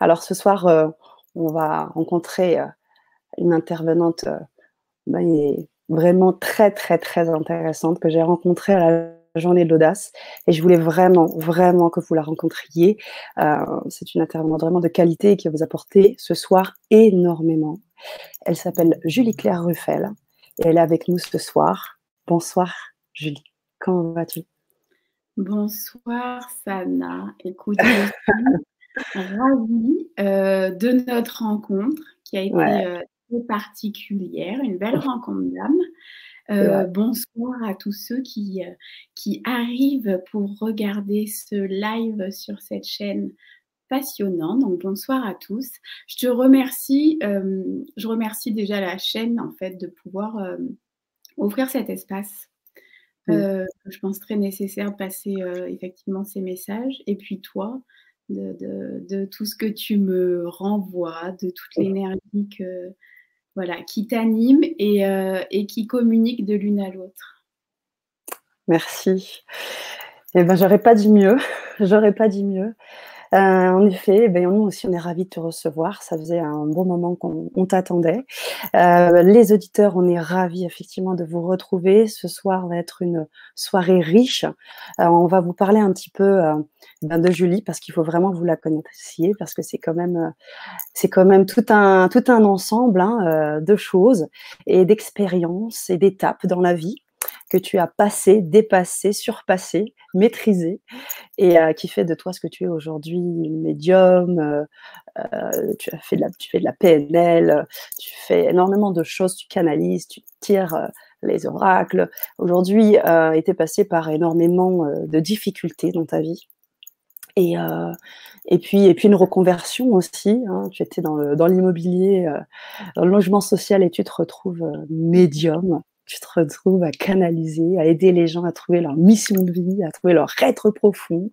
Alors ce soir, euh, on va rencontrer euh, une intervenante euh, ben, vraiment très, très, très intéressante que j'ai rencontrée à la journée de l'audace. Et je voulais vraiment, vraiment que vous la rencontriez. C'est une intervenante vraiment de qualité qui va vous apporter ce soir énormément. Elle s'appelle Julie-Claire Ruffel et elle est avec nous ce soir. Bonsoir Julie, comment vas-tu? Bonsoir Sana. Écoute, ravie euh, de notre rencontre qui a été euh, très particulière, une belle rencontre d'âme. Euh, bonsoir à tous ceux qui, qui arrivent pour regarder ce live sur cette chaîne passionnante. Donc bonsoir à tous. Je te remercie, je remercie déjà la chaîne en fait de pouvoir offrir cet espace. je pense très nécessaire de passer effectivement ces messages. Et puis toi, de, tout ce que tu me renvoies, de toute l'énergie voilà, qui t'anime et, euh, et, qui communique de l'une à l'autre. Merci. Eh ben, j'aurais pas dit mieux. J'aurais pas dit mieux. Euh, en effet, ben, nous aussi, on est ravis de te recevoir. Ça faisait un bon moment qu'on t'attendait. Euh, les auditeurs, on est ravis effectivement de vous retrouver. Ce soir va être une soirée riche. Euh, on va vous parler un petit peu ben, de Julie parce qu'il faut vraiment vous la connaissiez parce que c'est quand même, c'est quand même tout un, tout un ensemble hein, de choses et d'expériences et d'étapes dans la vie que tu as passé, dépassé, surpassé, maîtrisé, et euh, qui fait de toi ce que tu es aujourd'hui, médium. Euh, euh, tu as fait de la, tu fais de la PNL, tu fais énormément de choses, tu canalises, tu tires les oracles. Aujourd'hui, tu passé par énormément de difficultés dans ta vie. Et, et, puis, et puis une reconversion aussi. Hein. Tu étais dans l'immobilier, dans, dans, le logement social et tu te retrouves médium tu te retrouves à canaliser, à aider les gens à trouver leur mission de vie, à trouver leur être profond,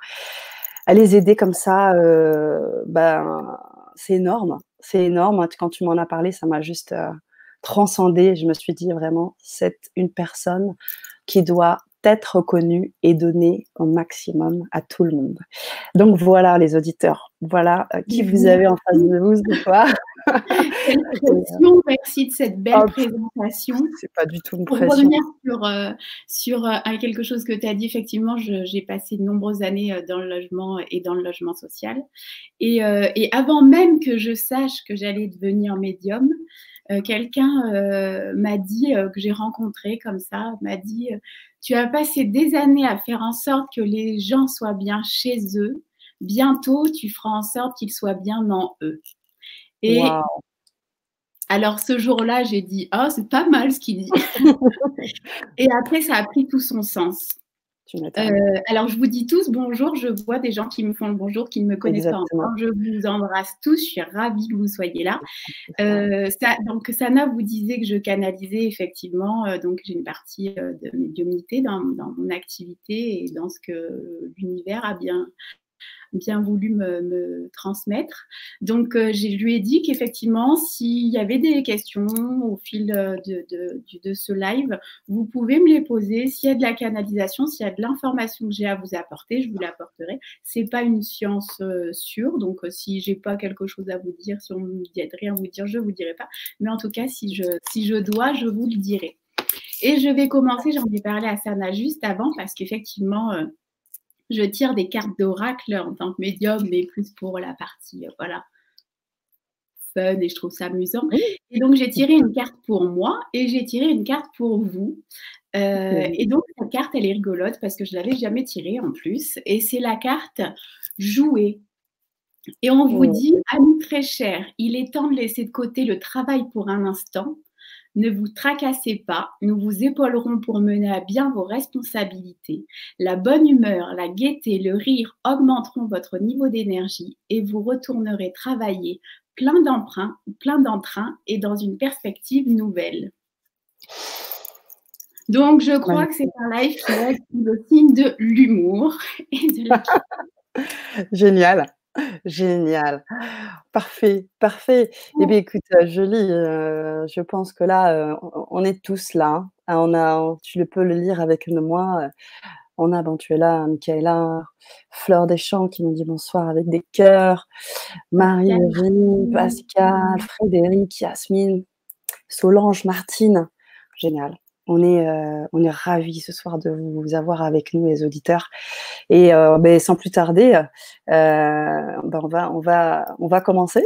à les aider comme ça, euh, ben, c'est énorme. C'est énorme. Quand tu m'en as parlé, ça m'a juste euh, transcendé. Je me suis dit vraiment, c'est une personne qui doit être reconnue et donnée au maximum à tout le monde. Donc voilà les auditeurs, voilà euh, qui vous avez en face de vous ce soir. Merci de cette belle présentation. C'est pas du tout une Pour revenir sur, euh, sur euh, quelque chose que tu as dit, effectivement, j'ai passé de nombreuses années dans le logement et dans le logement social. Et, et avant même que je sache que j'allais devenir médium, quelqu'un m'a dit, que j'ai rencontré comme ça, m'a dit tu as passé des années à faire en sorte que les gens soient bien chez eux. Bientôt, tu feras en sorte qu'ils soient bien en eux. Et alors ce jour-là, j'ai dit, oh, c'est pas mal ce qu'il dit. et après, ça a pris tout son sens. Euh, alors, je vous dis tous bonjour. Je vois des gens qui me font le bonjour, qui ne me connaissent pas encore. Je vous embrasse tous. Je suis ravie que vous soyez là. Euh, ça, donc, Sana vous disait que je canalisais effectivement. Euh, donc, j'ai une partie de médiumnité dans, dans, mon activité et dans ce que l'univers a bien bien voulu me, transmettre. Donc, euh, je lui ai dit qu'effectivement, s'il y avait des questions au fil euh, de, ce live, vous pouvez me les poser. S'il y a de la canalisation, s'il y a de l'information que j'ai à vous apporter, je vous l'apporterai. C'est pas une science euh, sûre, donc si j'ai pas quelque chose à vous dire, si on me dit rien à vous dire, je vous dirai pas. Mais en tout cas, si je, si je dois, je vous le dirai. Et je vais commencer, j'en ai parlé à Sana juste avant, parce qu'effectivement, je tire des cartes d'oracle en tant que médium, mais plus pour la partie, euh, voilà, fun et je trouve ça amusant. Et donc, j'ai tiré une carte pour moi et j'ai tiré une carte pour vous. Euh, et donc, cette carte, elle est rigolote parce que je ne l'avais jamais tirée en plus. Et c'est la carte jouer. Et on vous oh. dit, amis très cher, il est temps de laisser de côté le travail pour un instant ne vous tracassez pas, nous vous épaulerons pour mener à bien vos responsabilités. La bonne humeur, la gaieté, le rire augmenteront votre niveau d'énergie et vous retournerez travailler plein d'emprunts, plein d'entrain et dans une perspective nouvelle. Donc, je crois que c'est un live qui est le signe de l'humour et de la... Génial. Génial. Parfait, parfait. Eh bien, écoute, euh, Julie, euh, je pense que là, euh, on est tous là. Hein. On a tu le peux le lire avec moi, On a, bon, tu es là, Michaela, Fleur des Champs qui nous dit bonsoir avec des cœurs, Marie-Laurie, Pascal, Frédéric, Yasmine, Solange, Martine. Génial. On est, euh, on est ravis ce soir de vous avoir avec nous, les auditeurs. Et euh, ben, sans plus tarder, euh, ben, on, va, on, va, on va commencer.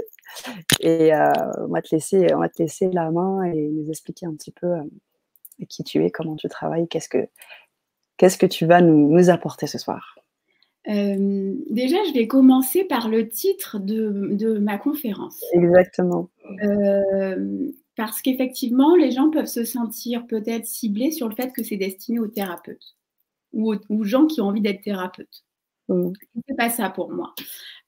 Et on, va te laisser, on va te laisser la main et nous expliquer un petit peu qui tu es, comment tu travailles, qu'est-ce que, qu'est-ce que tu vas nous, nous apporter ce soir. déjà, je vais commencer par le titre de, de ma conférence. Exactement. Parce qu'effectivement, les gens peuvent se sentir peut-être ciblés sur le fait que c'est destiné aux thérapeutes ou aux, gens qui ont envie d'être thérapeutes. Mmh. Ce n'est pas ça pour moi.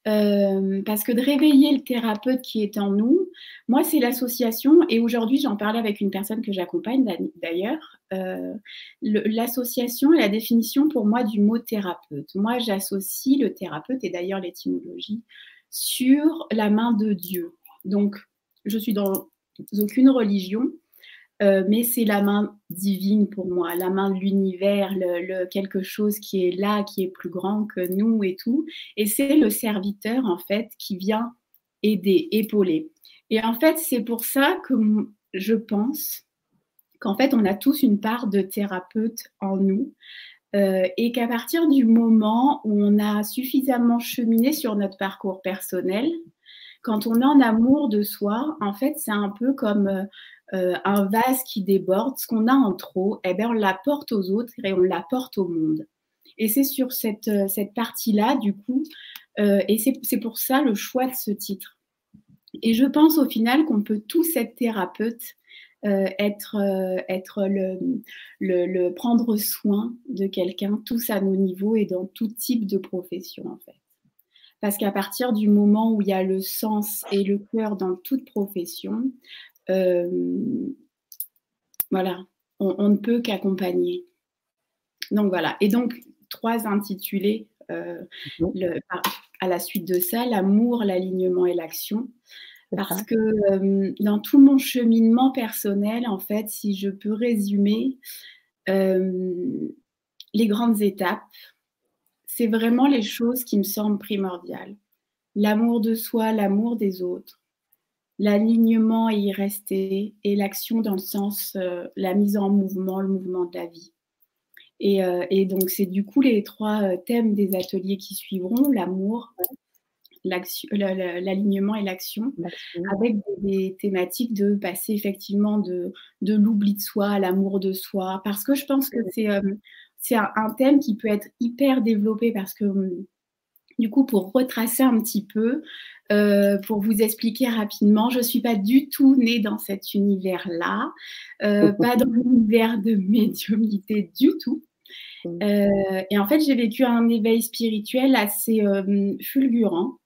Euh, parce que de réveiller le thérapeute qui est en nous, moi, c'est l'association, et aujourd'hui, j'en parlais avec une personne que j'accompagne d'ailleurs. Euh, l'association et la définition pour moi du mot thérapeute. Moi, j'associe le thérapeute, et d'ailleurs l'étymologie, sur la main de Dieu. Donc, je suis dans aucune religion, euh, mais c'est la main divine pour moi, la main de l'univers, quelque chose qui est là, qui est plus grand que nous et tout. Et c'est le serviteur, en fait, qui vient aider, épauler. Et en fait, c'est pour ça que je pense qu'en fait, on a tous une part de thérapeute en nous. Euh, et qu'à partir du moment où on a suffisamment cheminé sur notre parcours personnel, quand on est en amour de soi, en fait, c'est un peu comme euh, euh, un vase qui déborde. Ce qu'on a en trop, eh bien, on l'apporte aux autres et on l'apporte au monde. Et c'est sur cette, euh, partie-là, du coup, et c'est pour ça le choix de ce titre. Et je pense au final qu'on peut tous être thérapeute, être, être le, le, prendre soin de quelqu'un, tous à nos niveaux et dans tout type de profession, en fait. Parce qu'à partir du moment où il y a le sens et le cœur dans toute profession, euh, voilà, on, ne peut qu'accompagner. Donc voilà. Et donc, trois intitulés euh, mhm. à la suite de ça, l'amour, l'alignement et l'action. Parce que euh, dans tout mon cheminement personnel, en fait, si je peux résumer les grandes étapes, c'est vraiment les choses qui me semblent primordiales. L'amour de soi, l'amour des autres, l'alignement et y rester, et l'action dans le sens, euh, la mise en mouvement, le mouvement de la vie. Et, euh, donc, c'est du coup les trois euh, thèmes des ateliers qui suivront, l'amour, l'alignement et l'action, avec des, thématiques de passer effectivement de, de l'oubli de soi à l'amour de soi, parce que je pense que c'est c'est un, thème qui peut être hyper développé parce que, hum, du coup, pour retracer un petit peu, euh, pour vous expliquer rapidement, je ne suis pas du tout née dans cet univers-là, euh, pas dans l'univers de médiumnité du tout. Euh, et en fait, j'ai vécu un éveil spirituel assez fulgurant.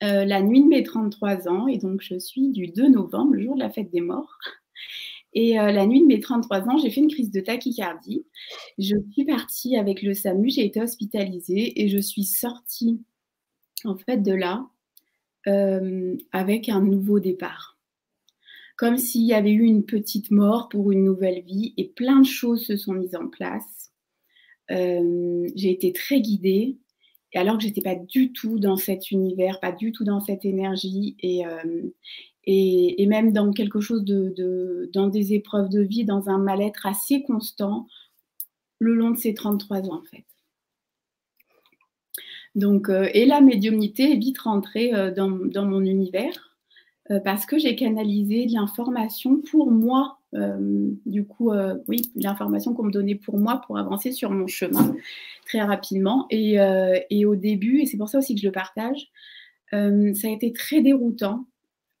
la nuit de mes 33 ans, et donc je suis du 2 novembre, le jour de la fête des morts. Et euh, la nuit de mes 33 ans, j'ai fait une crise de tachycardie. Je suis partie avec le SAMU, j'ai été hospitalisée et je suis sortie en fait de là euh, avec un nouveau départ. Comme s'il y avait eu une petite mort pour une nouvelle vie et plein de choses se sont mises en place. Euh, j'ai été très guidée alors que j'étais pas du tout dans cet univers, pas du tout dans cette énergie et, et, même dans quelque chose de, dans des épreuves de vie, dans un mal-être assez constant le long de ces 33 ans en fait. Donc, euh, et la médiumnité est vite rentrée euh, dans, mon univers euh, parce que j'ai canalisé de l'information pour moi. Du coup, oui, l'information qu'on me donnait pour moi pour avancer sur mon chemin très rapidement. Et, et au début, et c'est pour ça aussi que je le partage, ça a été très déroutant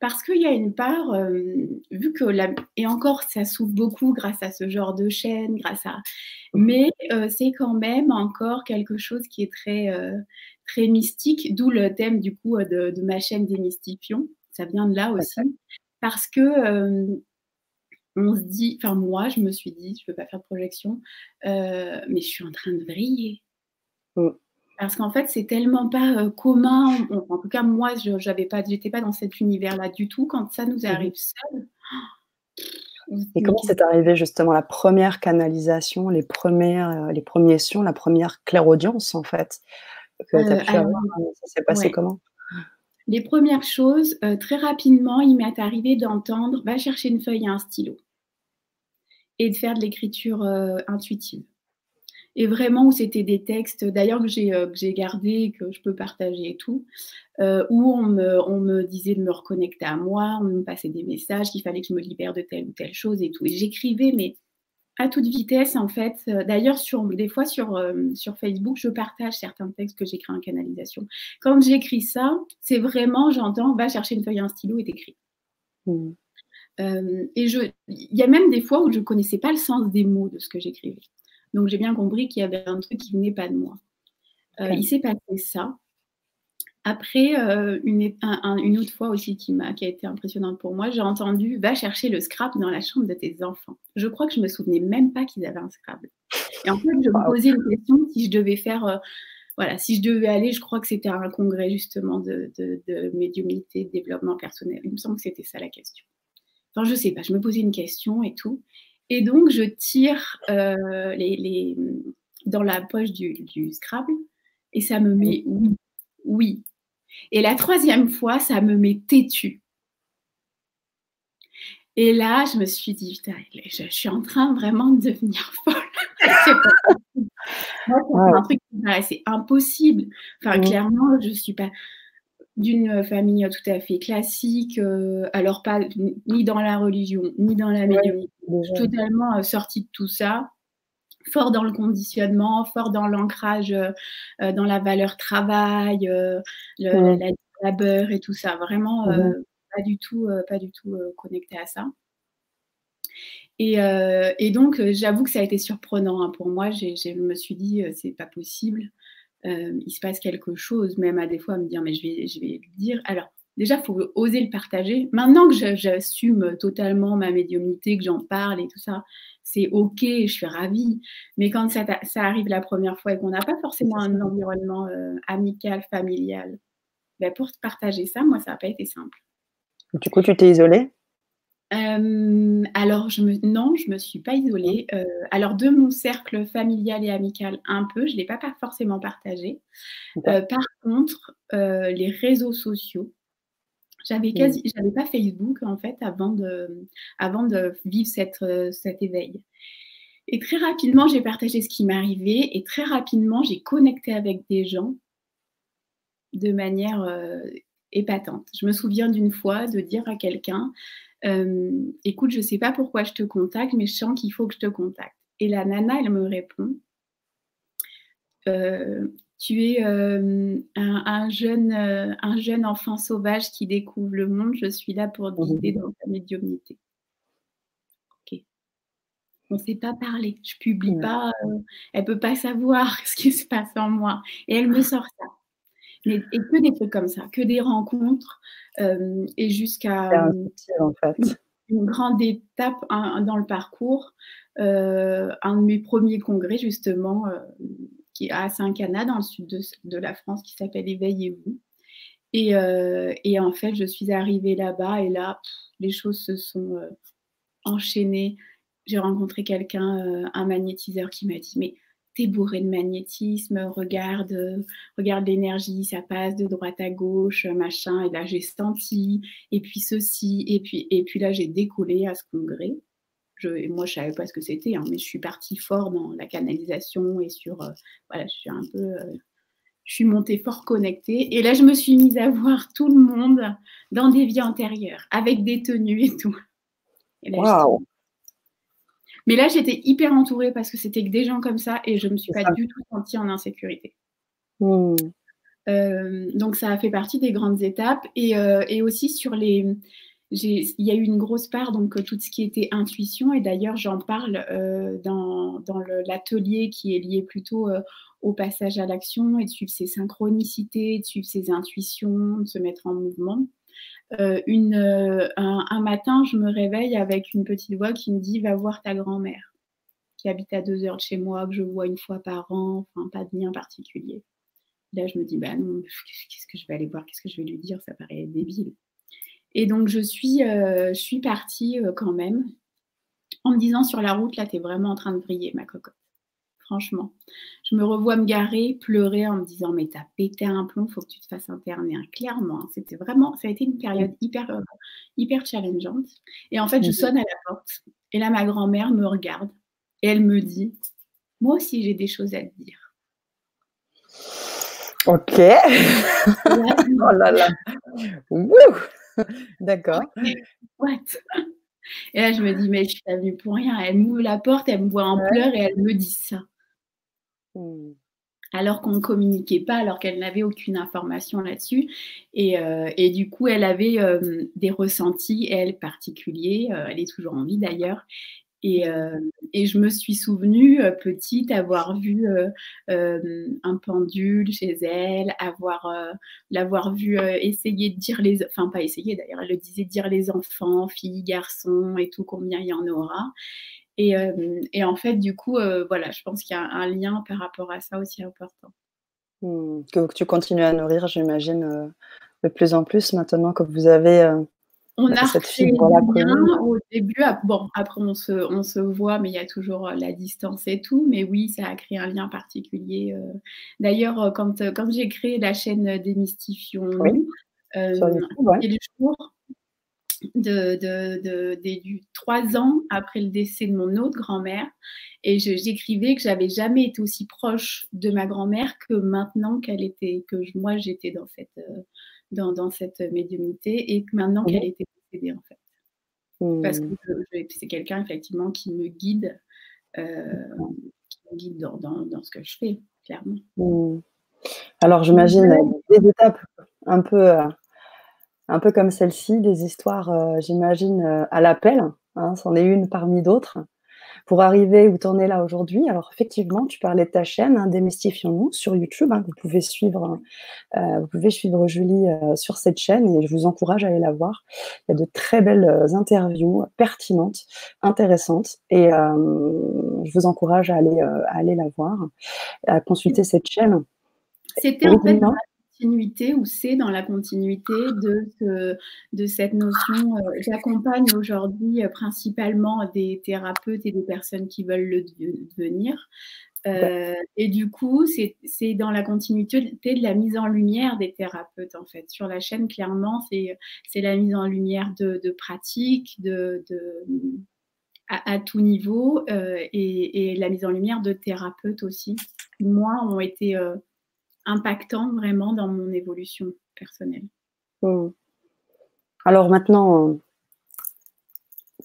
parce qu'il y a une part, euh, vu que la, et encore ça s'ouvre beaucoup grâce à ce genre de chaîne, grâce à, mais euh, c'est quand même encore quelque chose qui est très euh, très mystique, d'où le thème du coup de, ma chaîne Démystifions. Ça vient de là aussi, parce que on se dit, enfin moi je me suis dit, je ne veux pas faire de projection, mais je suis en train de briller. Mm. Parce qu'en fait, c'est tellement pas euh, commun. En, tout cas, moi, je n'étais pas, pas dans cet univers-là du tout. Quand ça nous mmh arrive seul, Et comment c'est arrivé justement la première canalisation, les premières, les premiers sons, la première clairaudience en fait que tu as pu avoir? Ça s'est passé comment? Les premières choses, très rapidement, il m'est arrivé d'entendre va chercher une feuille et un stylo et de faire de l'écriture intuitive et vraiment où c'était des textes, d'ailleurs que j'ai euh, gardé, que je peux partager et tout, euh, où on me, disait de me reconnecter à moi, on me passait des messages, qu'il fallait que je me libère de telle ou telle chose et tout. Et j'écrivais, mais à toute vitesse en fait. Euh, d'ailleurs, sur, des fois sur, sur Facebook, je partage certains textes que j'écris en canalisation. Quand j'écris ça, c'est vraiment, j'entends, va chercher une feuille un stylo et t'écris. Mmh. et il y a même des fois où je ne connaissais pas le sens des mots de ce que j'écrivais. Donc j'ai bien compris qu'il y avait un truc qui venait pas de moi. Euh, il s'est passé ça. Après, euh, une, une, autre fois aussi qui, a, qui a été impressionnante pour moi, j'ai entendu Va chercher le scrap dans la chambre de tes enfants. Je crois que je me souvenais même pas qu'ils avaient un scrap. Et en fait, je me posais une question si je devais faire. Euh, voilà, si je devais aller, je crois que c'était un congrès justement de, de, de, médiumnité, de développement personnel. Il me semble que c'était ça la question. Enfin, je sais pas, je me posais une question et tout. Et donc, je tire euh, les, dans la poche du, Scrabble et ça me met oui, oui. Et la troisième fois, ça me met têtu. Et là, je me suis dit, putain, je, suis en train vraiment de devenir folle. c'est un truc qui me paraissait impossible. Enfin, clairement, je ne suis pas d'une famille tout à fait classique, euh, alors pas ni dans la religion, ni dans la médiumnité, totalement euh, sortie de tout ça, fort dans le conditionnement, fort dans l'ancrage euh, dans la valeur travail, le, la, labeur et tout ça, vraiment pas du tout, pas du tout connecté à ça. Et, et donc, j'avoue que ça a été surprenant hein, pour moi. je me suis dit, c'est pas possible. Euh, il se passe quelque chose, même à des fois à me dire, mais je vais, je vais le dire. Alors, déjà, il faut oser le partager. Maintenant que j'assume totalement ma médiumnité, que j'en parle et tout ça, c'est OK, je suis ravie. Mais quand ça, ça arrive la première fois et qu'on n'a pas forcément un environnement euh, amical, familial, ben pour partager ça, moi, ça n'a pas été simple. Du coup, tu t'es isolée? Euh, alors, je me, non, je ne me suis pas isolée. Euh, alors, de mon cercle familial et amical, un peu, je ne l'ai pas, pas, forcément partagé. Euh, par contre, les réseaux sociaux, j'avais quasi, j'avais pas Facebook en fait avant de, avant de vivre cette, cet éveil. Et très rapidement, j'ai partagé ce qui m'arrivait et très rapidement, j'ai connecté avec des gens de manière épatante. Je me souviens d'une fois de dire à quelqu'un, euh, écoute, je ne sais pas pourquoi je te contacte, mais je sens qu'il faut que je te contacte. Et la nana, elle me répond, euh, tu es euh, un, jeune, un jeune enfant sauvage qui découvre le monde, je suis là pour mmh guider dans ta médiumnité. Ok. On ne sait pas parler, je publie pas, elle ne peut pas savoir ce qui se passe en moi. Et elle me sort ça. et que des trucs comme ça, que des rencontres euh, et jusqu'à en fait. une grande étape dans le parcours, euh, un de mes premiers congrès justement, euh, qui à Saint-Cana, dans le sud de, la France, qui s'appelle Éveillez-vous. Et, et, en fait, je suis arrivée là-bas et là, les choses se sont enchaînées. J'ai rencontré quelqu'un, un magnétiseur, qui m'a dit, mais t'es bourré de magnétisme, regarde, regarde l'énergie, ça passe de droite à gauche, machin. Et là, j'ai senti, et puis ceci, et puis, et puis là, j'ai décollé à ce congrès. Je, moi, je savais pas ce que c'était, hein, mais je suis partie fort dans la canalisation et sur, euh, voilà, je suis un peu, euh, je suis montée fort connectée. Et là, je me suis mise à voir tout le monde dans des vies antérieures, avec des tenues et tout. Et là, mais là, j'étais hyper entourée parce que c'était que des gens comme ça et je ne me suis pas du tout sentie en insécurité. Mmh. Euh, donc, ça a fait partie des grandes étapes. Et, euh, et aussi sur les. Il y a eu une grosse part, donc tout ce qui était intuition, et d'ailleurs j'en parle euh, dans, l'atelier qui est lié plutôt au passage à l'action et de suivre ses synchronicités, de suivre ses intuitions, de se mettre en mouvement. Euh, euh, un, matin, je me réveille avec une petite voix qui me dit Va voir ta grand-mère, qui habite à deux heures de chez moi, que je vois une fois par an, enfin, pas de lien particulier. Là, je me dis Bah non, qu'est-ce que je vais aller voir Qu'est-ce que je vais lui dire? Ça paraît débile. Et donc, je suis, euh, je suis partie quand même. en me disant sur la route, là, tu es vraiment en train de briller, ma cocotte. Franchement. Je me revois me garer, pleurer en me disant, mais t'as pété un plomb, faut que tu te fasses interner. Hein. Clairement, hein. c'était vraiment, ça a été une période hyper, euh, hyper challengeante. Et en fait, je sonne à la porte. Et là, ma grand-mère me regarde et elle me dit, moi aussi, j'ai des choses à te dire. Ok. oh là là. D'accord. What et là, je me dis, mais je suis pas venue pour rien. Elle m'ouvre la porte, elle me voit en pleurs et elle me dit ça. Mmh. Alors qu'on ne communiquait pas, alors qu'elle n'avait aucune information là-dessus. Et, euh, du coup, elle avait euh, des ressentis, elle particuliers. Euh, elle est toujours en vie d'ailleurs. Euh, et, je me suis souvenue, euh, petite, avoir vu euh, un pendule chez elle, avoir l'avoir vu essayer de dire les, enfin pas essayer d'ailleurs, elle le disait dire les enfants, filles, garçons et tout combien il y en aura. Et, en fait, du coup, voilà, je pense qu'il y a un lien par rapport à ça aussi important. Mmh. que tu continues à nourrir, j'imagine, de plus en plus maintenant que vous avez on a fait bien au début. Bon, après, on se, on se voit, mais il y a toujours euh, la distance et tout. Mais oui, ça a créé un lien particulier. Euh. D'ailleurs, euh, quand, quand j'ai créé la chaîne Démystifions, oui. euh, le jour de, de, de, trois ans après le décès de mon autre grand-mère. Et j'écrivais que j'avais jamais été aussi proche de ma grand-mère que maintenant qu'elle était, que moi j'étais dans cette, dans, dans cette médiumnité et que maintenant qu'elle était décédée, en fait. Parce que mmh. c'est quelqu'un, effectivement, qui me guide, euh, qui me guide dans, dans, dans, ce que je fais, clairement. Mmh. Alors, j'imagine des étapes un peu, euh, un peu comme celle-ci, des histoires, euh, j'imagine, à l'appel. Hein, c'en est une parmi d'autres pour arriver où tu en es là aujourd'hui. Alors effectivement, tu parlais de ta chaîne, hein, Démystifions-nous sur YouTube. Hein, vous pouvez suivre, euh, vous pouvez suivre Julie euh, sur cette chaîne et je vous encourage à aller la voir. Il y a de très belles euh, interviews pertinentes, intéressantes et je vous encourage à aller, à aller la voir, à consulter cette chaîne. C'était en fait continuité ou c'est dans la continuité de, de cette notion. Euh, j'accompagne aujourd'hui euh, principalement des thérapeutes et des personnes qui veulent le devenir. Euh, et du coup, c'est dans la continuité de la mise en lumière des thérapeutes, en fait. Sur la chaîne, clairement, c'est la mise en lumière de, de pratiques, de, à, tout niveau, et, la mise en lumière de thérapeutes aussi, moi, ont été impactant vraiment dans mon évolution personnelle. Hmm. Alors maintenant euh,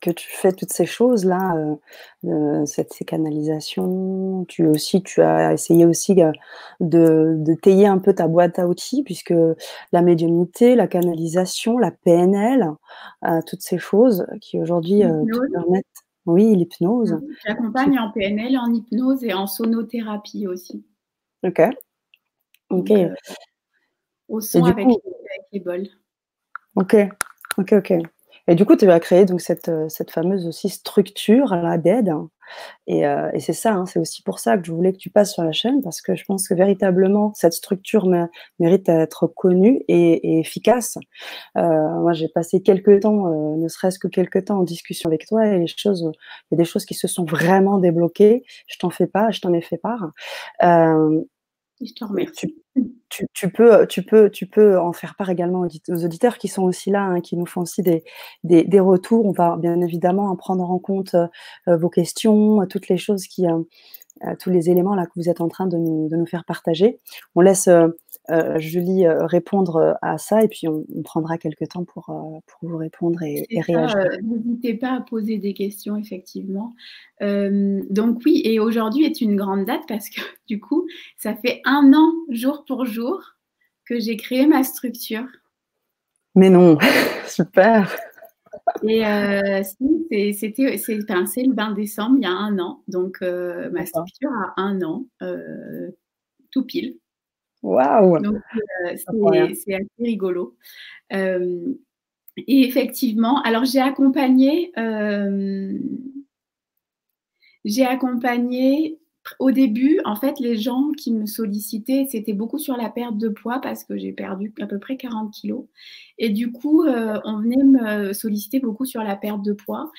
que tu fais toutes ces choses-là, euh, euh, cette, ces canalisations, tu aussi, tu as essayé aussi de, de, tailler un peu ta boîte à outils, puisque la médiumnité, la canalisation, la PNL, toutes ces choses qui aujourd'hui te permettent. Oui, l'hypnose. J'accompagne en PNL, en hypnose et en sonothérapie aussi. Ok. Ok. Euh, au son avec, les bols. Ok, ok, ok. Et du coup, tu vas créer donc cette, euh, cette fameuse aussi structure là d'aide. Et, euh, et c'est ça, hein, c'est aussi pour ça que je voulais que tu passes sur la chaîne parce que je pense que véritablement cette structure mérite d'être connue et, efficace. moi, j'ai passé quelques temps, ne serait-ce que quelques temps en discussion avec toi et les choses, il y a des choses qui se sont vraiment débloquées. Je t'en fais pas, je t'en ai fait part. Je te remercie. Tu, peux, tu, peux, tu peux en faire part également aux auditeurs qui sont aussi là, hein, qui nous font aussi des, des, retours. On va bien évidemment en prendre en compte euh, vos questions, toutes les choses qui, euh, euh, tous les éléments là que vous êtes en train de nous, de nous faire partager. On laisse euh, Julie euh, répondre euh, à ça et puis on, prendra quelques temps pour, pour vous répondre et, réagir. N'hésitez pas à poser des questions, effectivement. donc oui, et aujourd'hui est une grande date parce que du coup, ça fait un an jour pour jour que j'ai créé ma structure. Mais non, super. Et c'était, c'est, le 20 décembre, il y a un an. Donc, ma structure a un an, tout pile. Waouh Donc, euh, c'est assez rigolo. Euh, et effectivement, alors j'ai accompagné, euh, j'ai accompagné au début, en fait, les gens qui me sollicitaient, c'était beaucoup sur la perte de poids parce que j'ai perdu à peu près 40 kilos. Et du coup, on venait me solliciter beaucoup sur la perte de poids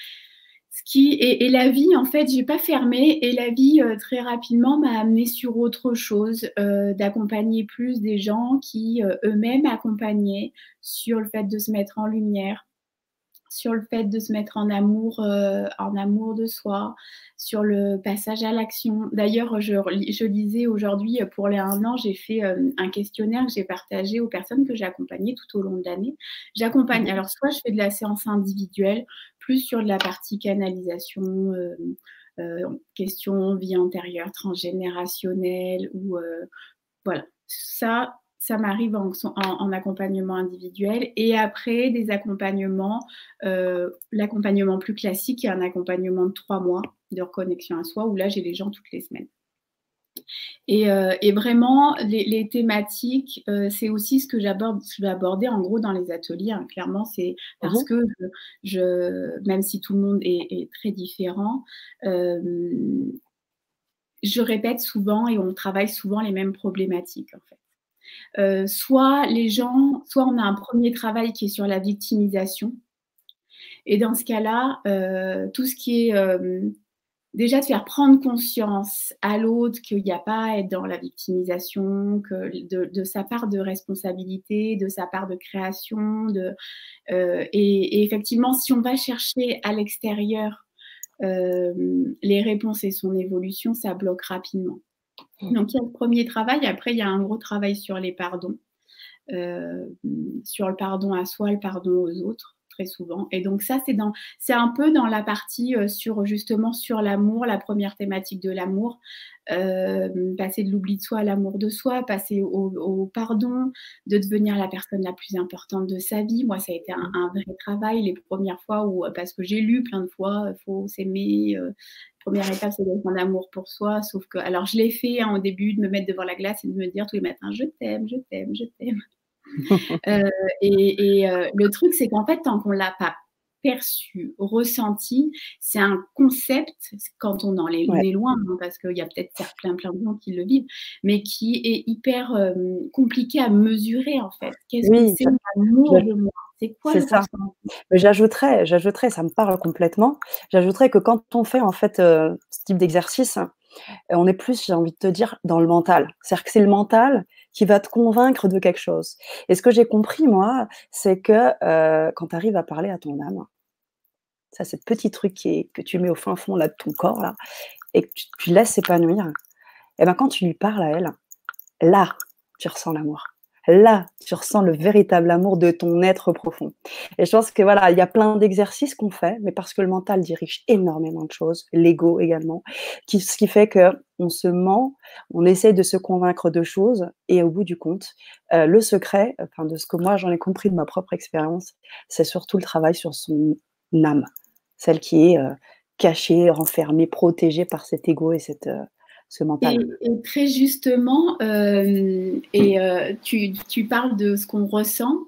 et, la vie, en fait, j'ai pas fermé et la vie très rapidement m'a amené sur autre chose, d'accompagner plus des gens qui eux-mêmes accompagnaient sur le fait de se mettre en lumière, sur le fait de se mettre en amour, euh, en amour de soi, sur le passage à l'action. D'ailleurs, je, je lisais aujourd'hui, pour les un an, j'ai fait euh, un questionnaire que j'ai partagé aux personnes que j'ai accompagnées tout au long de l'année. J'accompagne, mhm. alors soit je fais de la séance individuelle, plus sur de la partie canalisation, euh, question vie antérieure, transgénérationnelle, ou voilà. Ça, ça m'arrive en, accompagnement individuel et après des accompagnements, euh, l'accompagnement plus classique est un accompagnement de trois mois de reconnexion à soi où là j'ai les gens toutes les semaines. Et, euh, vraiment, les, thématiques, euh, c'est aussi ce que j'aborde, je vais aborder en gros dans les ateliers. Hein. Clairement, c'est parce mhm. que je, même si tout le monde est, très différent, je répète souvent et on travaille souvent les mêmes problématiques en fait. Euh, soit les gens, soit on a un premier travail qui est sur la victimisation. Et dans ce cas-là, euh, tout ce qui est euh, déjà de faire prendre conscience à l'autre qu'il n'y a pas à être dans la victimisation, de, sa part de responsabilité, de sa part de création, et, effectivement, si on va chercher à l'extérieur les réponses et son évolution, ça bloque rapidement. Mmh. Donc, il y a le premier travail. Après, il y a un gros travail sur les pardons, euh, sur le pardon à soi, le pardon aux autres très souvent. Et donc ça, c'est dans, c'est un peu dans la partie euh, sur justement sur l'amour, la première thématique de l'amour, euh, passer de l'oubli de soi à l'amour de soi, passer au, pardon, de devenir la personne la plus importante de sa vie. Moi, ça a été un, vrai travail les premières fois où, parce que j'ai lu plein de fois, il faut s'aimer. Première étape, c'est d'être en amour pour soi. Sauf que, alors, je l'ai fait hein, au début de me mettre devant la glace et de me dire tous les matins, je t'aime, je t'aime, je t'aime. Euh, et, euh, le truc, c'est qu'en fait, tant qu'on l'a pas perçu, ressenti, c'est un concept, quand on en est, loin, hein, parce qu'il y a peut-être plein, plein de gens qui le vivent, mais qui est hyper euh, compliqué à mesurer, en fait. Qu'est-ce que c'est l'amour de moi? C'est quoi ça J'ajouterais, j'ajouterais, ça me parle complètement. J'ajouterais que quand on fait en fait ce type d'exercice, on est plus, j'ai envie de te dire, dans le mental. C'est-à-dire que c'est le mental qui va te convaincre de quelque chose. Et ce que j'ai compris, moi, c'est que euh, quand tu arrives à parler à ton âme, ça, c'est le petit truc qui que tu mets au fin fond là, de ton corps, là, et que tu, laisses s'épanouir, et ben quand tu lui parles à elle, là, tu ressens l'amour là, tu ressens le véritable amour de ton être profond. Et je pense que voilà, il y a plein d'exercices qu'on fait, mais parce que le mental dirige énormément de choses, l'ego également, ce qui fait que on se ment, on essaie de se convaincre de choses, et au bout du compte, euh, le secret, enfin de ce que moi j'en ai compris de ma propre expérience, c'est surtout le travail sur son âme, celle qui est euh, cachée, renfermée, protégée par cet ego et cette euh, et, très justement, euh, et euh, tu, tu, parles de ce qu'on ressent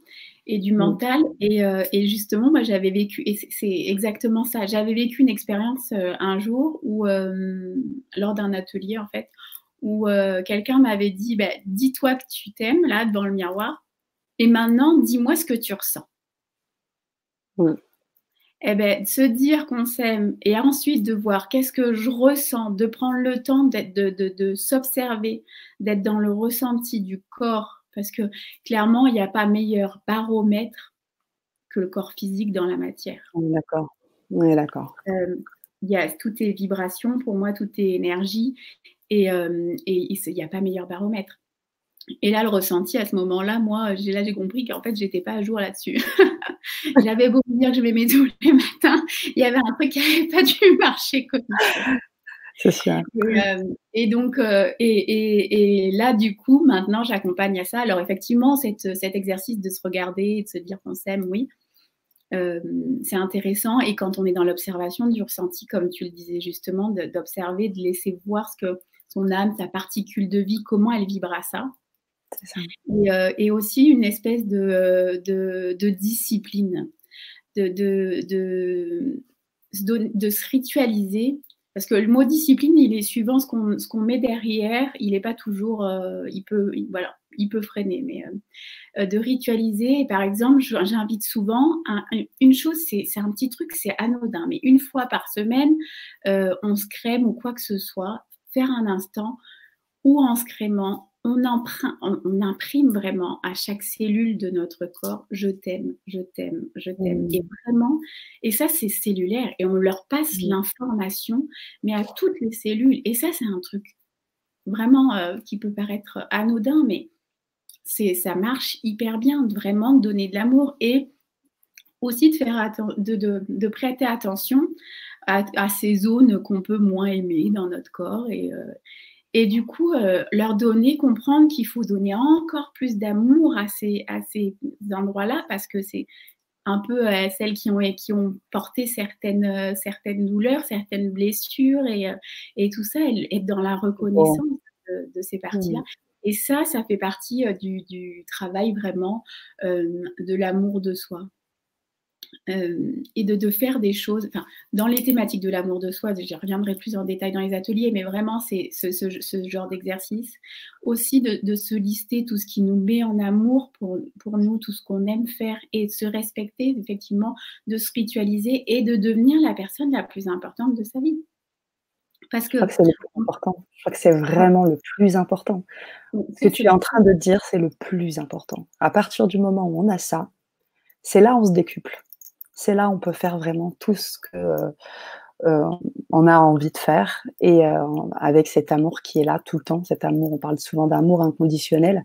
et du mm. mental. Et, euh, et, justement, moi, j'avais vécu, et c'est exactement ça, j'avais vécu une expérience un jour où, lors d'un atelier, en fait, où quelqu'un m'avait dit, bah, dis-toi que tu t'aimes, là, devant le miroir, et maintenant, dis-moi ce que tu ressens. Mm eh ben, se dire qu'on s'aime et ensuite de voir qu'est-ce que je ressens, de prendre le temps de, de, s'observer, d'être dans le ressenti du corps, parce que clairement, il n'y a pas meilleur baromètre que le corps physique dans la matière. On est d'accord. On est d'accord. Euh, il y a, tout est vibration, pour moi, tout est énergie, et, euh, et il n'y a pas meilleur baromètre. Et là, le ressenti à ce moment-là, moi, j'ai là j'ai compris qu'en fait, j'étais pas à jour là-dessus. J'avais beau dire que je m'aimais tous les matins, il y avait un truc qui n'avait pas dû marcher comme ça. C'est ça. Et, euh, donc, euh, et, et, là, du coup, maintenant, j'accompagne à ça. Alors, effectivement, cet exercice de se regarder et de se dire qu'on s'aime, oui, euh, c'est intéressant. Et quand on est dans l'observation du ressenti, comme tu le disais justement, d'observer, de, laisser voir ce que son âme, sa particule de vie, comment elle vibre à ça. Euh, et, aussi une espèce de, de, discipline, de, se ritualiser. Parce que le mot discipline, il est suivant ce qu'on met derrière, il n'est pas toujours, euh, il peut, voilà, il peut freiner, mais de ritualiser. par exemple, j'invite souvent, une chose, c'est un petit truc, c'est anodin, mais une fois par semaine, on se crème ou quoi que ce soit, faire un instant où en se crémant, on, on, imprime vraiment à chaque cellule de notre corps je t'aime, je t'aime, je t'aime. Mmh. Et vraiment, et ça c'est cellulaire et on leur passe mmh. l'information, mais à toutes les cellules. Et ça c'est un truc vraiment euh, qui peut paraître anodin, mais c'est ça marche hyper bien, de vraiment donner de l'amour et aussi de, faire de, de, prêter attention à, ces zones qu'on peut moins aimer dans notre corps et, euh, et du coup, euh, leur donner, comprendre qu'il faut donner encore plus d'amour à ces, à ces endroits-là parce que c'est un peu euh, celles qui ont, qui ont porté certaines, euh, certaines douleurs, certaines blessures et, et tout ça, être dans la reconnaissance de, ces parties-là. Et ça, ça fait partie du, du travail vraiment de l'amour de soi. Euh, et de, de, faire des choses, enfin, dans les thématiques de l'amour de soi, je reviendrai plus en détail dans les ateliers, mais vraiment, c'est ce, ce, genre d'exercice. Aussi de, de, se lister tout ce qui nous met en amour pour, pour nous, tout ce qu'on aime faire et de se respecter, effectivement, de se ritualiser et de devenir la personne la plus importante de sa vie. Parce que, je crois que c'est le plus important. Je crois que c'est vraiment le plus important. Ce que tu es en train de dire, c'est le plus important. À partir du moment où on a ça, c'est là où on se décuple c'est là où on peut faire vraiment tout ce que euh, on a envie de faire et euh, avec cet amour qui est là tout le temps, cet amour, on parle souvent d'amour inconditionnel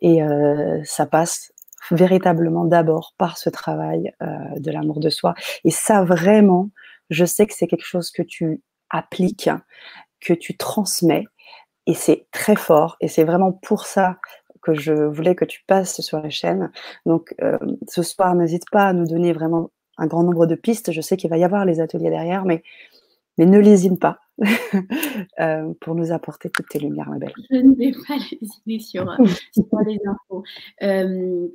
et euh, ça passe véritablement d'abord par ce travail de l'amour de soi. Et ça vraiment, je sais que c'est quelque chose que tu appliques, que tu transmets et c'est très fort et c'est vraiment pour ça que je voulais que tu passes sur la chaîne. Donc ce soir, n'hésite pas à nous donner vraiment un grand nombre de pistes. Je sais qu'il va y avoir les ateliers derrière, mais, mais ne lésine pas euh, pour nous apporter toutes tes lumières, ma belle. Je ne vais pas lésiner sur, euh, sur les infos. Euh,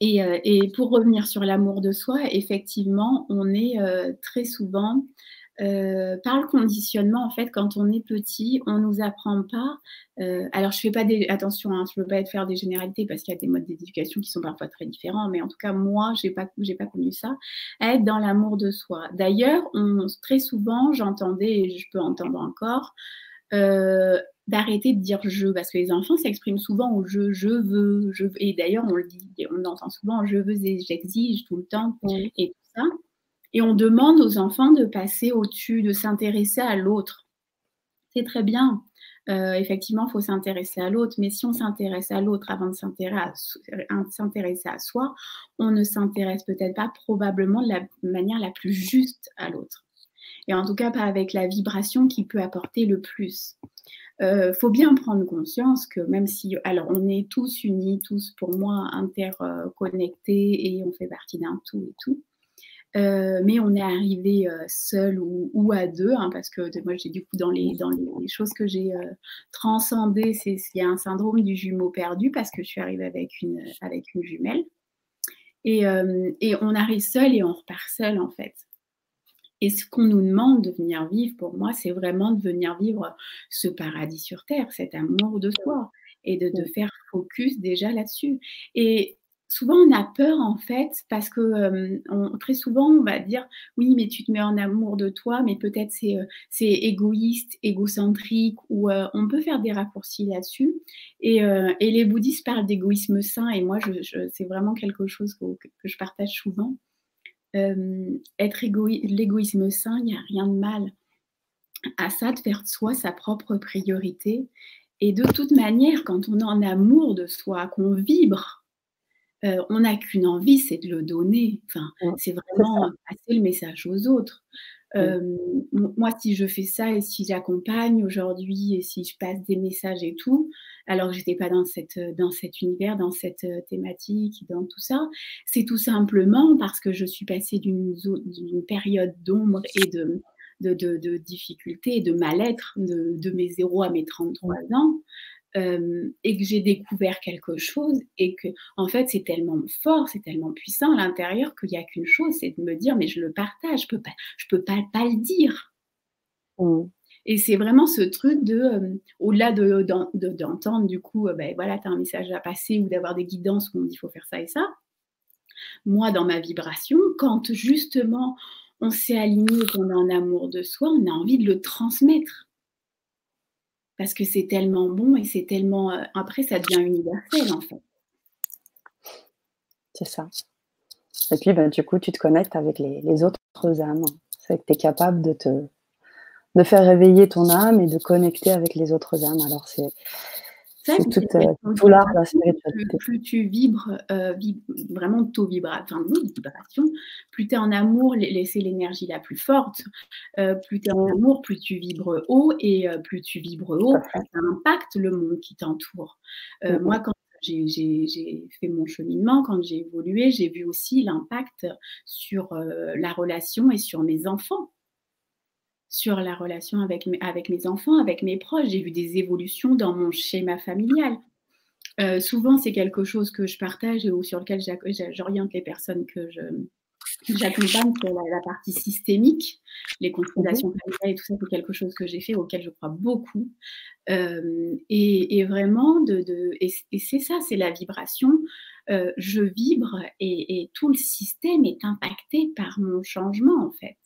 et, et, pour revenir sur l'amour de soi, effectivement, on est très souvent euh, par le conditionnement, en fait, quand on est petit, on nous apprend pas. Euh, alors, je fais pas des attention, hein, je veux pas être faire des généralités parce qu'il y a des modes d'éducation qui sont parfois très différents, mais en tout cas, moi, j'ai pas, j'ai pas connu ça. Être dans l'amour de soi. D'ailleurs, on, très souvent, j'entendais et je peux entendre encore. Euh, d'arrêter de dire je parce que les enfants s'expriment souvent au je je veux je et d'ailleurs on le dit on entend souvent je veux et j'exige tout le temps et tout ça et on demande aux enfants de passer au-dessus, de s'intéresser à l'autre. C'est très bien. Euh, effectivement, il faut s'intéresser à l'autre, mais si on s'intéresse à l'autre avant de s'intéresser à, soi, on ne s'intéresse peut-être pas probablement de la manière la plus juste à l'autre. Et en tout cas, pas avec la vibration qui peut apporter le plus. Il euh, faut bien prendre conscience que même si, alors on est tous unis, tous pour moi interconnectés et on fait partie d'un tout et tout, euh, mais on est arrivé euh, seul ou, à deux, hein, parce que moi, j'ai du coup, dans les, dans les, choses que j'ai euh, transcendées, c'est il y a un syndrome du jumeau perdu, parce que je suis arrivée avec une, avec une jumelle. Et, et on arrive seul et on repart seul, en fait. Et ce qu'on nous demande de venir vivre, pour moi, c'est vraiment de venir vivre ce paradis sur Terre, cet amour de soi, et de, de faire focus déjà là-dessus. Et souvent on a peur en fait parce que euh, très souvent on va dire oui mais tu te mets en amour de toi mais peut-être c'est euh, égoïste, égocentrique ou euh, on peut faire des raccourcis là-dessus et, les bouddhistes parlent d'égoïsme sain et moi je, c'est vraiment quelque chose que, je partage souvent. être l'égoïsme sain, il n'y a rien de mal à ça de faire de soi sa propre priorité et de toute manière quand on est en amour de soi, qu'on vibre euh, on n'a qu'une envie, c'est de le donner. Enfin, c'est vraiment passer le message aux autres. Euh, moi, si je fais ça et si j'accompagne aujourd'hui et si je passe des messages et tout, alors que j'étais pas dans cette dans cet univers, dans cette euh, thématique, dans tout ça, c'est tout simplement parce que je suis passée d'une période d'ombre et de de, de, de difficultés et de mal-être de, de, mes 0 à mes 33 ans, euh, et que j'ai découvert quelque chose et que en fait c'est tellement fort, c'est tellement puissant à l'intérieur qu'il n'y a qu'une chose, c'est de me dire mais je le partage, je peux pas, je peux pas, pas le dire. Mmh. Et c'est vraiment ce truc de, euh, au-delà d'entendre de, d'entendre du coup, euh, ben voilà, tu as un message à passer ou d'avoir des guidances où on dit il faut faire ça et ça. Moi, dans ma vibration, quand justement on s'est aligné, qu'on a un amour de soi, on a envie de le transmettre. Parce que c'est tellement bon et c'est tellement. Euh, après, ça devient universel en fait. C'est ça. Et puis, ben, du coup, tu te connectes avec les, autres âmes. C'est que tu es capable de te de faire réveiller ton âme et de connecter avec les autres âmes. Alors, c'est tout, euh, tout l'art de la spiritualité. Plus, tu vibres euh, vraiment taux vibration, plus tu es en amour, c'est l'énergie la plus forte. Euh, plus tu es en amour, plus tu vibres haut et plus tu vibres haut, ça impacte le monde qui t'entoure. Mm. Moi, quand j'ai fait mon cheminement, quand j'ai évolué, j'ai vu aussi l'impact sur la relation et sur mes enfants sur la relation avec mes, avec mes enfants, avec mes proches. J'ai vu des évolutions dans mon schéma familial. Euh, souvent, c'est quelque chose que je partage ou sur lequel j'oriente les personnes que je, j'accompagne sur la, partie systémique, les constellations mhm. familiales et tout ça, c'est quelque chose que j'ai fait, auquel je crois beaucoup. Euh, et, vraiment, de, de et, c'est ça, c'est la vibration. Euh, je vibre et, et, tout le système est impacté par mon changement, en fait.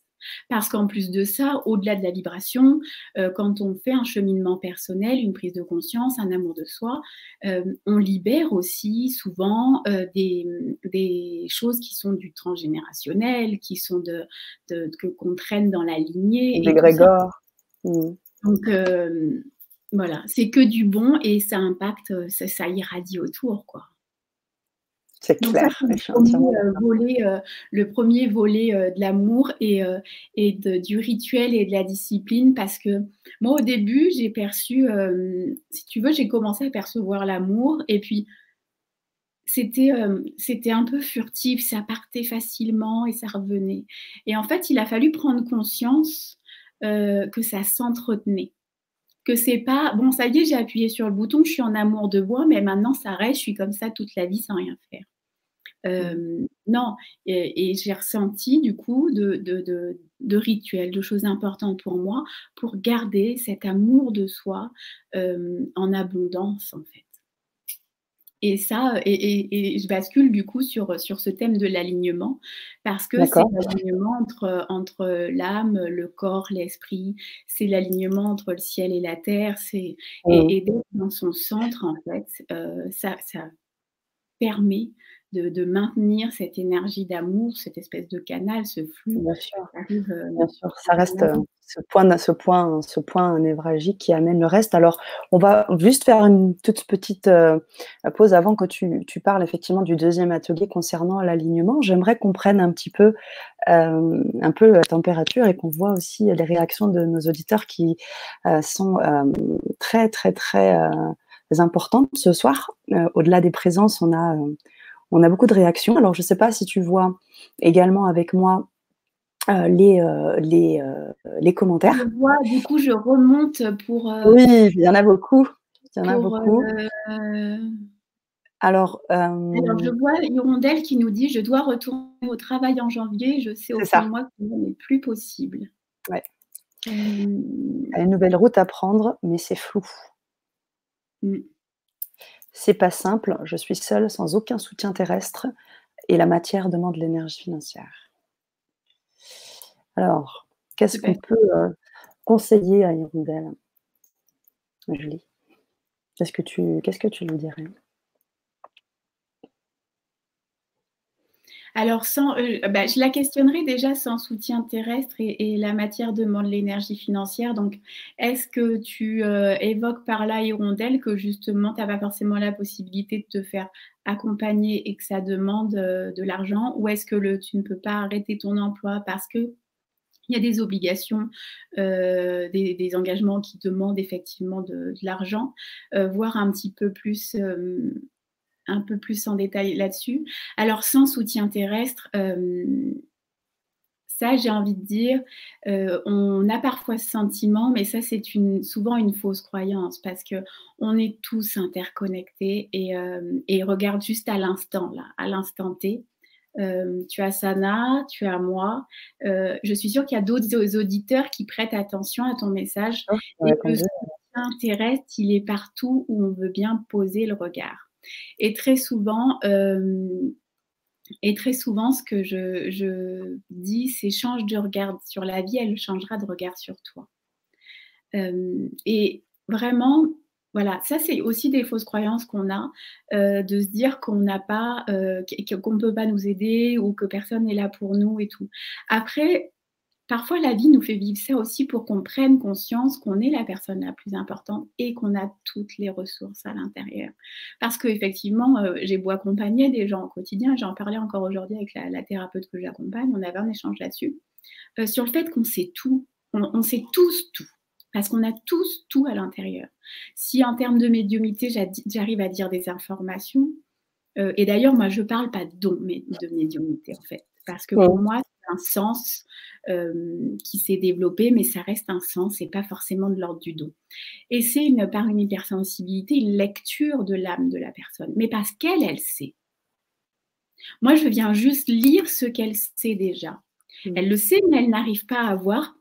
Parce qu'en plus de ça, au-delà de la vibration, euh, quand on fait un cheminement personnel, une prise de conscience, un amour de soi, euh, on libère aussi souvent euh, des, choses qui sont du transgénérationnel, qui sont de, que qu'on traîne dans la lignée. Des Grégor. Mmh. Donc voilà, c'est que du bon et ça impacte, ça, ça irradie autour, quoi. C'est clair. le, premier, euh, volet, euh, le premier volet euh, de l'amour et, et du rituel et de la discipline parce que moi, au début, j'ai perçu, si tu veux, j'ai commencé à percevoir l'amour et puis c'était c'était un peu furtif, ça partait facilement et ça revenait. Et en fait, il a fallu prendre conscience que ça s'entretenait que c'est pas bon ça y est j'ai appuyé sur le bouton je suis en amour de moi mais maintenant ça reste je suis comme ça toute la vie sans rien faire euh, non, et, j'ai ressenti du coup de, de, rituels, de choses importantes pour moi pour garder cet amour de soi euh, en abondance en fait. Et ça, et, je bascule du coup sur, sur ce thème de l'alignement, parce que c'est l'alignement entre, entre l'âme, le corps, l'esprit, c'est l'alignement entre le ciel et la terre, c'est, et, d'être dans son centre, en fait, euh, ça, ça permet de, maintenir cette énergie d'amour, cette espèce de canal, ce flux. Bien sûr, euh, Bien sûr. ça reste euh, ce point, ce, point, ce point névralgique qui amène le reste. Alors, on va juste faire une toute petite euh, pause avant que tu, tu, parles effectivement du deuxième atelier concernant l'alignement. J'aimerais qu'on prenne un petit peu, un peu la température et qu'on voit aussi les réactions de nos auditeurs qui sont très, très, très importantes ce soir. Au-delà des présences, on a on a beaucoup de réactions. Alors, je ne sais pas si tu vois également avec moi euh, les, euh, les, euh, les, commentaires. Je vois, du coup, je remonte pour. oui, il y en a beaucoup. Il y en a beaucoup. Alors, Alors, je vois Hirondelle qui nous dit Je dois retourner au travail en janvier. Je sais au fond de moi que ce n'est plus possible. Ouais. Une nouvelle route à prendre, mais c'est flou. Mm. C'est pas simple, je suis seule sans aucun soutien terrestre et la matière demande l'énergie financière. Alors, qu'est-ce qu'on peut euh, conseiller à Hirondelle Julie? Qu'est-ce que tu, qu'est-ce que tu lui dirais? Alors, sans, euh, bah, je la questionnerai déjà sans soutien terrestre et, la matière demande l'énergie financière. Donc, est-ce que tu euh, évoques par là, Hirondelle, que justement, tu n'as pas forcément la possibilité de te faire accompagner et que ça demande euh, de l'argent? Ou est-ce que le, tu ne peux pas arrêter ton emploi parce que il y a des obligations, des, engagements qui demandent effectivement de, l'argent, voir un petit peu plus un peu plus en détail là-dessus. Alors, sans soutien terrestre, euh, ça, j'ai envie de dire, euh, on a parfois ce sentiment, mais ça, c'est souvent une fausse croyance parce que on est tous interconnectés et, euh, et regarde juste à l'instant, là, à l'instant T. euh, tu as Sana, tu as moi. Euh, je suis sûre qu'il y a d'autres auditeurs qui prêtent attention à ton message oh, et que ce t'intéresse, il est partout où on veut bien poser le regard. Et très souvent, euh, et très souvent, ce que je, dis, c'est change de regard sur la vie, elle changera de regard sur toi. et vraiment, voilà, ça c'est aussi des fausses croyances qu'on a, euh, de se dire qu'on n'a pas, euh, qu'on ne peut pas nous aider ou que personne n'est là pour nous et tout. Après, parfois la vie nous fait vivre ça aussi pour qu'on prenne conscience qu'on est la personne la plus importante et qu'on a toutes les ressources à l'intérieur. Parce qu'effectivement, euh, j'ai beau accompagner des gens au quotidien, j'en parlais encore aujourd'hui avec la, thérapeute que j'accompagne, on avait un échange là-dessus, sur le fait qu'on sait tout, on sait tous tout parce qu'on a tous tout à l'intérieur. Si en termes de médiumité, j'arrive à dire des informations, euh, et d'ailleurs, moi, je ne parle pas de médiumité, en fait, parce que pour moi, c'est un sens euh, qui s'est développé, mais ça reste un sens et pas forcément de l'ordre du don. Et c'est une, par une hypersensibilité, une lecture de l'âme de la personne, mais parce qu'elle, elle sait. Moi, je viens juste lire ce qu'elle sait déjà. Mmh. Elle le sait, mais elle n'arrive pas à voir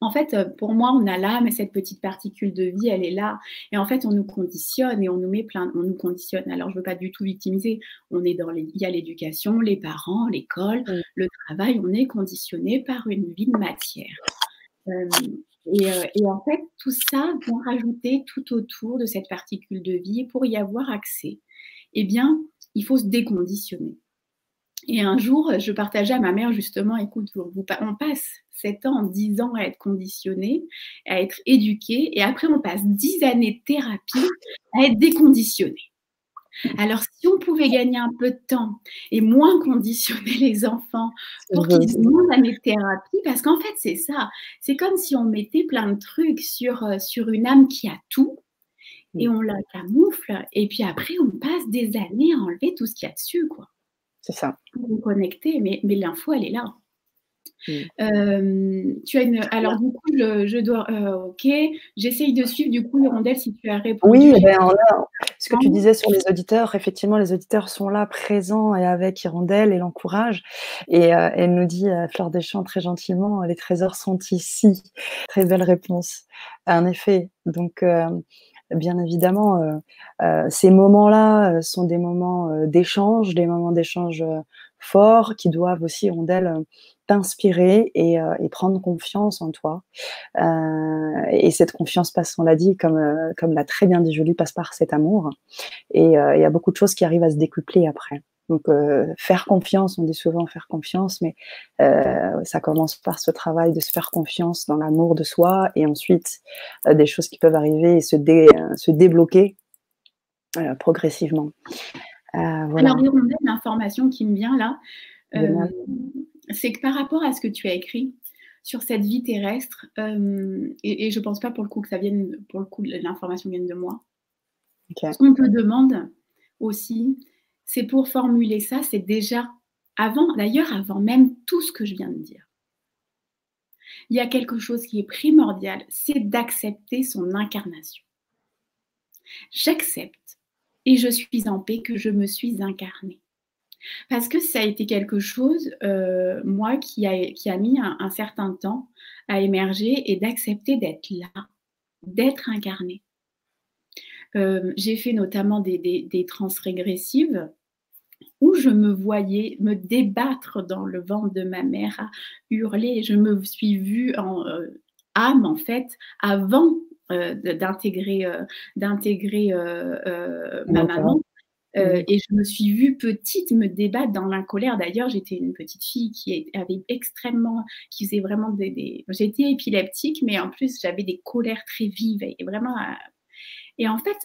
en fait, euh, pour moi, on a l'âme et cette petite particule de vie, elle est là. Et en fait, on nous conditionne et on nous met plein, on nous conditionne. Alors, je ne veux pas du tout victimiser. On est dans les, il y a l'éducation, les parents, l'école, le travail. On est conditionné par une vie de matière. Euh, euh, et, en fait, tout ça vient rajouter tout autour de cette particule de vie. Et pour y avoir accès, eh bien, il faut se déconditionner. Et un jour, je partageais à ma mère justement, écoute, on passe 7 ans, 10 ans à être conditionné, à être éduqué, et après on passe 10 années de thérapie à être déconditionné. Alors, si on pouvait gagner un peu de temps et moins conditionner les enfants pour qu'ils aient moins d'années de thérapie, parce qu'en fait, c'est ça. C'est comme si on mettait plein de trucs sur, euh, sur une âme qui a tout et on la camoufle, et puis après, on passe des années à enlever tout ce qu'il y a dessus, quoi. C'est ça. Vous connecter, mais, mais l'info, elle est là. Mm. Euh, tu as une. Alors, du coup, je, dois. Euh, ok, j'essaye de suivre, du coup, Hirondelle, si tu as répondu. Oui, ben, ce que tu disais sur les auditeurs, effectivement, les auditeurs sont là, présents et avec Hirondelle et l'encourage. Et euh, elle nous dit, Fleur des Champs, très gentiment, les trésors sont ici. Très belle réponse. En effet. Donc, bien évidemment, euh, euh, ces moments-là euh, sont des moments d'échange, des moments d'échange forts qui doivent aussi, Rondelle, t'inspirer et, prendre confiance en toi. et cette confiance passe, on l'a dit, comme, comme l'a très bien dit Julie, passe par cet amour. Et il y a beaucoup de choses qui arrivent à se décupler après. Donc, euh, faire confiance, on dit souvent faire confiance, mais euh, ça commence par ce travail de se faire confiance dans l'amour de soi et ensuite euh, des choses qui peuvent arriver et se, se débloquer progressivement. voilà. Alors, l'information qui me vient là, c'est que par rapport à ce que tu as écrit sur cette vie terrestre, et, je ne pense pas pour le coup que ça vienne, pour le coup, l'information vienne de moi. Ce qu'on te demande aussi, c'est pour formuler ça, c'est déjà avant, d'ailleurs avant même tout ce que je viens de dire. Il y a quelque chose qui est primordial, c'est d'accepter son incarnation. J'accepte et je suis en paix que je me suis incarnée. Parce que ça a été quelque chose, euh, moi, qui a, mis un, certain temps à émerger et d'accepter d'être là, d'être incarnée. Euh, j'ai fait notamment des, des, trans régressives où je me voyais me débattre dans le ventre de ma mère à hurler. Je me suis vue en euh, âme, en fait, avant euh, d'intégrer d'intégrer ma maman. et je me suis vue petite me débattre dans la colère. D'ailleurs, j'étais une petite fille qui avait extrêmement, qui faisait vraiment des, des... j'étais épileptique, mais en plus j'avais des colères très vives et vraiment. Et en fait,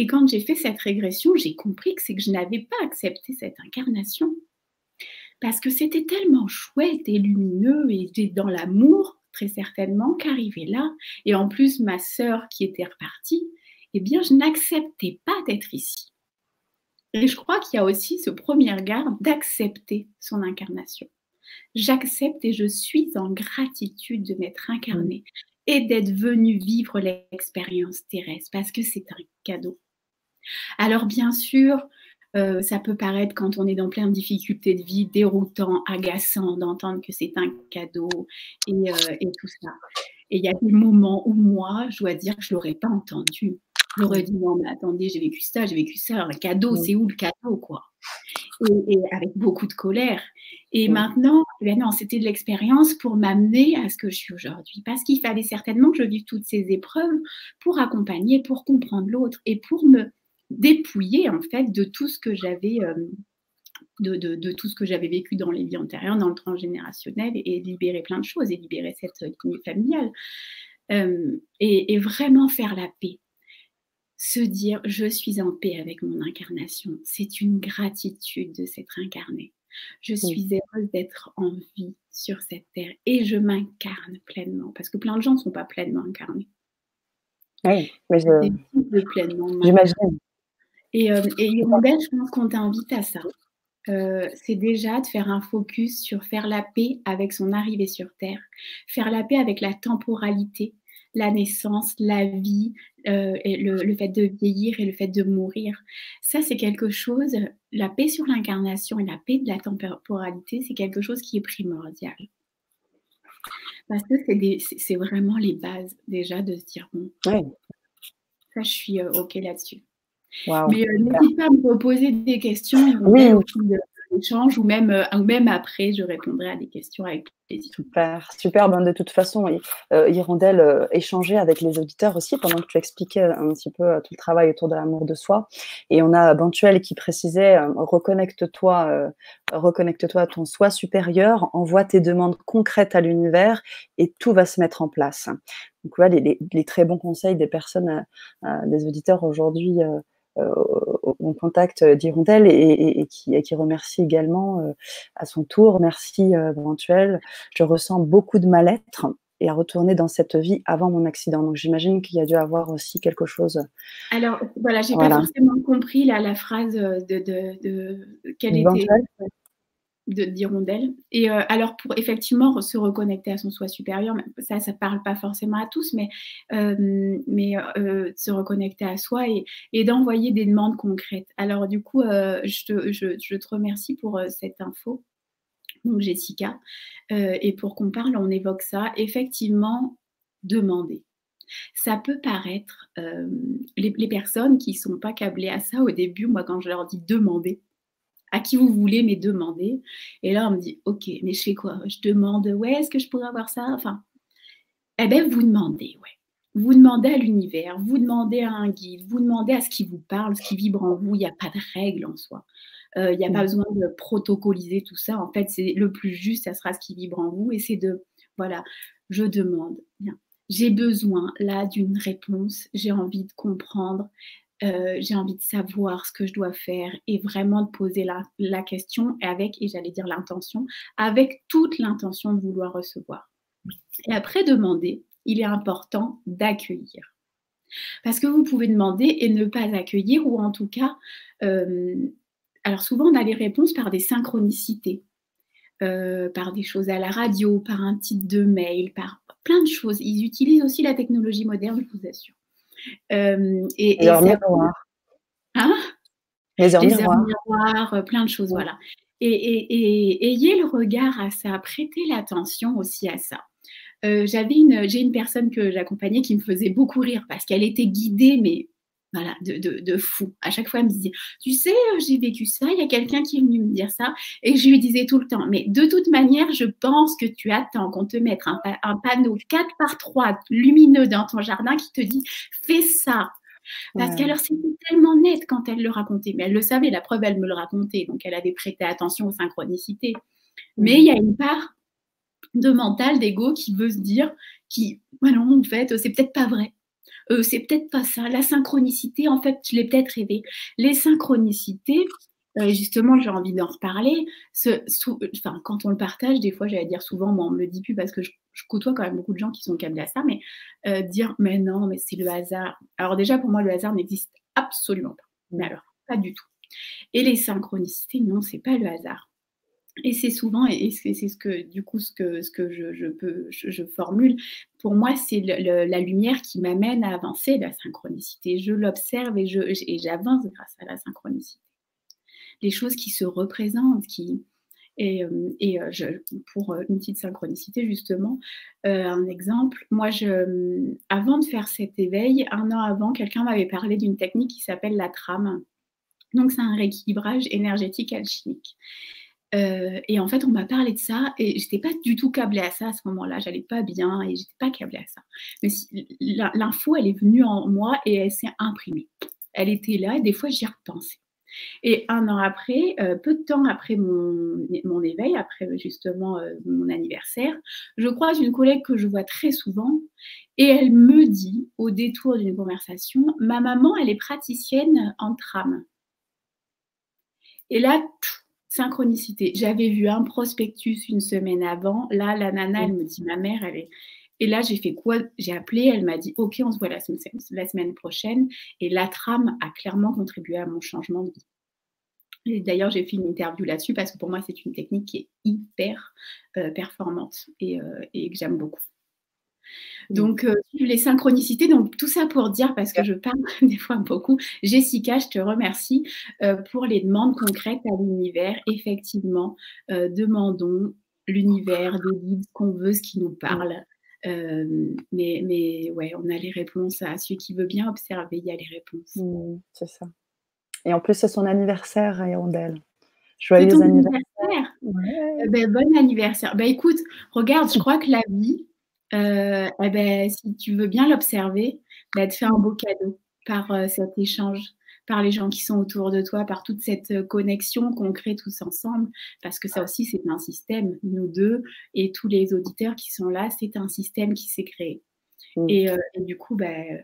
et quand j'ai fait cette régression, j'ai compris que c'est que je n'avais pas accepté cette incarnation. Parce que c'était tellement chouette et lumineux et dans l'amour, très certainement, qu'arriver là. Et en plus, ma sœur qui était repartie, eh bien, je n'acceptais pas d'être ici. Et je crois qu'il y a aussi ce premier regard d'accepter son incarnation. J'accepte et je suis en gratitude de m'être incarnée et d'être venu vivre l'expérience terrestre parce que c'est un cadeau. Alors bien sûr, Euh, ça peut paraître quand on est dans plein de difficultés de vie, déroutant, agaçant d'entendre que c'est un cadeau et, euh, et, tout ça. Et il y a des moments où moi, je dois dire que je ne l'aurais pas entendu. J'aurais dit non, mais attendez, j'ai vécu ça, j'ai vécu ça. Un cadeau, c'est où le cadeau, quoi? Et, avec beaucoup de colère. Et maintenant, ben non, c'était de l'expérience pour m'amener à ce que je suis aujourd'hui. Parce qu'il fallait certainement que je vive toutes ces épreuves pour accompagner, pour comprendre l'autre et pour me dépouiller en fait de tout ce que j'avais. Euh, de, de, tout ce que j'avais vécu dans les vies antérieures, dans le transgénérationnel, et, libérer plein de choses, et libérer cette lignée familiale. Euh, et, et, vraiment faire la paix se dire je suis en paix avec mon incarnation. C'est une gratitude de s'être incarné. Je suis heureuse d'être en vie sur cette terre et je m'incarne pleinement parce que plein de gens ne sont pas pleinement incarnés. Oui, mais je... J'imagine. Et, euh, et je pense qu'on t'invite à ça. Euh, c'est déjà de faire un focus sur faire la paix avec son arrivée sur Terre, faire la paix avec la temporalité, la naissance, la vie, euh, et le, fait de vieillir et le fait de mourir. Ça, c'est quelque chose, la paix sur l'incarnation et la paix de la temporalité, c'est quelque chose qui est primordial. Parce que c'est vraiment les bases déjà de se dire, bon, ça, je suis euh, OK là-dessus. Mais euh, n'hésite pas à me poser des questions. Oui, échange ou même, euh, ou même après, je répondrai à des questions avec plaisir. Super, super. Ben, de toute façon, euh, Hirondelle euh, échangeait avec les auditeurs aussi pendant que tu expliquais un petit peu tout le travail autour de l'amour de soi. Et on a Bantuel qui précisait reconnecte-toi, reconnecte-toi à ton soi supérieur, envoie tes demandes concrètes à l'univers et tout va se mettre en place. Donc voilà les, les, très bons conseils des personnes, des auditeurs aujourd'hui en contact d'Hirondelle et, et, qui, qui, remercie également euh, à son tour. Merci éventuel. Euh, Je ressens beaucoup de mal-être et à retourner dans cette vie avant mon accident. Donc j'imagine qu'il y a dû avoir aussi quelque chose. Alors voilà, j'ai n'ai pas forcément compris la, la phrase de, de, de, quelle était d'hirondelle. Et euh, alors, pour effectivement se reconnecter à son soi supérieur, ça, ça parle pas forcément à tous, mais, euh, mais euh, se reconnecter à soi et, d'envoyer des demandes concrètes. Alors, du coup, je te, je, te remercie pour cette info, donc Jessica. et pour qu'on parle, on évoque ça. Effectivement, demander. Ça peut paraître, les, les, personnes qui sont pas câblées à ça au début, moi, quand je leur dis demander, à qui vous voulez, mais demandez. Et là, on me dit, OK, mais je fais quoi? Je demande, ouais, est-ce que je pourrais avoir ça? Enfin, eh bien, vous demandez, ouais. Vous demandez à l'univers, vous demandez à un guide, vous demandez à ce qui vous parle, ce qui vibre en vous. Il n'y a pas de règle en soi. Euh, il n'y a pas mm. besoin de protocoliser tout ça. En fait, c'est le plus juste, ça sera ce qui vibre en vous. Et c'est de, voilà, je demande. Bien. J'ai besoin là d'une réponse. J'ai envie de comprendre. Euh, j'ai envie de savoir ce que je dois faire et vraiment de poser la, question avec, et j'allais dire l'intention, avec toute l'intention de vouloir recevoir. Et après demander, il est important d'accueillir. Parce que vous pouvez demander et ne pas accueillir, ou en tout cas, euh, alors souvent on a les réponses par des synchronicités, euh, par des choses à la radio, par un titre de mail, par plein de choses. Ils utilisent aussi la technologie moderne, je vous assure. Euh, et, miroirs. Hein? Les heures miroirs. Euh, plein de choses, voilà. Et, ayez le regard à ça, prêtez l'attention aussi à ça. Euh, j'avais une, j'ai une personne que j'accompagnais qui me faisait beaucoup rire parce qu'elle était guidée, mais voilà, de, fou. À chaque fois, elle me disait, tu sais, euh, j'ai vécu ça, il y a quelqu'un qui est venu me dire ça. Et je lui disais tout le temps, mais de toute manière, je pense que tu attends qu'on te mette un, panneau 4 par 3 lumineux dans ton jardin qui te dit, fais ça. Parce qu'alors, c'était tellement net quand elle le racontait. Mais elle le savait, la preuve, elle me le racontait. Donc, elle avait prêté attention aux synchronicités. Mais il y a une part de mental, d'ego qui veut se dire, qui, voilà, en fait, c'est peut-être pas vrai. Euh, c'est peut-être pas ça. La synchronicité, en fait, je l'ai peut-être rêvé. Les synchronicités, euh, justement, j'ai envie d'en reparler. quand on le partage, des fois, j'allais dire souvent, moi, on me le dit plus parce que je, côtoie quand même beaucoup de gens qui sont câblés à ça, mais euh, dire, mais non, mais c'est le hasard. Alors déjà, pour moi, le hasard n'existe absolument pas. Mais alors, pas du tout. Et les synchronicités, non, c'est pas le hasard. Et c'est souvent, et c'est ce que du coup ce que, je, formule, pour moi c'est la lumière qui m'amène à avancer, la synchronicité. Je l'observe et j'avance grâce à la synchronicité. les choses qui se représentent, qui, et, et je, pour une petite synchronicité, justement, un exemple, moi, je, avant de faire cet éveil, un an avant, quelqu'un m'avait parlé d'une technique qui s'appelle la trame. Donc, c'est un rééquilibrage énergétique alchimique. Euh, et en fait, on m'a parlé de ça et j'étais pas du tout câblée à ça à ce moment-là. J'allais pas bien et j'étais pas câblée à ça. Mais l'info, elle est venue en moi et elle s'est imprimée. Elle était là et des fois, j'y repensais. Et un an après, euh, peu de temps après mon, mon éveil, après justement euh, mon anniversaire, je croise une collègue que je vois très souvent et elle me dit, au détour d'une conversation, ma maman, elle est praticienne en trame. Et là, synchronicité. J'avais vu un prospectus une semaine avant. Là, la nana, elle me dit, ma mère, elle est... Et là, j'ai fait quoi? J'ai appelé, elle m'a dit, OK, on se voit la semaine, la semaine prochaine. Et la trame a clairement contribué à mon changement de vie. Et d'ailleurs, j'ai fait une interview là-dessus parce que pour moi, c'est une technique qui est hyper euh, performante et, euh, et que j'aime beaucoup. Donc, euh, les synchronicités, donc tout ça pour dire, parce que je parle des fois beaucoup, Jessica, je te remercie euh, pour les demandes concrètes à l'univers. Effectivement, euh, demandons l'univers, des guides, ce qu'on veut, ce qui nous parle. mais, mais ouais, on a les réponses à celui qui veut bien observer, il y a les réponses. Mmh, c'est ça. Et en plus, c'est son anniversaire Hirondelle. Joyeux anniversaire. Ben, bon anniversaire. Ben, écoute, regarde, je crois que la vie, euh, eh ben, si tu veux bien l'observer, bah, te faire un beau cadeau par euh, cet échange, par les gens qui sont autour de toi, par toute cette euh, connexion qu'on crée tous ensemble, parce que ça aussi, c'est un système, nous deux et tous les auditeurs qui sont là, c'est un système qui s'est créé. Mmh. Et, et, du coup, ben,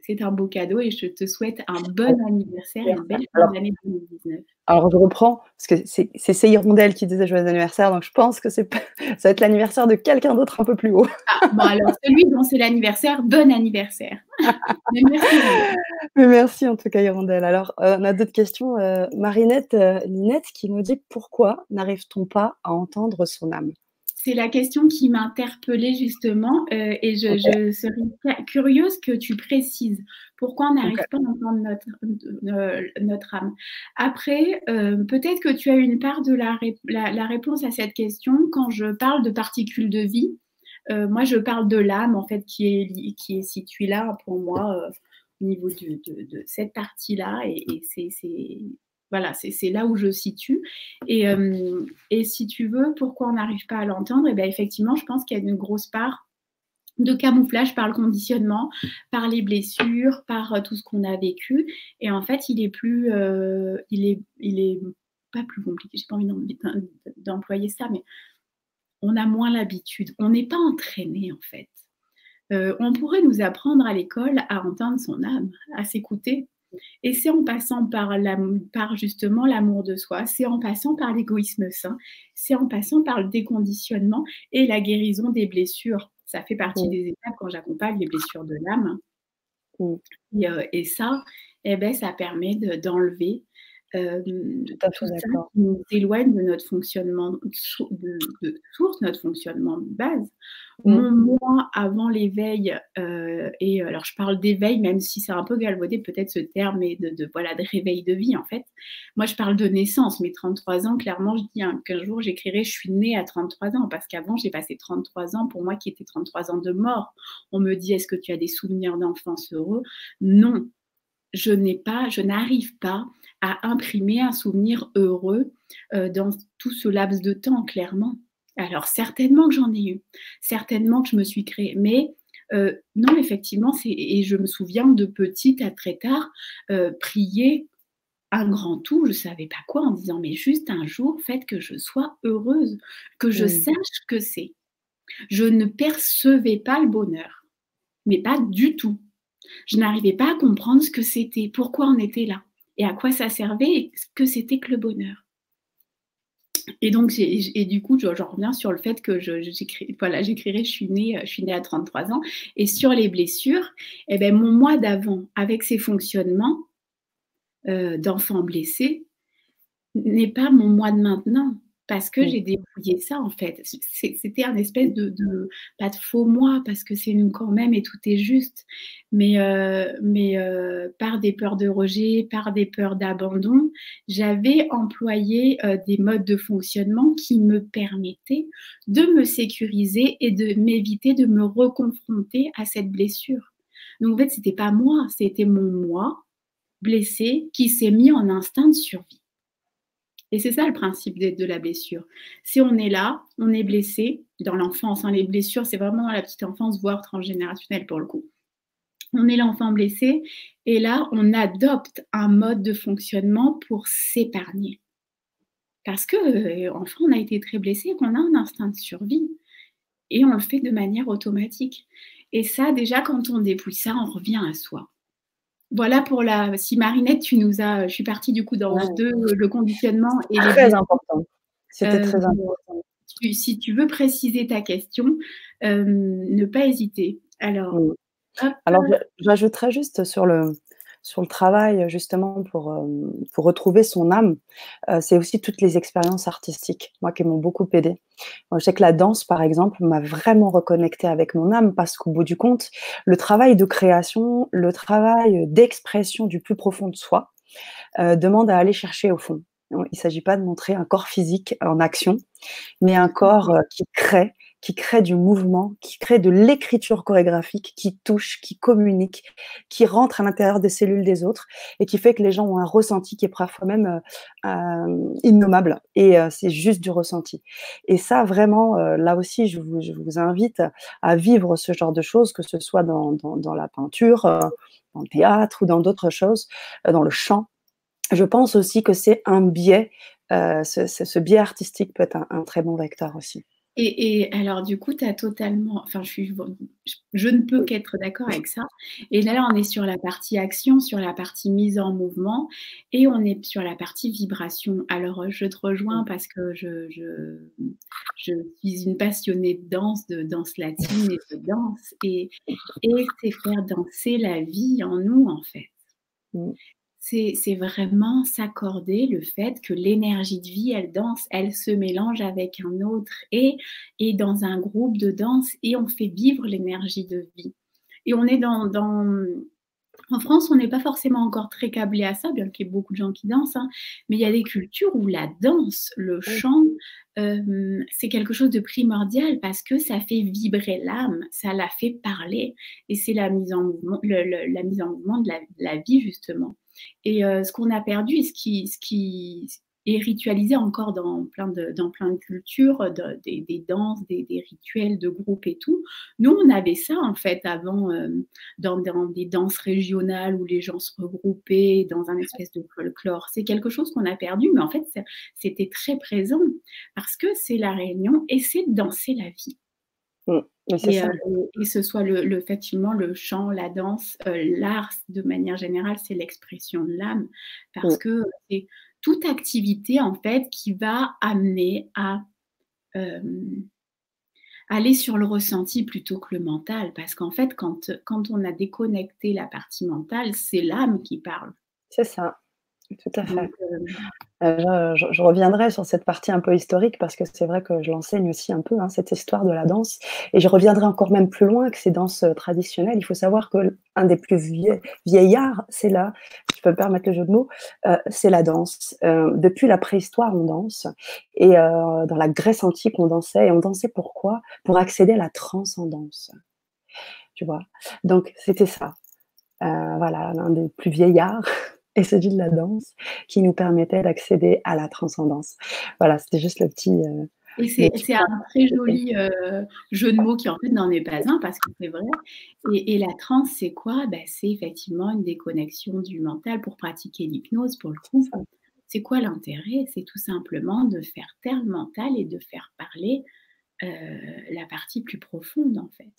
c'est un beau cadeau et je te souhaite un bon anniversaire et une belle fin d'année 2019. Alors je reprends, parce que c'est Hirondelle qui disait joyeux anniversaire, donc je pense que ça va être l'anniversaire de quelqu'un d'autre un peu plus haut. Ah, bon alors celui dont c'est l'anniversaire, bon anniversaire. merci. Mais merci en tout cas Hirondelle. Alors euh, on a d'autres questions. Euh, Marinette euh, Linette qui nous dit pourquoi n'arrive-t-on pas à entendre son âme? C'est la question qui m'a interpellée justement euh, et je, serais curieuse que tu précises pourquoi on n'arrive pas à entendre notre, euh, notre âme. Après, euh, peut-être que tu as une part de la, la, réponse à cette question quand je parle de particules de vie. moi, je parle de l'âme en fait qui est, qui est située là pour moi au niveau de, cette partie-là et, et c'est voilà, c'est là où je situe. Euh, et, si tu veux, pourquoi on n'arrive pas à l'entendre? Et eh bien effectivement, je pense qu'il y a une grosse part de camouflage par le conditionnement, par les blessures, par euh, tout ce qu'on a vécu. Et en fait, il est plus, euh, il est, il est pas plus compliqué. J'ai pas envie d'employer ça, mais on a moins l'habitude. On n'est pas entraîné en fait. on pourrait nous apprendre à l'école à entendre son âme, à s'écouter, et c'est en passant par, par justement l'amour de soi, c'est en passant par l'égoïsme sain, c'est en passant par le déconditionnement et la guérison des blessures. Ça fait partie mm. des étapes quand j'accompagne les blessures de l'âme. Mm. Euh, et, ça, eh ben, ça permet d'enlever euh, tout, ça qui nous éloigne de notre fonctionnement de, source, notre fonctionnement de base. Mmh. Mon moi avant l'éveil, euh, et alors je parle d'éveil, même si c'est un peu galvaudé peut-être ce terme, mais de, voilà de réveil de vie en fait. Moi je parle de naissance, mes 33 ans, clairement je dis hein, qu'un jour j'écrirai je suis née à 33 ans, parce qu'avant j'ai passé 33 ans pour moi qui était 33 ans de mort. On me dit est-ce que tu as des souvenirs d'enfance heureux? Non, je n'ai pas, je n'arrive pas à imprimer un souvenir heureux euh, dans tout ce laps de temps, clairement. Alors certainement que j'en ai eu, certainement que je me suis créée, mais euh, non, effectivement, et je me souviens de petite à très tard, euh, prier un grand tout, je ne savais pas quoi, en disant, mais juste un jour, faites que je sois heureuse, que je sache que c'est. Je ne percevais pas le bonheur, mais pas du tout. Je n'arrivais pas à comprendre ce que c'était, pourquoi on était là et à quoi ça servait ce que c'était que le bonheur. Et donc, et du coup, j'en reviens sur le fait que j'écrirai, voilà, je suis née, je suis née à 33 ans. Et sur les blessures, eh ben, mon moi d'avant, avec ses fonctionnements euh, d'enfant blessé, n'est pas mon moi de maintenant. Parce que j'ai dépouillé ça en fait. C'était un espèce de, pas de faux moi parce que c'est nous quand même et tout est juste, mais, euh, mais euh, par des peurs de rejet, par des peurs d'abandon, j'avais employé euh, des modes de fonctionnement qui me permettaient de me sécuriser et de m'éviter de me reconfronter à cette blessure. Donc en fait, c'était pas moi, c'était mon moi blessé qui s'est mis en instinct de survie. Et c'est ça le principe de, la blessure. Si on est là, on est blessé dans l'enfance. Hein, les blessures, c'est vraiment dans la petite enfance, voire transgénérationnelle pour le coup. On est l'enfant blessé et là, on adopte un mode de fonctionnement pour s'épargner. Parce que, euh, on a été très blessé qu'on a un instinct de survie. Et on le fait de manière automatique. Et ça, déjà, quand on dépouille ça, on revient à soi. Voilà pour la. Si Marinette, tu nous as. Je suis partie du coup dans deux, le conditionnement et Très important. C'était euh, très important. si tu veux préciser ta question, euh, ne pas hésiter. Alors. Alors, j'ajouterais juste sur le, sur le travail justement pour, euh, pour retrouver son âme, euh, c'est aussi toutes les expériences artistiques, moi qui m'ont beaucoup aidé. je sais que la danse, par exemple, m'a vraiment reconnecté avec mon âme parce qu'au bout du compte, le travail de création, le travail d'expression du plus profond de soi euh, demande à aller chercher au fond. Il ne s'agit pas de montrer un corps physique en action, mais un corps qui crée, qui crée du mouvement, qui crée de l'écriture chorégraphique, qui touche, qui communique, qui rentre à l'intérieur des cellules des autres et qui fait que les gens ont un ressenti qui est parfois même euh, euh innommable. Et euh, c'est juste du ressenti. Et ça, vraiment, là aussi, je vous, invite à vivre ce genre de choses, que ce soit dans, la peinture, dans le théâtre ou dans d'autres choses, dans le chant. Je pense aussi que c'est un biais, ce, biais artistique peut être un très bon vecteur aussi. Et, alors, du coup, tu as totalement. Enfin, je, suis, je ne peux qu'être d'accord avec ça. Et là, on est sur la partie action, sur la partie mise en mouvement, et on est sur la partie vibration. Alors, je te rejoins parce que je, je, suis une passionnée de danse, de danse latine et de danse. Et, et c'est faire danser la vie en nous, en fait. C'est vraiment s'accorder le fait que l'énergie de vie, elle danse, elle se mélange avec un autre et, et dans un groupe de danse et on fait vivre l'énergie de vie. Et on est dans en France, on n'est pas forcément encore très câblé à ça, bien qu'il y ait beaucoup de gens qui dansent, hein, mais il y a des cultures où la danse, le chant, euh, c'est quelque chose de primordial parce que ça fait vibrer l'âme, ça la fait parler, et c'est la mise en mouvement, la mise en mouvement de la, de la vie justement. Et euh, ce qu'on a perdu, ce qui, ce qui est ritualisé encore dans plein de, dans plein de cultures, des, danses, des, rituels de groupe et tout. Nous, on avait ça en fait avant euh, dans, dans, des danses régionales où les gens se regroupaient dans un espèce de folklore. C'est quelque chose qu'on a perdu, mais en fait, c'était très présent parce que c'est la réunion et c'est danser la vie. Mmh. Et, euh, et, ce soit le, effectivement le chant, la danse, euh, l'art de manière générale, c'est l'expression de l'âme parce mmh. que c'est toute activité en fait qui va amener à euh, aller sur le ressenti plutôt que le mental parce qu'en fait quand, quand on a déconnecté la partie mentale, c'est l'âme qui parle. C'est ça. Tout à fait. Euh, je, reviendrai sur cette partie un peu historique parce que c'est vrai que je l'enseigne aussi un peu, hein, cette histoire de la danse. Et je reviendrai encore même plus loin que ces danses euh, traditionnelles. Il faut savoir qu'un des plus vieillards, c'est là, je peux me permettre le jeu de mots, euh, c'est la danse. depuis la préhistoire, on danse. Et dans la Grèce antique, on dansait. Et on dansait pourquoi Pour accéder à la transcendance. Tu vois? Donc, c'était ça. voilà, l'un des plus vieillards et celui de la danse qui nous permettait d'accéder à la transcendance. Voilà, c'était juste le petit. Euh, et c'est un très joli euh, jeu de mots qui en fait n'en est pas un parce que c'est vrai. Et, la trans, c'est quoi? Ben, C'est effectivement une déconnexion du mental pour pratiquer l'hypnose pour le coup. C'est quoi l'intérêt? C'est tout simplement de faire taire le mental et de faire parler euh, la partie plus profonde en fait.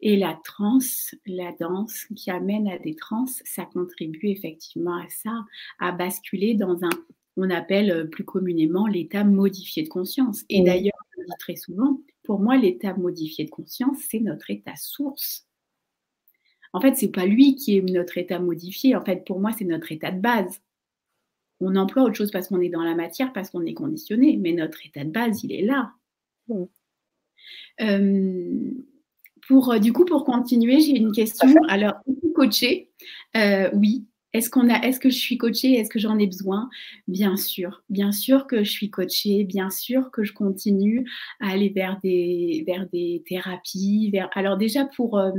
Et la transe, la danse qui amène à des trans, ça contribue effectivement à ça, à basculer dans un, on appelle euh, plus communément l'état modifié de conscience. Et d'ailleurs, je dis très souvent, pour moi, l'état modifié de conscience, c'est notre état source. En fait, c'est pas lui qui est notre état modifié. En fait, pour moi, c'est notre état de base. On emploie autre chose parce qu'on est dans la matière, parce qu'on est conditionné, mais notre état de base, il est là. Mmh. Euh, pour, du coup, pour continuer, j'ai une question. Alors, coacher, euh, oui, est-ce qu'on a, est-ce que je suis coachée? Est-ce que j'en ai besoin? Bien sûr, bien sûr que je suis coachée, bien sûr que je continue à aller vers des, vers des thérapies. Vers... Alors déjà pour, euh,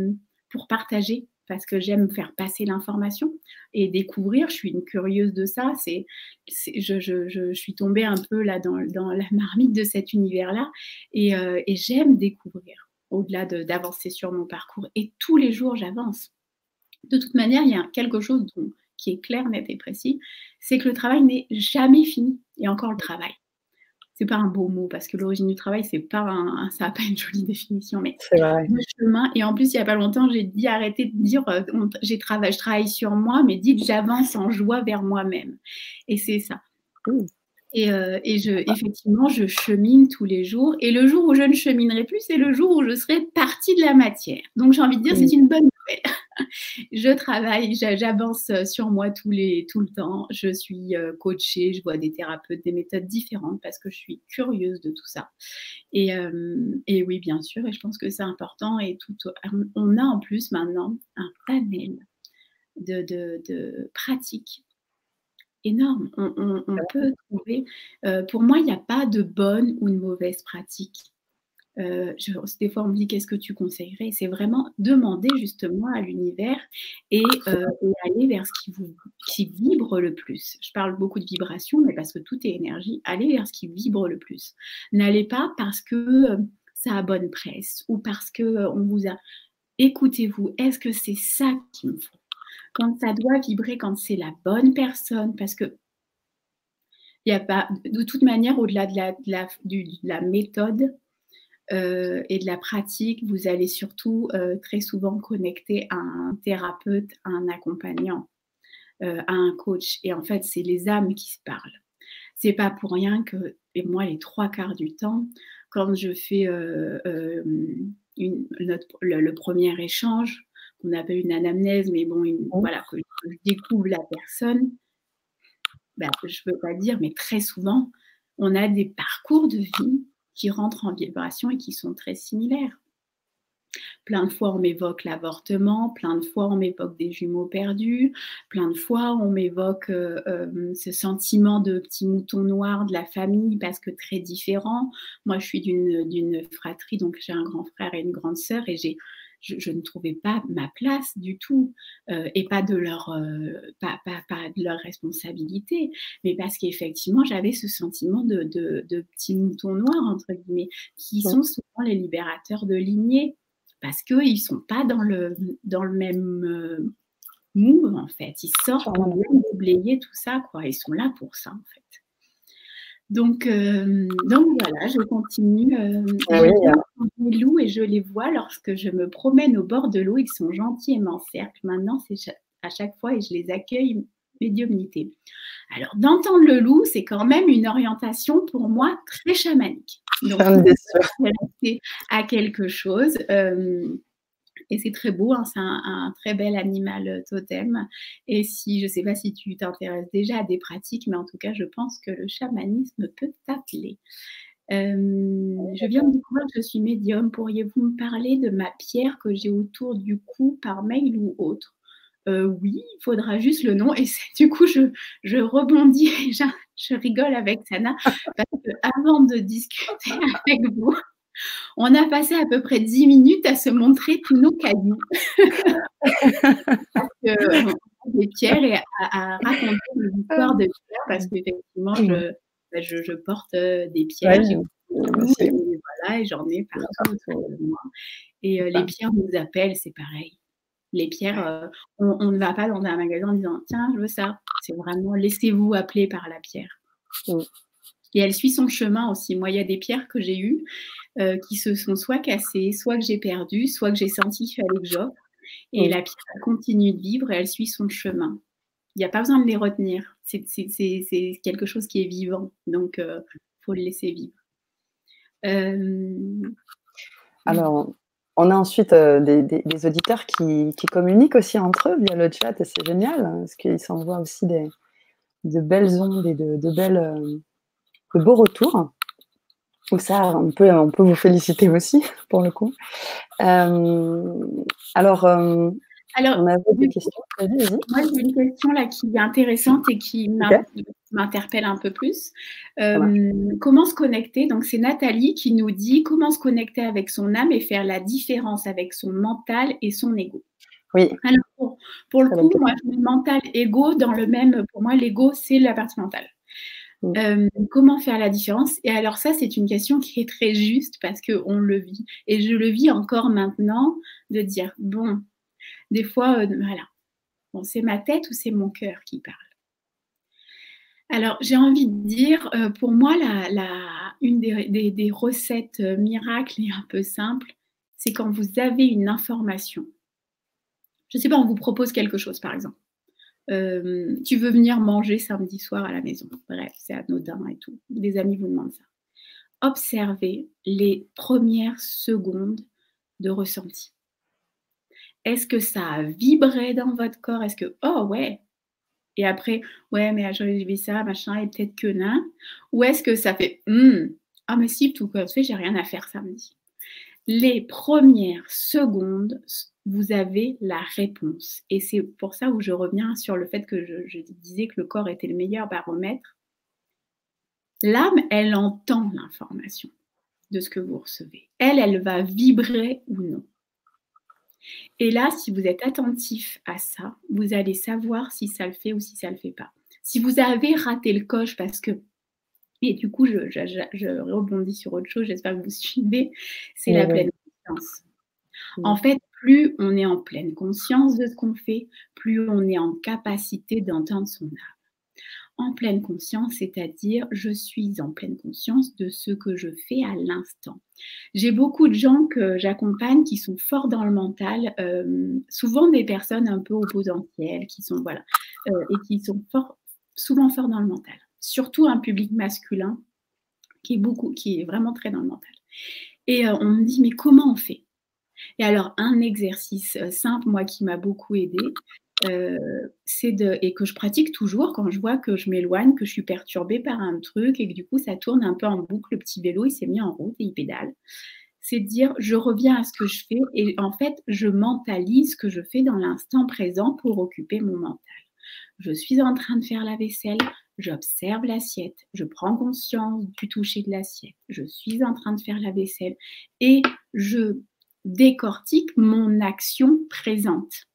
pour partager, parce que j'aime faire passer l'information et découvrir. Je suis une curieuse de ça. C'est, je, je, je, suis tombée un peu là dans, dans la marmite de cet univers-là et, euh, et j'aime découvrir au-delà d'avancer sur mon parcours. Et tous les jours, j'avance. De toute manière, il y a quelque chose dont qui est clair, net et précis, c'est que le travail n'est jamais fini. Et encore le travail. C'est pas un beau mot parce que l'origine du travail, c'est pas un, ça n'a pas une jolie définition, mais le chemin. Et en plus, il n'y a pas longtemps, j'ai dit arrêtez de dire euh, j'ai travaillé, je travaille sur moi, mais dites j'avance en joie vers moi-même. Et c'est ça. Et, euh, et, je, effectivement, je chemine tous les jours. Et le jour où je ne cheminerai plus, c'est le jour où je serai partie de la matière. Donc, j'ai envie de dire, c'est une bonne nouvelle. je travaille, j'avance sur moi tous les, tout le temps. Je suis euh, coachée, je vois des thérapeutes, des méthodes différentes parce que je suis curieuse de tout ça. Et, euh, et oui, bien sûr, et je pense que c'est important. Et tout, on a en plus maintenant un panel de, de, de pratiques énorme. On, peut trouver, euh, pour moi, il n'y a pas de bonne ou de mauvaise pratique. Euh, je, des fois, on me dit qu'est-ce que tu conseillerais? C'est vraiment demander justement à l'univers et, euh, aller vers ce qui vous qui vibre le plus. Je parle beaucoup de vibration, mais parce que tout est énergie, allez vers ce qui vibre le plus. N'allez pas parce que ça a bonne presse ou parce que on vous a. Écoutez-vous, est-ce que c'est ça qui me faut? Quand ça doit vibrer, quand c'est la bonne personne, parce que il a pas, de toute manière, au-delà de la, méthode euh, et de la pratique, vous allez surtout euh, très souvent connecter à un thérapeute, à un accompagnant, euh, à un coach. Et en fait, c'est les âmes qui se parlent. C'est pas pour rien que, et moi, les trois quarts du temps, quand je fais une, le, premier échange, qu'on appelle une anamnèse, mais bon, voilà, que je découvre la personne, ben, je ne veux pas dire, mais très souvent, on a des parcours de vie qui rentrent en vibration et qui sont très similaires. Plein de fois, on m'évoque l'avortement, plein de fois, on m'évoque des jumeaux perdus, plein de fois, on m'évoque euh, euh, ce sentiment de petit mouton noir de la famille parce que très différent. Moi, je suis d'une fratrie, donc j'ai un grand frère et une grande sœur et j'ai je, ne trouvais pas ma place du tout euh, et pas de leur euh, pas, de leur responsabilité, mais parce qu'effectivement j'avais ce sentiment de, de, petits moutons noirs entre guillemets qui sont souvent les libérateurs de lignée parce qu'ils sont pas dans le dans le même euh, move en fait, ils sortent pour déblayer tout ça quoi, ils sont là pour ça en fait. Donc, euh, donc voilà, je continue. Euh, ah les loups et je les vois lorsque je me promène au bord de l'eau. Ils sont gentils et m'encerclent. Maintenant, c'est à chaque fois et je les accueille médiumnité. Alors, d'entendre le loup, c'est quand même une orientation pour moi très chamanique. Donc, à quelque chose. Euh, et c'est très beau, hein, c'est un, très bel animal euh, totem. Et si, je ne sais pas si tu t'intéresses déjà à des pratiques, mais en tout cas, je pense que le chamanisme peut t'appeler. Euh, je viens de découvrir que je suis médium. Pourriez-vous me parler de ma pierre que j'ai autour du cou par mail ou autre? Euh, Oui, il faudra juste le nom. Et du coup, je, je rebondis et je, je rigole avec Sana parce que avant de discuter avec vous, on a passé à peu près dix minutes à se montrer tous nos cailloux. Euh, des pierres et à, raconter l'histoire de pierres parce qu'effectivement, je, bah, je, porte euh, des pierres. et, voilà, et j'en ai partout autour de moi. Et euh, les pierres nous appellent, c'est pareil. Les pierres, on, ne va pas dans un magasin en disant tiens, je veux ça. C'est vraiment laissez-vous appeler par la pierre. Et elle suit son chemin aussi. Moi, il y a des pierres que j'ai eues euh, qui se sont soit cassées, soit que j'ai perdues, soit que j'ai senti qu'il fallait que j'offre. Et la pierre continue de vivre et elle suit son chemin. Il n'y a pas besoin de les retenir. C'est quelque chose qui est vivant. Donc, il euh, faut le laisser vivre. Euh, Alors, on a ensuite des, auditeurs qui, communiquent aussi entre eux via le chat et c'est génial hein, parce qu'ils s'envoient aussi des, de belles ondes et de, de belles, de beaux retours. Donc ça, on peut, on peut vous féliciter aussi pour le coup. alors, alors, on avait des questions. Moi, j'ai une question là qui est intéressante et qui m'interpelle un peu plus. Euh, comment se connecter? Donc, c'est Nathalie qui nous dit comment se connecter avec son âme et faire la différence avec son mental et son ego. Oui. Alors, pour, le coup, moi, je mets mental, ego dans le même. Pour moi, l'ego, c'est la partie mentale. Euh, comment faire la différence? Et alors ça, c'est une question qui est très juste parce qu'on le vit. Et je le vis encore maintenant de dire, bon, des fois, euh, voilà, c'est ma tête ou c'est mon cœur qui parle? Alors, j'ai envie de dire, euh, pour moi, une des, recettes miracles et un peu simples, c'est quand vous avez une information. Je ne sais pas, on vous propose quelque chose, par exemple. Tu veux venir manger samedi soir à la maison. Bref, c'est anodin et tout. Des amis vous demandent ça. Observez les premières secondes de ressenti. Est-ce que ça a vibré dans votre corps? Est-ce que, oh ouais Et après, ouais, mais j'ai vu ça, machin, et peut-être que non. Ou est-ce que ça fait, hmm, ah, mais si, tout comme fait, j'ai rien à faire samedi. Les premières secondes, vous avez la réponse. Et c'est pour ça où je reviens sur le fait que je, je disais que le corps était le meilleur baromètre. L'âme, elle entend l'information de ce que vous recevez. Elle, elle va vibrer ou non. Et là, si vous êtes attentif à ça, vous allez savoir si ça le fait ou si ça ne le fait pas. Si vous avez raté le coche parce que, et du coup, je, rebondis sur autre chose, j'espère que vous suivez, c'est la pleine conscience. En fait, plus on est en pleine conscience de ce qu'on fait, plus on est en capacité d'entendre son âme en pleine conscience, c'est-à-dire je suis en pleine conscience de ce que je fais à l'instant. J'ai beaucoup de gens que j'accompagne qui sont forts dans le mental, euh, souvent des personnes un peu opposentielles, qui sont voilà, euh, et qui sont souvent forts dans le mental. Surtout un public masculin qui est beaucoup, qui est vraiment très dans le mental. Et euh, on me dit mais comment on fait? Et alors, un exercice simple, moi, qui m'a beaucoup aidé, euh, c'est de, et que je pratique toujours quand je vois que je m'éloigne, que je suis perturbée par un truc et que du coup ça tourne un peu en boucle, le petit vélo il s'est mis en route et il pédale. C'est de dire je reviens à ce que je fais et en fait je mentalise ce que je fais dans l'instant présent pour occuper mon mental. Je suis en train de faire la vaisselle, j'observe l'assiette, je prends conscience du toucher de l'assiette, je suis en train de faire la vaisselle et je décortique mon action présente.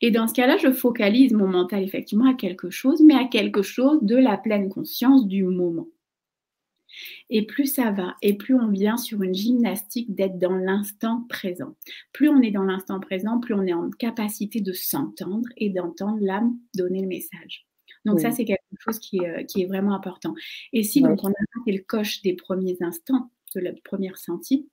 Et dans ce cas-là, je focalise mon mental effectivement à quelque chose, mais à quelque chose de la pleine conscience du moment. Et plus ça va, et plus on vient sur une gymnastique d'être dans l'instant présent. Plus on est dans l'instant présent, plus on est en capacité de s'entendre et d'entendre l'âme donner le message. Donc ça, c'est quelque chose qui est, qui est, vraiment important. Et si donc on a fait le coche des premiers instants, de la première sentie,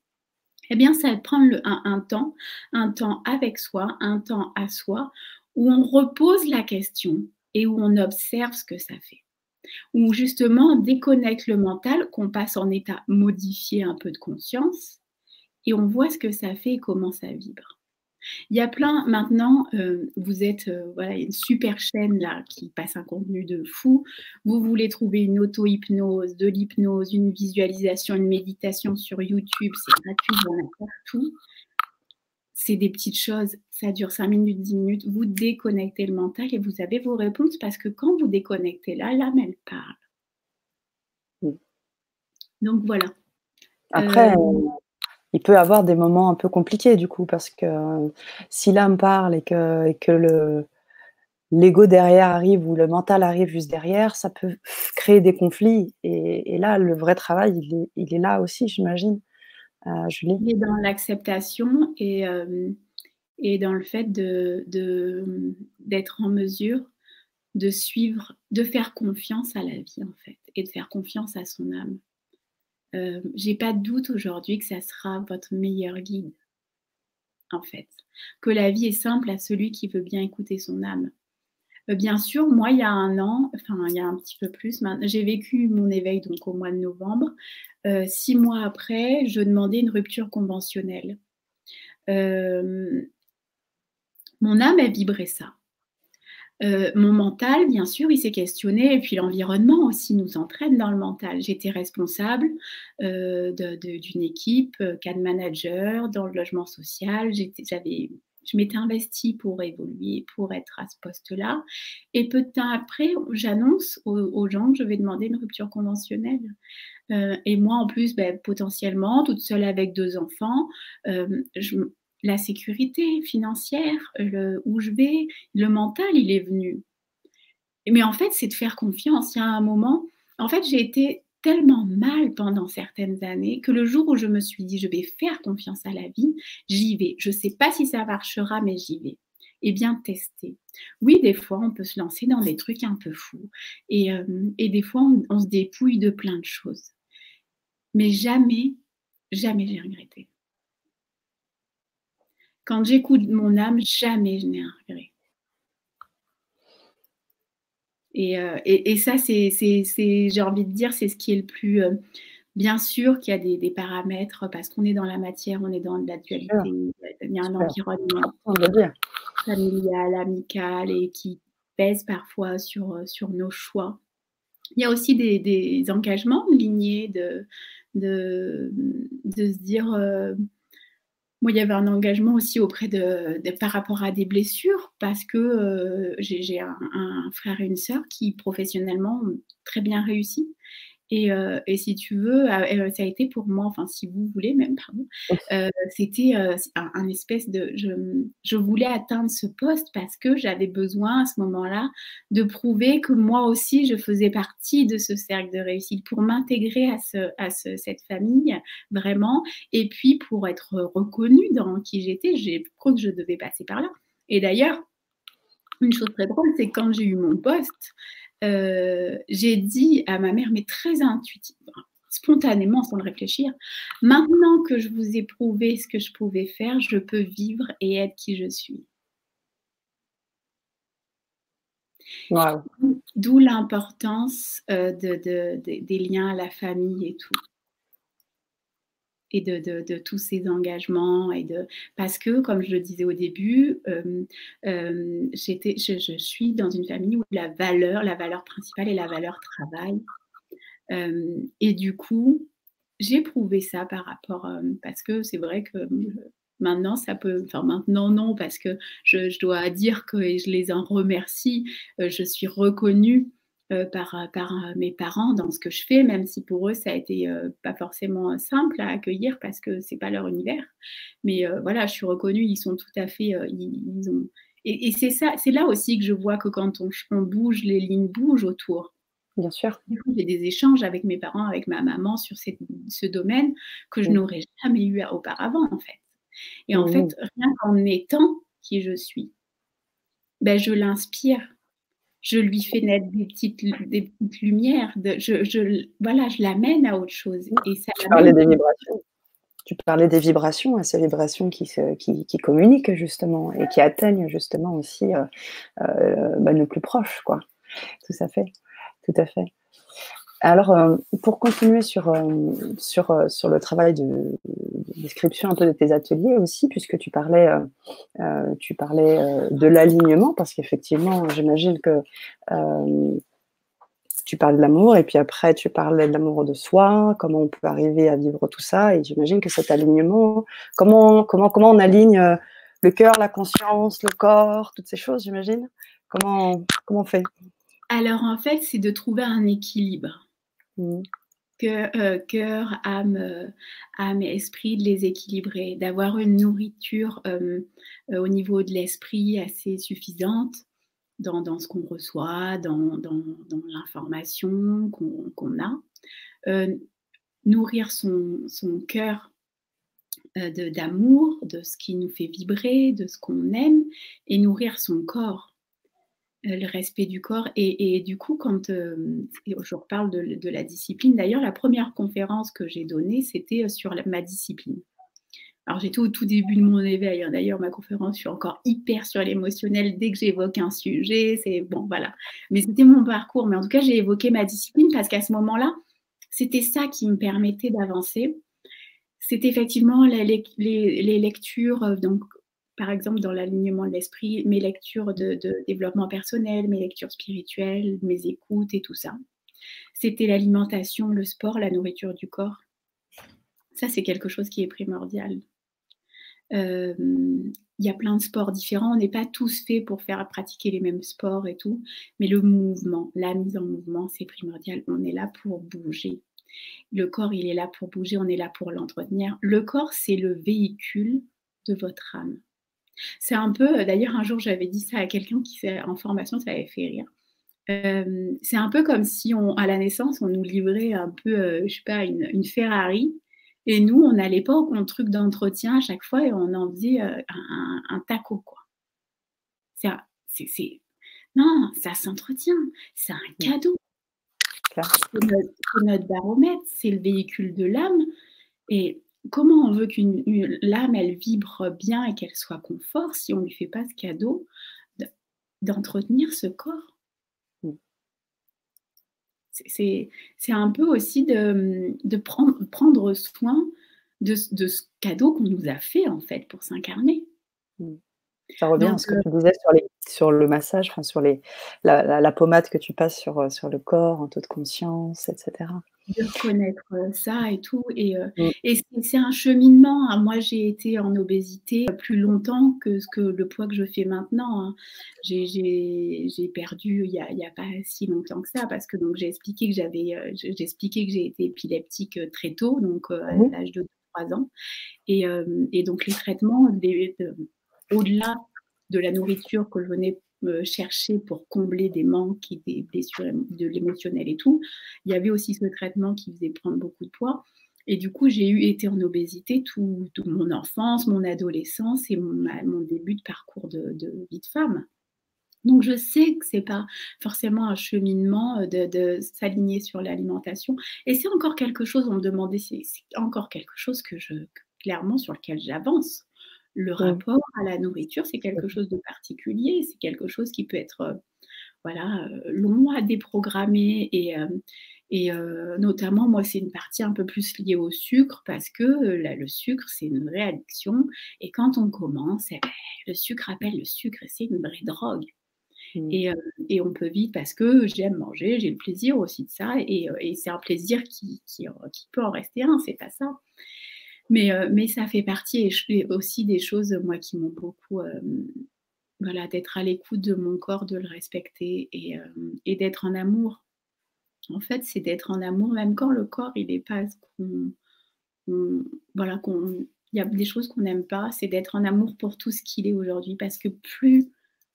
eh bien, ça va prendre un, temps, un temps avec soi, un temps à soi, où on repose la question et où on observe ce que ça fait. Où justement, on déconnecte le mental, qu'on passe en état modifié un peu de conscience, et on voit ce que ça fait et comment ça vibre. Il y a plein, maintenant, euh, vous êtes, euh, voilà, une super chaîne là qui passe un contenu de fou. Vous voulez trouver une auto-hypnose, de l'hypnose, une visualisation, une méditation sur YouTube, c'est gratuit, on a partout. C'est des petites choses, ça dure 5 minutes, 10 minutes. Vous déconnectez le mental et vous avez vos réponses parce que quand vous déconnectez là, l'âme, elle parle. Donc voilà. Après, euh, il peut avoir des moments un peu compliqués du coup, parce que si l'âme parle et que, que le, l'ego derrière arrive ou le mental arrive juste derrière, ça peut créer des conflits. Et, là, le vrai travail, il est, là aussi, j'imagine. Euh, Julie? Il est dans l'acceptation et, euh, et dans le fait de, d'être en mesure de suivre, de faire confiance à la vie en fait, et de faire confiance à son âme. Euh, j'ai pas de doute aujourd'hui que ça sera votre meilleur guide, en fait. Que la vie est simple à celui qui veut bien écouter son âme. Euh, bien sûr, moi, il y a un an, enfin, il y a un petit peu plus, j'ai vécu mon éveil donc au mois de novembre. Euh, six mois après, je demandais une rupture conventionnelle. mon âme a vibré ça. Euh, mon mental, bien sûr, il s'est questionné, et puis l'environnement aussi nous entraîne dans le mental. J'étais responsable euh, d'une équipe, euh, cadre manager dans le logement social. J'avais, je m'étais investie pour évoluer, pour être à ce poste-là. Et peu de temps après, j'annonce aux, gens que je vais demander une rupture conventionnelle. et moi, en plus, ben, potentiellement, toute seule avec deux enfants, je, la sécurité financière, le, où je vais, le mental, il est venu. Mais en fait, c'est de faire confiance. Il y a un moment, en fait, j'ai été tellement mal pendant certaines années que le jour où je me suis dit, je vais faire confiance à la vie, j'y vais. Je ne sais pas si ça marchera, mais j'y vais. Et bien tester. Oui, des fois, on peut se lancer dans des trucs un peu fous. Et, euh, des fois, on, on se dépouille de plein de choses. Mais jamais, jamais j'ai regretté. Quand j'écoute mon âme, jamais je n'ai un regret. Et, euh, ça, c'est, j'ai envie de dire, c'est ce qui est le plus. Euh, bien sûr qu'il y a des, paramètres, parce qu'on est dans la matière, on est dans la dualité, il y a un environnement familial, amical, et qui pèse parfois sur, euh, sur nos choix. Il y a aussi des, engagements lignés de, de, de se dire moi, il y avait un engagement aussi auprès de, par rapport à des blessures, parce que euh, j'ai un, frère et une sœur qui professionnellement ont très bien réussi. Euh, et, si tu veux, euh, ça a été pour moi, enfin si vous voulez même, pardon, euh, c'était un, espèce de... Je, voulais atteindre ce poste parce que j'avais besoin à ce moment-là de prouver que moi aussi, je faisais partie de ce cercle de réussite pour m'intégrer à, ce, à cette famille, vraiment, et puis pour être reconnue dans qui j'étais, j'ai cru que je devais passer par là. Et d'ailleurs, une chose très drôle, c'est quand j'ai eu mon poste, euh, j'ai dit à ma mère, mais très intuitivement, spontanément, sans le réfléchir, maintenant que je vous ai prouvé ce que je pouvais faire, je peux vivre et être qui je suis. D'où l'importance euh, des liens à la famille et tout et de, tous ces engagements et de parce que comme je le disais au début euh, euh, j'étais je, suis dans une famille où la valeur la valeur principale est la valeur travail euh, et du coup j'ai prouvé ça par rapport parce que c'est vrai que Maintenant, ça peut, enfin maintenant non, parce que je, je, dois dire que je les en remercie. je suis reconnue euh, par, euh, par euh, mes parents dans ce que je fais, même si pour eux ça a été pas forcément simple à accueillir parce que c'est pas leur univers. Mais voilà, je suis reconnue, ils sont tout à fait, ils, ont. Et, c'est ça, c'est là aussi que je vois que quand on, on bouge, les lignes bougent autour. Bien sûr. J'ai des échanges avec mes parents, avec ma maman sur ce domaine que je n'aurais jamais eu auparavant, en fait. Et en fait, rien qu'en étant qui je suis, ben, je l'inspire je lui fais naître des petites, des petites lumières. De, je, je, voilà, je l'amène à autre chose. Et ça tu parlais des vibrations. Tu parlais des vibrations, ces vibrations qui, se, qui, qui, communiquent justement et qui atteignent justement aussi euh, euh, bah, nos plus proches, quoi. Tout à fait, tout à fait. Alors, euh, pour continuer sur, euh, euh, le travail de, description un peu de tes ateliers aussi, puisque tu parlais, tu parlais de l'alignement, parce qu'effectivement, j'imagine que tu parles de l'amour, et puis après, tu parlais de l'amour de soi, comment on peut arriver à vivre tout ça, et j'imagine que cet alignement, comment, comment, comment on aligne le cœur, la conscience, le corps, toutes ces choses, j'imagine? Comment, comment on fait? Alors en fait, c'est de trouver un équilibre. Mmh. Que, euh, cœur, âme, euh, âme et esprit, de les équilibrer, d'avoir une nourriture euh, au niveau de l'esprit assez suffisante dans, dans ce qu'on reçoit, dans, dans, l'information qu'on a. nourrir son, son cœur d'amour, de, ce qui nous fait vibrer, de ce qu'on aime, et nourrir son corps le respect du corps. Et, du coup, quand euh, je reparle de, la discipline, d'ailleurs, la première conférence que j'ai donnée, c'était euh, sur ma discipline. Alors, j'étais au tout début de mon éveil. Hein. D'ailleurs, ma conférence, je suis encore hyper sur l'émotionnel dès que j'évoque un sujet. C'est bon, voilà. Mais c'était mon parcours. Mais en tout cas, j'ai évoqué ma discipline parce qu'à ce moment-là, c'était ça qui me permettait d'avancer. C'était effectivement les, les, lectures, donc par exemple, dans l'alignement de l'esprit, mes lectures de, développement personnel, mes lectures spirituelles, mes écoutes et tout ça. C'était l'alimentation, le sport, la nourriture du corps. Ça, c'est quelque chose qui est primordial. Euh, il y a plein de sports différents. On n'est pas tous faits pour faire pratiquer les mêmes sports et tout, mais le mouvement, la mise en mouvement, c'est primordial. On est là pour bouger. Le corps, il est là pour bouger, on est là pour l'entretenir. Le corps, c'est le véhicule de votre âme. C'est un peu, d'ailleurs, un jour, j'avais dit ça à quelqu'un qui en formation, ça avait fait rire. Euh, c'est un peu comme si, on, à la naissance, on nous livrait un peu, euh, je sais pas, une, Ferrari. Et nous, on n'allait pas au truc d'entretien à chaque fois et on en faisait euh, un, taco, quoi. C'est, non, ça s'entretient. C'est un cadeau. C'est notre, notre, baromètre, c'est le véhicule de l'âme. Et comment on veut qu'une l'âme, elle vibre bien et qu'elle soit confort si on ne lui fait pas ce cadeau d'entretenir ce corps? Mmh. c'est un peu aussi de, de prendre, prendre, soin de, de ce cadeau qu'on nous a fait en fait pour s'incarner. Mmh. Ça revient à ce que euh tu disais sur, les, sur le massage, enfin, sur les, la, la, pommade que tu passes sur, sur le corps en toute conscience, etc de reconnaître ça et tout. Et, mmh. et c'est un cheminement. Hein. Moi, j'ai été en obésité plus longtemps que, ce que le poids que je fais maintenant. Hein. J'ai perdu il n'y a, a, pas si longtemps que ça parce que j'ai expliqué que j'avais j'ai expliqué que j'ai été épileptique très tôt, donc à mmh. l'âge de 3 ans. Et, et donc les traitements, au-delà de la nourriture que je venais chercher pour combler des manques des blessures de l'émotionnel et tout. Il y avait aussi ce traitement qui faisait prendre beaucoup de poids. Et du coup, j'ai eu été en obésité toute mon enfance, mon adolescence et mon, début de parcours de, vie de femme. Donc, je sais que c'est pas forcément un cheminement de, de s'aligner sur l'alimentation. Et c'est encore quelque chose, on me demandait, c'est encore quelque chose que je, clairement, sur lequel j'avance le rapport à la nourriture, c'est quelque chose de particulier, c'est quelque chose qui peut être voilà, long à déprogrammer et, euh, notamment, moi, c'est une partie un peu plus liée au sucre parce que le sucre, c'est une vraie addiction. Et quand on commence, eh ben, le sucre appelle le sucre et c'est une vraie drogue. Mmh. Et, et, on peut vite parce que j'aime manger, j'ai le plaisir aussi de ça et, et c'est un plaisir qui, qui, qui, peut en rester un, c'est pas ça. Mais, euh, mais ça fait partie et aussi des choses, moi, qui m'ont beaucoup. Euh, voilà, d'être à l'écoute de mon corps, de le respecter et, euh, et d'être en amour. En fait, c'est d'être en amour, même quand le corps, il n'est pas ce qu'on. Voilà, qu'on. Il y a des choses qu'on n'aime pas, c'est d'être en amour pour tout ce qu'il est aujourd'hui. Parce que plus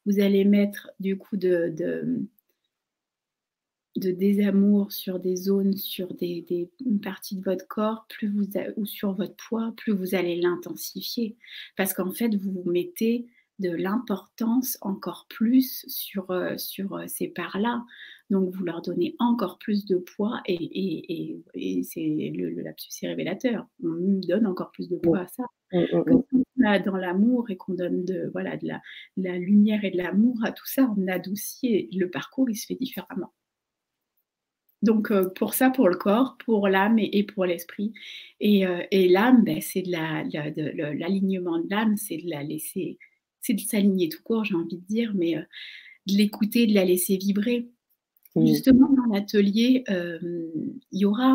vous allez mettre du coup de, de de désamour sur des zones, sur des, des une partie de votre corps, plus vous ou sur votre poids, plus vous allez l'intensifier. Parce qu'en fait, vous vous mettez de l'importance encore plus sur, euh, sur euh, ces parts-là. Donc, vous leur donnez encore plus de poids et, et, et, c'est le, le, lapsus révélateur. On donne encore plus de poids à ça. Mmh, mmh, mmh. Quand on a dans l'amour et qu'on donne de, voilà, de, la, de la lumière et de l'amour à tout ça, on adoucit et le parcours, il se fait différemment. Donc euh, pour ça, pour le corps, pour l'âme et, pour l'esprit. Et, euh, l'âme, ben, c'est de l'alignement de l'âme, c'est de la laisser, c'est de s'aligner tout court, j'ai envie de dire, mais euh, de l'écouter, de la laisser vibrer. Justement, dans l'atelier, il y aura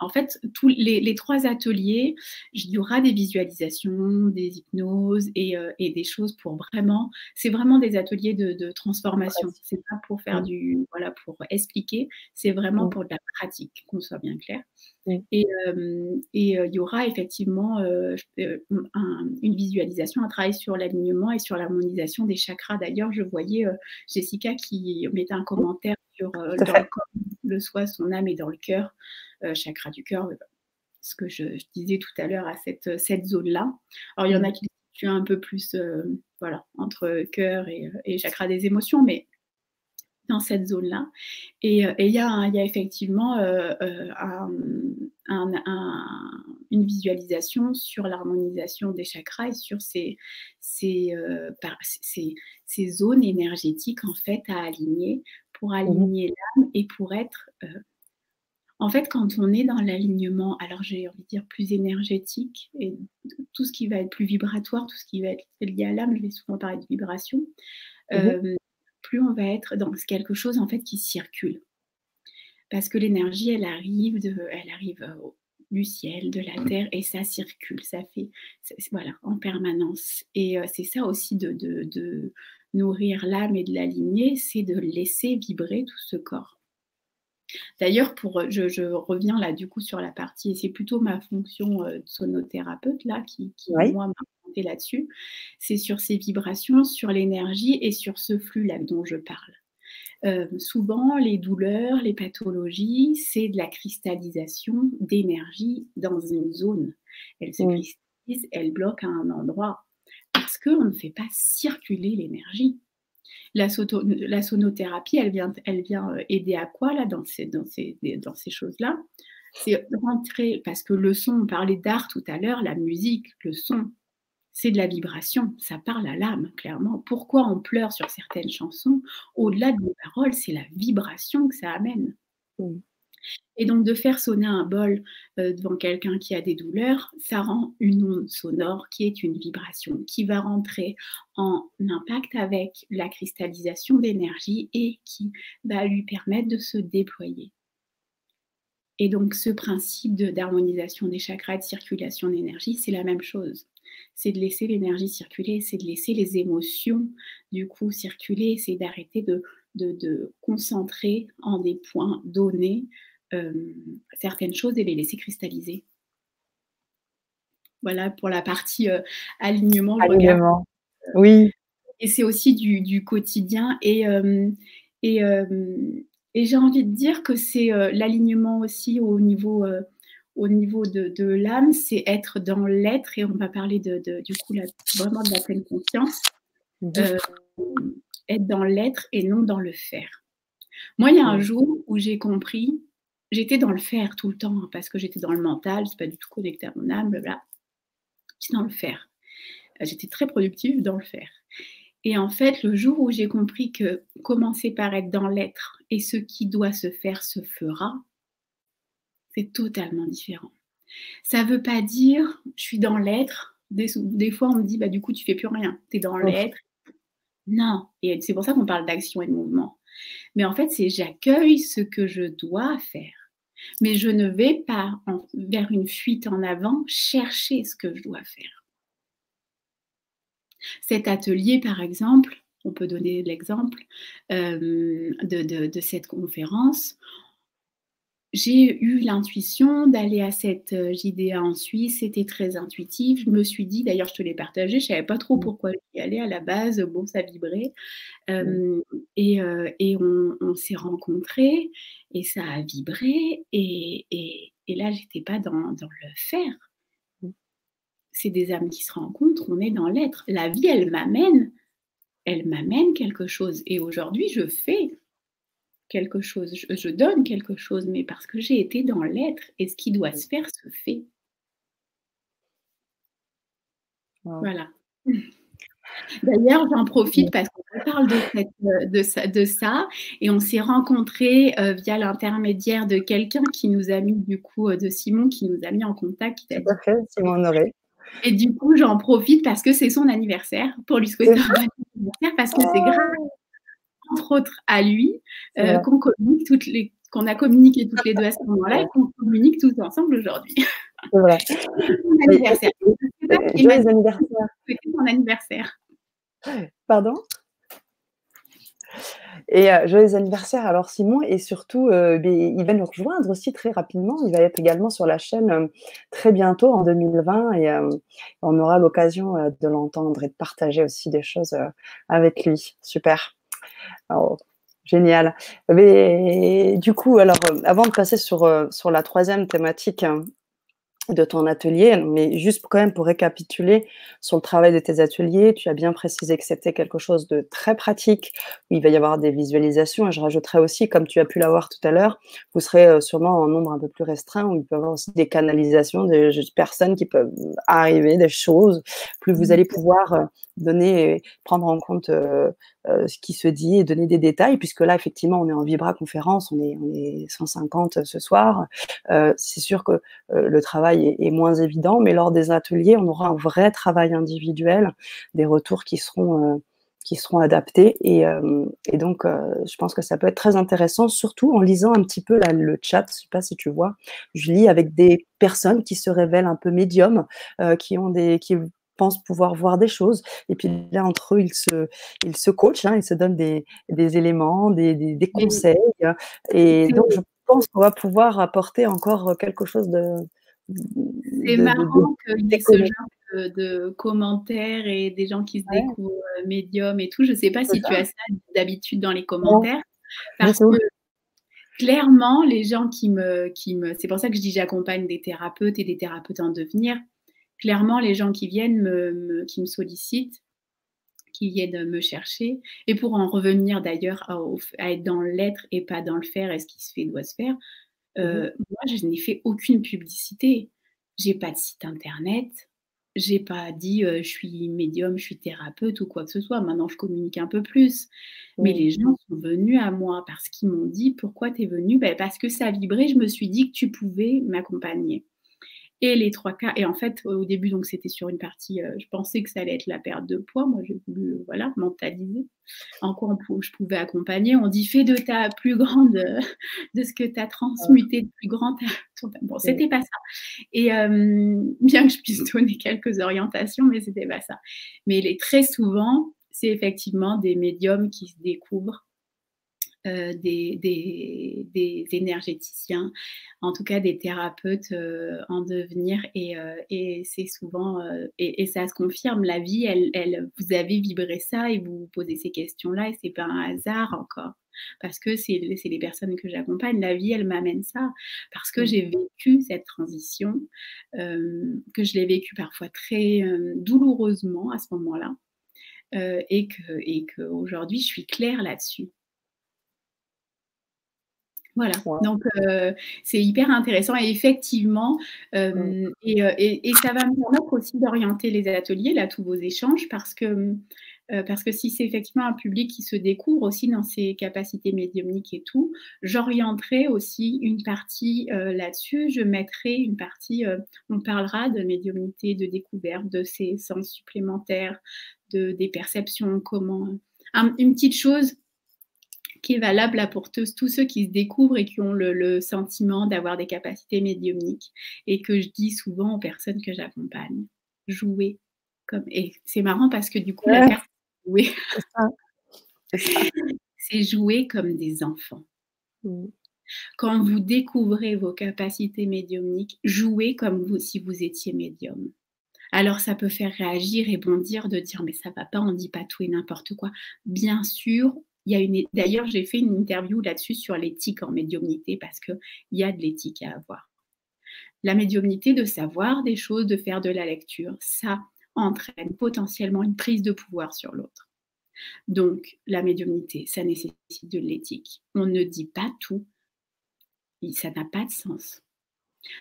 en fait tous les, trois ateliers, il y aura des visualisations, des hypnoses et, des choses pour vraiment, c'est vraiment des ateliers de, transformation. C'est pas pour faire du, voilà, pour expliquer, c'est vraiment pour de la pratique, qu'on soit bien clair. Et, il y aura effectivement une visualisation, un travail sur l'alignement et sur l'harmonisation des chakras. D'ailleurs, je voyais Jessica qui mettait un commentaire sur euh, le corps, le soi, son âme est dans le cœur, euh, chakra du cœur, ce que je, disais tout à l'heure à cette, cette zone-là. Alors, il y en a mmh. qui situent un peu plus euh, voilà, entre cœur et, et, chakra des émotions, mais dans cette zone-là. Et il y, y, a effectivement un, une visualisation sur l'harmonisation des chakras et sur ces, ces, ces, ces, zones énergétiques en fait à aligner pour mmh aligner l'âme et pour être... Euh, en fait, quand on est dans l'alignement, alors j'ai envie de dire plus énergétique et tout ce qui va être plus vibratoire, tout ce qui va être lié à l'âme, je vais souvent parler de vibration, mmh plus on va être dans quelque chose en fait qui circule. Parce que l'énergie, elle arrive, de, elle arrive du ciel, de la terre, et ça circule, ça fait, voilà, en permanence. Et c'est ça aussi de, de nourrir l'âme et de l'aligner, c'est de laisser vibrer tout ce corps. D'ailleurs, pour, je, reviens là du coup sur la partie, et c'est plutôt ma fonction de sonothérapeute là qui, moi m'a monté là-dessus, c'est sur ces vibrations, sur l'énergie et sur ce flux là dont je parle. souvent, les douleurs, les pathologies, c'est de la cristallisation d'énergie dans une zone. Elle se cristallise, elle bloque à un endroit parce qu'on ne fait pas circuler l'énergie. La, sonothérapie, elle vient, elle vient euh, aider à quoi là dans ces, dans ces, dans ces choses-là? C'est rentrer, parce que le son, on parlait d'art tout à l'heure, la musique, le son, c'est de la vibration, ça parle à l'âme, clairement. Pourquoi on pleure sur certaines chansons? Au-delà des paroles, c'est la vibration que ça amène. Et donc de faire sonner un bol euh, devant quelqu'un qui a des douleurs, ça rend une onde sonore qui est une vibration qui va rentrer en impact avec la cristallisation d'énergie et qui va lui permettre de se déployer. Et donc ce principe d'harmonisation des chakras, de circulation d'énergie, c'est la même chose. C'est de laisser l'énergie circuler, c'est de laisser les émotions du coup circuler, c'est d'arrêter de, concentrer en des points donnés certaines choses et les laisser cristalliser. Voilà pour la partie euh, alignement. Alignement. oui. Et c'est aussi du, quotidien. Et, euh, et, et j'ai envie de dire que c'est l'alignement aussi au niveau, au niveau de, l'âme, c'est être dans l'être. Et on va parler de, du coup vraiment de la pleine conscience. Mmh être dans l'être et non dans le faire. Moi, il y a un jour où j'ai compris J'étais dans le faire tout le temps hein, parce que j'étais dans le mental, suis pas du tout connectée à mon âme, blablabla. J'étais dans le faire. Euh, j'étais très productive dans le faire. Et en fait, le jour où j'ai compris que commencer par être dans l'être et ce qui doit se faire se fera, c'est totalement différent. Ça ne veut pas dire je suis dans l'être. Des, fois, on me dit bah, du coup, tu fais plus rien. Tu es dans l'être. Non. Et c'est pour ça qu'on parle d'action et de mouvement. Mais en fait, c'est j'accueille ce que je dois faire mais je ne vais pas vers une fuite en avant chercher ce que je dois faire. Cet atelier, par exemple, on peut donner l'exemple euh, de, cette conférence j'ai eu l'intuition d'aller à cette euh, JDA en Suisse. C'était très intuitif. Je me suis dit, d'ailleurs, je te l'ai partagé, je ne savais pas trop mmh. pourquoi y aller à la base. Bon, ça vibrait. Mmh. et, euh, et, on, s'est rencontrés et ça a vibré. Et, et, et là, j'étais pas dans, dans le faire. Mmh. C'est des âmes qui se rencontrent, on est dans l'être. La vie, elle m'amène, elle m'amène quelque chose. Et aujourd'hui, je fais quelque chose, je, donne quelque chose, mais parce que j'ai été dans l'être et ce qui doit se faire se fait. Voilà. D'ailleurs, j'en profite parce qu'on parle de, de, ça, de, ça, et on s'est rencontrés euh, via l'intermédiaire de quelqu'un qui nous a mis, du coup, euh, de Simon, qui nous a mis en contact. Qui Tout à fait, Simon Honoré. Et du coup, j'en profite parce que c'est son anniversaire, pour lui souhaiter un anniversaire, parce que c'est oh. grave entre autres à lui, euh, qu'on communique toutes les qu'on a communiqué toutes les deux à ce moment-là et qu'on communique tous ensemble aujourd'hui. C'est vrai. Son anniversaire. Joyeux anniversaire. Son anniversaire. Pardon? Et euh, joyeux anniversaire alors Simon et surtout euh, ben, il va nous rejoindre aussi très rapidement. Il va être également sur la chaîne très bientôt en 2020 et on aura l'occasion de l'entendre et de partager aussi des choses avec lui. Super. Oh, génial. Mais, du coup, alors, euh, avant de passer sur, euh, sur la troisième thématique hein, de ton atelier, mais juste quand même pour récapituler sur le travail de tes ateliers, tu as bien précisé que c'était quelque chose de très pratique, où il va y avoir des visualisations, et je rajouterais aussi, comme tu as pu l'avoir tout à l'heure, vous serez euh, sûrement en nombre un peu plus restreint, où il peut y avoir aussi des canalisations de personnes qui peuvent arriver, des choses, plus vous mmh. allez pouvoir donner, prendre en compte euh, ce qui se dit et donner des détails, puisque là, effectivement, on est en Vibra conférence, on est, on est 150 ce soir. Euh, c'est sûr que euh, le travail travail est, moins évident, mais lors des ateliers, on aura un vrai travail individuel, des retours qui seront, qui seront adaptés. Et, donc, je pense que ça peut être très intéressant, surtout en lisant un petit peu le chat. Je ne sais pas si tu vois, je lis avec des personnes qui se révèlent un peu médiums, qui ont des, qui pensent pouvoir voir des choses. Et puis là, entre eux, ils se, ils se coachent, hein, ils se donnent des, des éléments, des, des, conseils. Et donc, je pense qu'on va pouvoir apporter encore quelque chose de. C'est marrant qu'il y ait ce genre de, commentaires et des gens qui se découvrent euh, médium et tout. Je ne sais pas si tu as ça d'habitude dans les commentaires. Parce que clairement, les gens qui me, qui me. C'est pour ça que je dis j'accompagne des thérapeutes et des thérapeutes en devenir clairement, les gens qui viennent, me, qui me sollicitent, qui viennent me chercher, et pour en revenir d'ailleurs à, être dans l'être et pas dans le faire, et ce qui se fait doit se faire, euh, mmh moi, je n'ai fait aucune publicité. J'ai pas de site internet, j'ai pas dit euh, je suis médium, je suis thérapeute ou quoi que ce soit. Maintenant, je communique un peu plus. Mais les gens sont venus à moi parce qu'ils m'ont dit pourquoi tu es venu ben, Parce que ça vibrait, je me suis dit que tu pouvais m'accompagner. Et les trois cas, et en fait, au début, donc c'était sur une partie, euh, je pensais que ça allait être la perte de poids. Moi, j'ai voulu, euh, voilà, mentaliser en quoi je pouvais accompagner. On dit fais de ta plus grande, de ce que tu as transmuté de plus grand. Bon, c'était pas ça. Et euh, bien que je puisse donner quelques orientations, mais c'était pas ça. Mais très souvent, c'est effectivement des médiums qui se découvrent euh, des, des, énergéticiens, en tout cas des thérapeutes euh, en devenir. Et, euh, et c'est souvent, et, ça se confirme, la vie, elle, elle, vous avez vibré ça et vous vous posez ces questions-là et c'est pas un hasard encore. Parce que c'est les personnes que j'accompagne, la vie, elle m'amène ça. Parce que mmh. j'ai vécu cette transition, que je l'ai vécue parfois très douloureusement à ce moment-là. et que et qu'aujourd'hui, je suis claire là-dessus. Voilà, donc c'est hyper intéressant. Et effectivement, mmh. et, ça va me permettre aussi d'orienter les ateliers, là, tous vos échanges, parce que, parce que si c'est effectivement un public qui se découvre aussi dans ses capacités médiumniques et tout, j'orienterai aussi une partie là-dessus, je mettrai une partie, on parlera de médiumnité, de découverte, de ses sens supplémentaires, de, des perceptions, comment... une petite chose qui est valable pour tous, tous, ceux qui se découvrent et qui ont le, sentiment d'avoir des capacités médiumniques. Et que je dis souvent aux personnes que j'accompagne, jouer comme. Et c'est marrant parce que du coup, la carte, jouer. C'est jouer comme des enfants. Quand vous découvrez vos capacités médiumniques, jouez comme vous, si vous étiez médium. Alors ça peut faire réagir et bondir de dire mais ça va pas, on dit pas tout et n'importe quoi. Bien sûr, une... D'ailleurs, j'ai fait une interview là-dessus sur l'éthique en médiumnité parce qu'il y a de l'éthique à avoir. La médiumnité, de savoir des choses, de faire de la lecture, ça entraîne potentiellement une prise de pouvoir sur l'autre. Donc, la médiumnité, ça nécessite de l'éthique. On ne dit pas tout. Ça n'a pas de sens.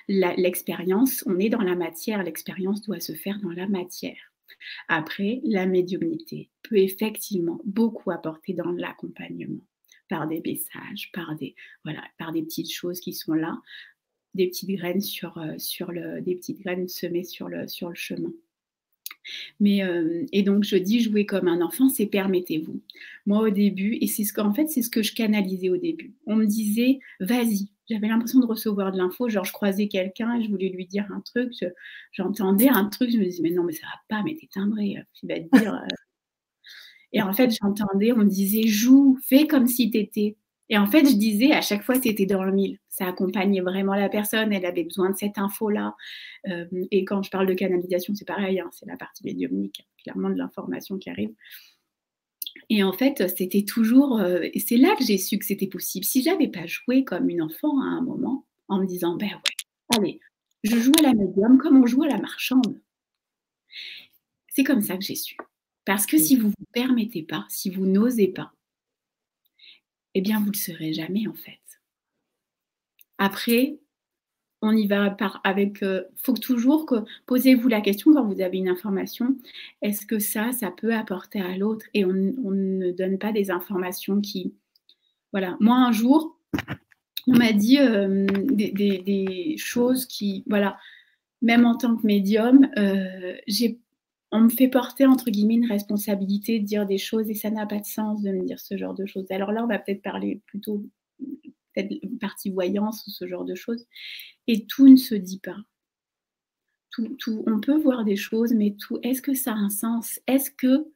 L'expérience, on est dans la matière, l'expérience doit se faire dans la matière. Après, la médiumnité peut effectivement beaucoup apporter dans l'accompagnement par des messages, par des, voilà, par des petites choses qui sont là, des petites graines sur, euh, le, des petites graines semées sur le chemin. Mais euh, et donc je dis jouer comme un enfant, c'est permettez-vous. Moi au début, et c'est ce qu'en fait c'est ce que je canalisais au début. On me disait vas-y. J'avais l'impression de recevoir de l'info, genre je croisais quelqu'un et je voulais lui dire un truc, j'entendais un truc, je me disais mais non mais ça va pas, mais t'es timbré, tu vas te dire. Euh. Et en fait j'entendais, on me disait joue, fais comme si t'étais. Et en fait, je disais à chaque fois, c'était dans le mille. Ça accompagnait vraiment la personne. Elle avait besoin de cette info-là. Euh, et quand je parle de canalisation, c'est pareil. Hein, c'est la partie médiumnique, clairement de l'information qui arrive. Et en fait, c'était toujours. Euh, et c'est là que j'ai su que c'était possible. Si j'avais pas joué comme une enfant à un moment, en me disant, ben ouais, allez, je joue à la médium comme on joue à la marchande. C'est comme ça que j'ai su. Parce que si vous ne vous permettez pas, si vous n'osez pas, eh bien, vous ne le serez jamais en fait. Après, on y va par avec. Il euh, faut toujours que posez-vous la question quand vous avez une information. Est-ce que ça, ça peut apporter à l'autre? Et on, ne donne pas des informations qui. Voilà. Moi, un jour, on m'a dit euh, des, des, choses qui. Voilà. même en tant que médium, j'ai on me fait porter entre guillemets une responsabilité de dire des choses et ça n'a pas de sens de me dire ce genre de choses. Alors là, on va peut-être parler plutôt peut-être partie voyance ou ce genre de choses. Et tout ne se dit pas. Tout, tout, on peut voir des choses, mais tout, est-ce que ça a un sens? Est-ce que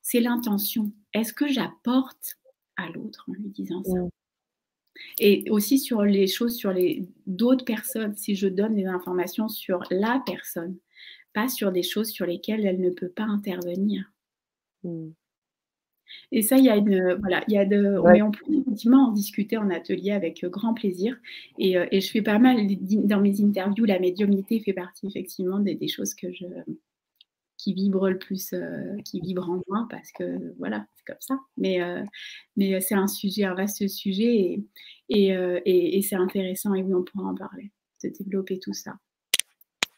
c'est l'intention? Est-ce que j'apporte à l'autre en lui disant ça? Et aussi sur les choses, sur les d'autres personnes, si je donne des informations sur la personne, pas sur des choses sur lesquelles elle ne peut pas intervenir. Hmm. Et ça, il y a une, voilà, il y a de, mais on peut effectivement en discuter en atelier avec euh, grand plaisir. Et, euh, et, je fais pas mal dans mes interviews, la médiumnité fait partie effectivement des, des choses que je, qui vibrent le plus, euh, qui vibrent en moi parce que voilà, c'est comme ça. Mais, mais c'est un sujet, un vaste sujet et, et, et, et c'est intéressant et oui, on pourra en parler, de développer tout ça.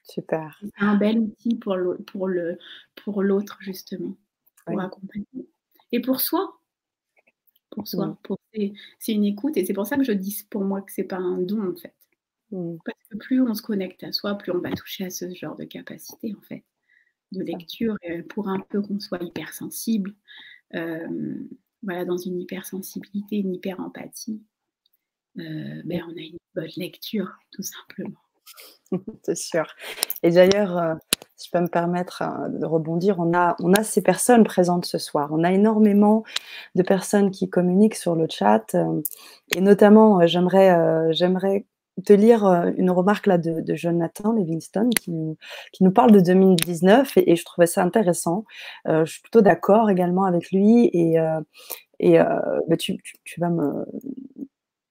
Super. C'est un bel outil pour l'autre, pour le, pour justement, pour accompagner. Et pour soi. Pour soi. Pour, c'est, une écoute et c'est pour ça que je dis pour moi que c'est pas un don en fait. Parce que plus on se connecte à soi, plus on va toucher à ce genre de capacité en fait de lecture pour un peu qu'on soit hypersensible. Euh, voilà, dans une hypersensibilité, une hyper-empathie, euh, ben, on a une bonne lecture, tout simplement. c'est sûr. Et d'ailleurs, euh, si je peux me permettre euh, de rebondir, on a, on a ces personnes présentes ce soir. On a énormément de personnes qui communiquent sur le chat. Euh, et notamment, j'aimerais, j'aimerais te lire une remarque là de, Jonathan Livingston qui, qui, nous parle de 2019 et, je trouvais ça intéressant. je suis plutôt d'accord également avec lui et, et bah, tu, vas me,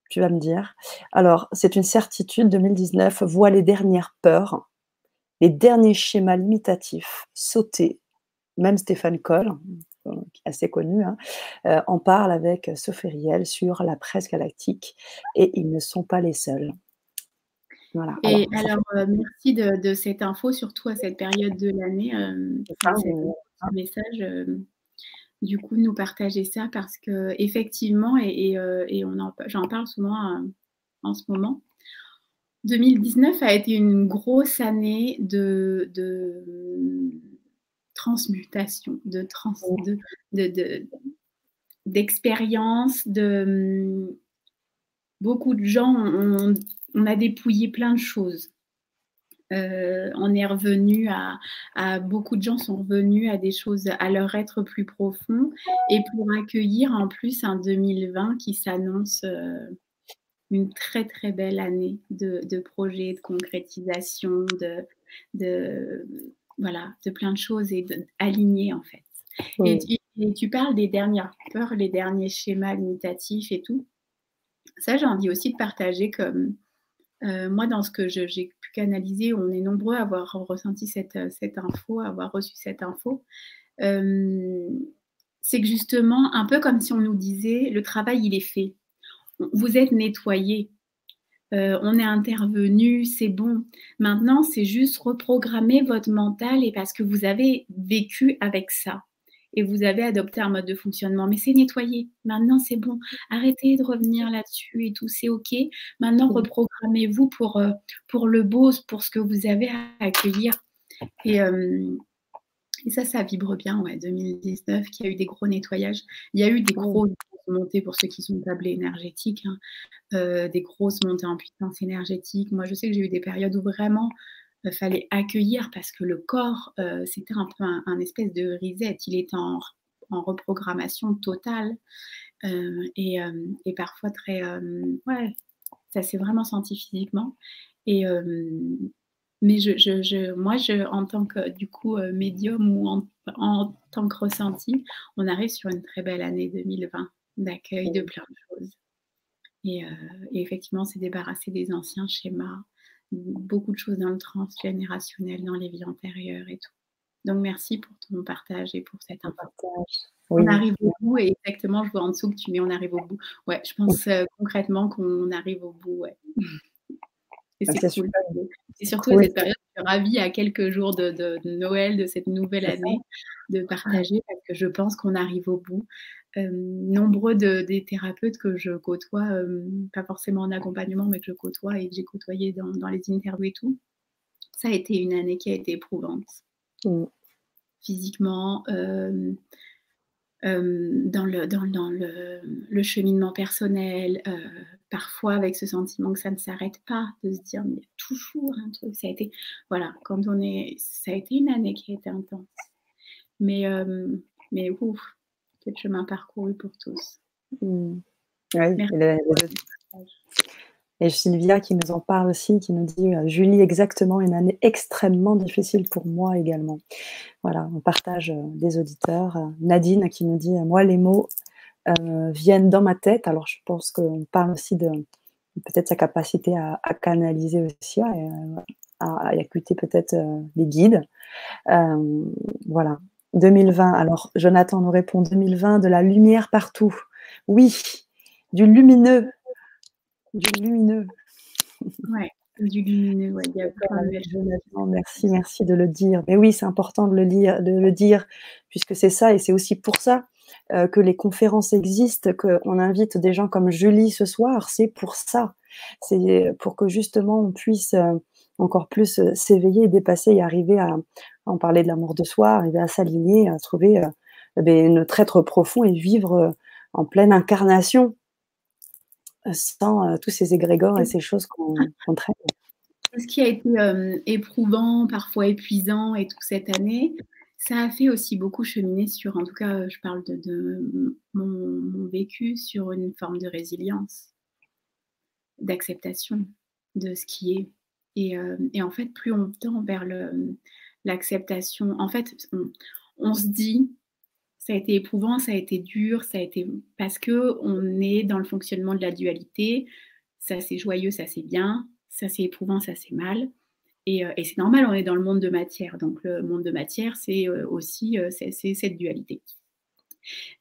tu vas me dire. Alors, c'est une certitude, 2019 voit les dernières peurs, les derniers schémas limitatifs sauter. Même Stéphane Coll, euh, assez connu, hein, euh, en parle avec Sophie Riel sur la presse galactique et ils ne sont pas les seuls. Voilà. Et alors, euh, merci de, cette info, surtout à cette période de l'année. un message du coup nous partager ça parce que effectivement et, euh, j'en parle souvent euh, en ce moment. 2019 a été une grosse année de, transmutation de trans de, d'expérience de, beaucoup de gens on a dépouillé plein de choses euh, on est revenu à, beaucoup de gens sont revenus à des choses à leur être plus profond et pour accueillir en plus un 2020 qui s'annonce euh, une très très belle année de, projets, de concrétisation, de, voilà, de plein de choses et alignées en fait. Et, et, tu parles des dernières peurs, les derniers schémas limitatifs et tout. Ça, j'ai envie aussi de partager comme euh, moi, dans ce que j'ai pu canaliser, on est nombreux à avoir ressenti cette, euh, info, à avoir reçu cette info. Euh, c'est que justement, un peu comme si on nous disait, le travail, il est fait. Vous êtes nettoyé. on est intervenu, c'est bon. Maintenant, c'est juste reprogrammer votre mental et parce que vous avez vécu avec ça et vous avez adopté un mode de fonctionnement. Mais c'est nettoyé. Maintenant, c'est bon. Arrêtez de revenir là-dessus et tout. C'est OK. Maintenant, reprogrammez-vous pour, euh, pour le beau, pour ce que vous avez à accueillir. Et, euh, et ça, ça vibre bien, ouais, 2019, qui a eu des gros nettoyages. Il y a eu des grosses montées pour ceux qui sont tablés énergétiques, hein. euh, des grosses montées en puissance énergétique. Moi, je sais que j'ai eu des périodes où vraiment fallait accueillir parce que le corps, euh, c'était un peu un, espèce de reset. Il est en, reprogrammation totale euh, euh, et, parfois très. ouais, ça c'est vraiment senti physiquement. Et, mais je, moi, je, en tant que du coup médium ou en, tant que ressenti, on arrive sur une très belle année 2020 d'accueil de plein de choses. Et, et effectivement, c'est débarrasser des anciens schémas, beaucoup de choses dans le transgénérationnel, dans les vies antérieures et tout. Donc merci pour ton partage et pour cet partage. On arrive au bout et exactement, je vois en dessous que tu mets on arrive au bout. Ouais, je pense euh, concrètement qu'on arrive au bout. Ouais. Ah, c'est cool. Surtout cette période, je suis ravie à quelques jours de, Noël, de cette nouvelle année, de partager parce que je pense qu'on arrive au bout. Euh, nombreux des thérapeutes que je côtoie, euh, pas forcément en accompagnement, mais que je côtoie et que j'ai côtoyé dans, les interviews et tout, Ça a été une année qui a été éprouvante. Mm. Physiquement, euh, dans, le, dans, dans le, le, cheminement personnel, parfois avec ce sentiment que ça ne s'arrête pas, de se dire mais toujours un truc. Ça a été, voilà, quand on est, ça a été une année qui a été intense. Mais, mais ouf, chemin parcouru pour tous. Mm. et, Sylvia qui nous en parle aussi, qui nous dit euh, Julie, exactement, une année extrêmement difficile pour moi également. Voilà, on partage euh, des auditeurs. Euh, Nadine qui nous dit Moi, les mots viennent dans ma tête. Alors, je pense qu'on parle aussi de peut-être sa capacité à, canaliser aussi, à, à, écouter peut-être les guides. voilà. 2020. Alors, Jonathan nous répond 2020, de la lumière partout. Oui, du lumineux. Du lumineux. Ouais, du lumineux. merci, merci de le dire. Mais oui, c'est important de le, lire, de le dire, puisque c'est ça, et c'est aussi pour ça euh, que les conférences existent, qu'on invite des gens comme Julie ce soir. C'est pour ça. C'est pour que justement on puisse euh, encore plus euh, s'éveiller, dépasser et arriver à, en parler de l'amour de soi, arriver à s'aligner, à trouver ben, notre être profond et vivre en pleine incarnation sans euh, tous ces égrégores et ces choses qu'on traite. Ce qui a été euh, éprouvant, parfois épuisant et toute cette année, ça a fait aussi beaucoup cheminer sur, en tout cas, je parle de, mon, vécu, sur une forme de résilience, d'acceptation de ce qui est. Et, euh, en fait, plus on tend vers l'acceptation, en fait, on se dit, ça a été éprouvant, ça a été dur, ça a été parce que on est dans le fonctionnement de la dualité. Ça c'est joyeux, ça c'est bien, ça c'est éprouvant, ça c'est mal. Et, euh, c'est normal, on est dans le monde de matière. Donc le monde de matière, c'est euh, aussi c'est cette dualité.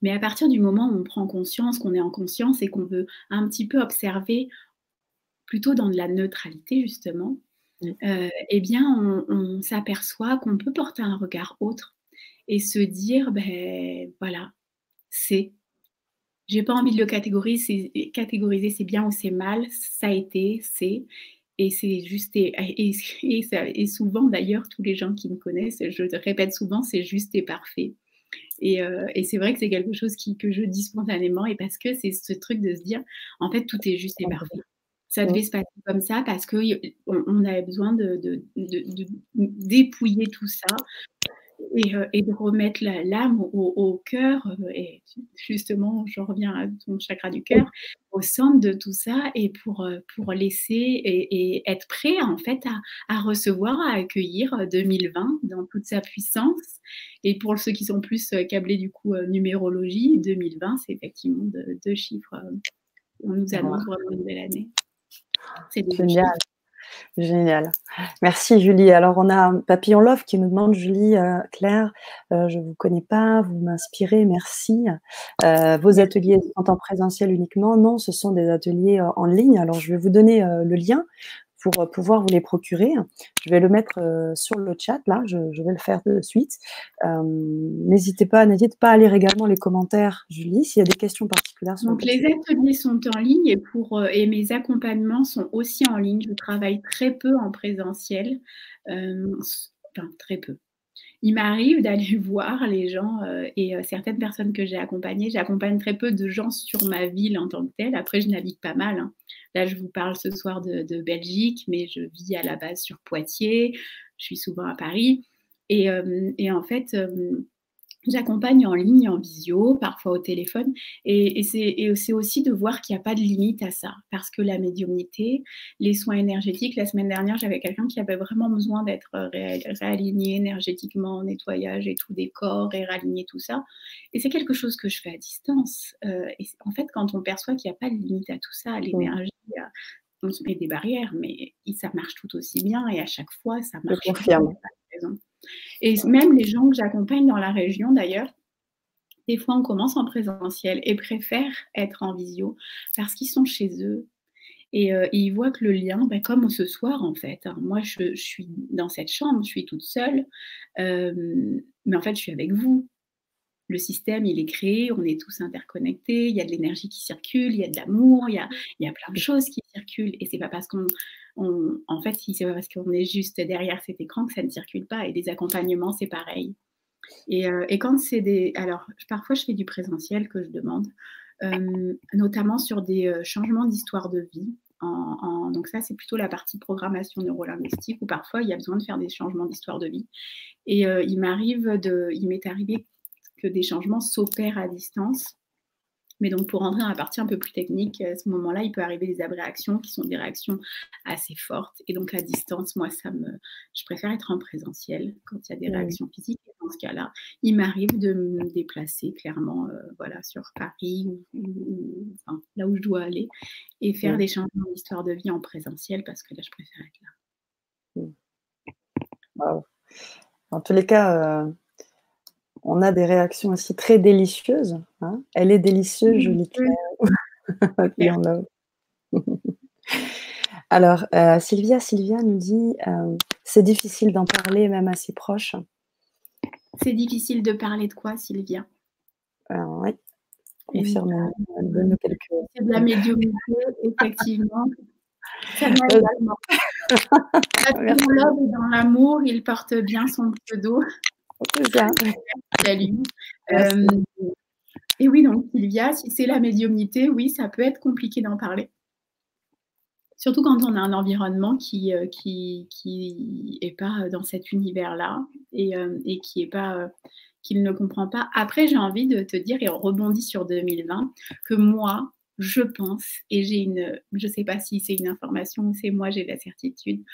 Mais à partir du moment où on prend conscience, qu'on est en conscience et qu'on veut un petit peu observer plutôt dans de la neutralité justement, mmh. eh bien on s'aperçoit qu'on peut porter un regard autre et se dire, ben voilà, c'est. J'ai pas envie de le catégoriser, catégoriser c'est bien ou c'est mal, ça a été, c'est. Et c'est juste, et, et, souvent d'ailleurs, tous les gens qui me connaissent, je le répète souvent, c'est juste et parfait. Et, euh, et c'est vrai que c'est quelque chose qui, que je dis spontanément, et parce que c'est ce truc de se dire, en fait, tout est juste et parfait. Ça devait se passer comme ça parce qu'on on avait besoin de, de, de, dépouiller tout ça euh, et, de remettre l'âme au, cœur, euh, et justement, je reviens à ton chakra du cœur, au centre de tout ça, et pour, euh, pour laisser et, être prêt en fait à, recevoir, à accueillir 2020 dans toute sa puissance. Et pour ceux qui sont plus câblés du coup numérologie, 2020, c'est effectivement deux, chiffres. On nous annonce vraiment une belle année. C'est génial. Génial. Merci Julie. Alors on a Papillon Love qui nous demande, Julie, euh, Claire, euh, je ne vous connais pas, vous m'inspirez, merci. Euh, vos ateliers sont en présentiel uniquement? Non, ce sont des ateliers en ligne. Alors je vais vous donner le lien pour euh, pouvoir vous les procurer. Je vais le mettre euh, sur le chat, là, je, vais le faire de suite. Euh, n'hésitez pas, n'hésitez pas à lire également les commentaires, Julie, s'il y a des questions particulières. Donc les ateliers sont en ligne et, pour, et mes accompagnements sont aussi en ligne. Je travaille très peu en présentiel, enfin très peu il m'arrive d'aller voir les gens et certaines personnes que j'ai accompagnées. J'accompagne très peu de gens sur ma ville en tant que telle. Après, je navigue pas mal. Hein. Là, je vous parle ce soir de, Belgique, mais je vis à la base sur Poitiers. Je suis souvent à Paris. Et, euh, en fait, euh, J'accompagne en ligne, en visio, parfois au téléphone. Et, c'est aussi de voir qu'il n'y a pas de limite à ça. Parce que la médiumnité, les soins énergétiques, la semaine dernière, j'avais quelqu'un qui avait vraiment besoin d'être réaligné énergétiquement, nettoyage et tout des corps et réaligner tout ça. Et c'est quelque chose que je fais à distance. Euh, et en fait, quand on perçoit qu'il n'y a pas de limite à tout ça, l'énergie, on se met des barrières, mais ça marche tout aussi bien. Et à chaque fois, ça marche. Je confirme. Et même les gens que j'accompagne dans la région, d'ailleurs, des fois, on commence en présentiel et préfèrent être en visio parce qu'ils sont chez eux. Et, euh, ils voient que le lien, ben, comme ce soir en fait, hein, moi je, suis dans cette chambre, je suis toute seule, euh, mais en fait je suis avec vous. Le système, il est créé, on est tous interconnectés, il y a de l'énergie qui circule, il y a de l'amour, il, il y a, plein de choses qui Et c'est pas parce qu'on, en fait, c'est parce qu'on est juste derrière cet écran que ça ne circule pas. Et les accompagnements, c'est pareil. Et, euh, quand c'est des, alors parfois je fais du présentiel que je demande, euh, notamment sur des euh, changements d'histoire de vie. Donc ça, c'est plutôt la partie programmation neurolinguistique où parfois il y a besoin de faire des changements d'histoire de vie. Et il m'arrive de, il m'est arrivé que des changements s'opèrent à distance mais donc, pour rentrer dans la partie un peu plus technique, à ce moment-là, il peut arriver des abréactions qui sont des réactions assez fortes. Et donc, à distance, moi, ça me, je préfère être en présentiel quand il y a des réactions physiques. Dans ce cas-là, il m'arrive de me déplacer clairement, euh, voilà, sur Paris ou, enfin, là où je dois aller et faire des changements d'histoire de vie en présentiel parce que là, je préfère être là. Wow. En tous les cas, euh, on a des réactions aussi très délicieuses. Hein. Elle est délicieuse, jolie Claire. Alors, euh, Sylvia, Sylvia nous dit euh, c'est difficile d'en parler même à ses proches. C'est difficile de parler de quoi, Sylvia? Euh, Oui. Confirme. Donne-nous quelques. C'est de la médiumnité, effectivement. Ça également. L'homme dans l'amour, il porte bien son pseudo. Salut. Euh, et oui, donc Sylvia, si c'est la médiumnité, oui, ça peut être compliqué d'en parler. Surtout quand on a un environnement qui n'est euh, qui, qui est pas dans cet univers-là et, euh, et, qui est pas qu'il ne comprend pas. Après, j'ai envie de te dire, et on rebondit sur 2020, que moi, je pense, et j'ai une, je ne sais pas si c'est une information ou c'est moi, j'ai la certitude,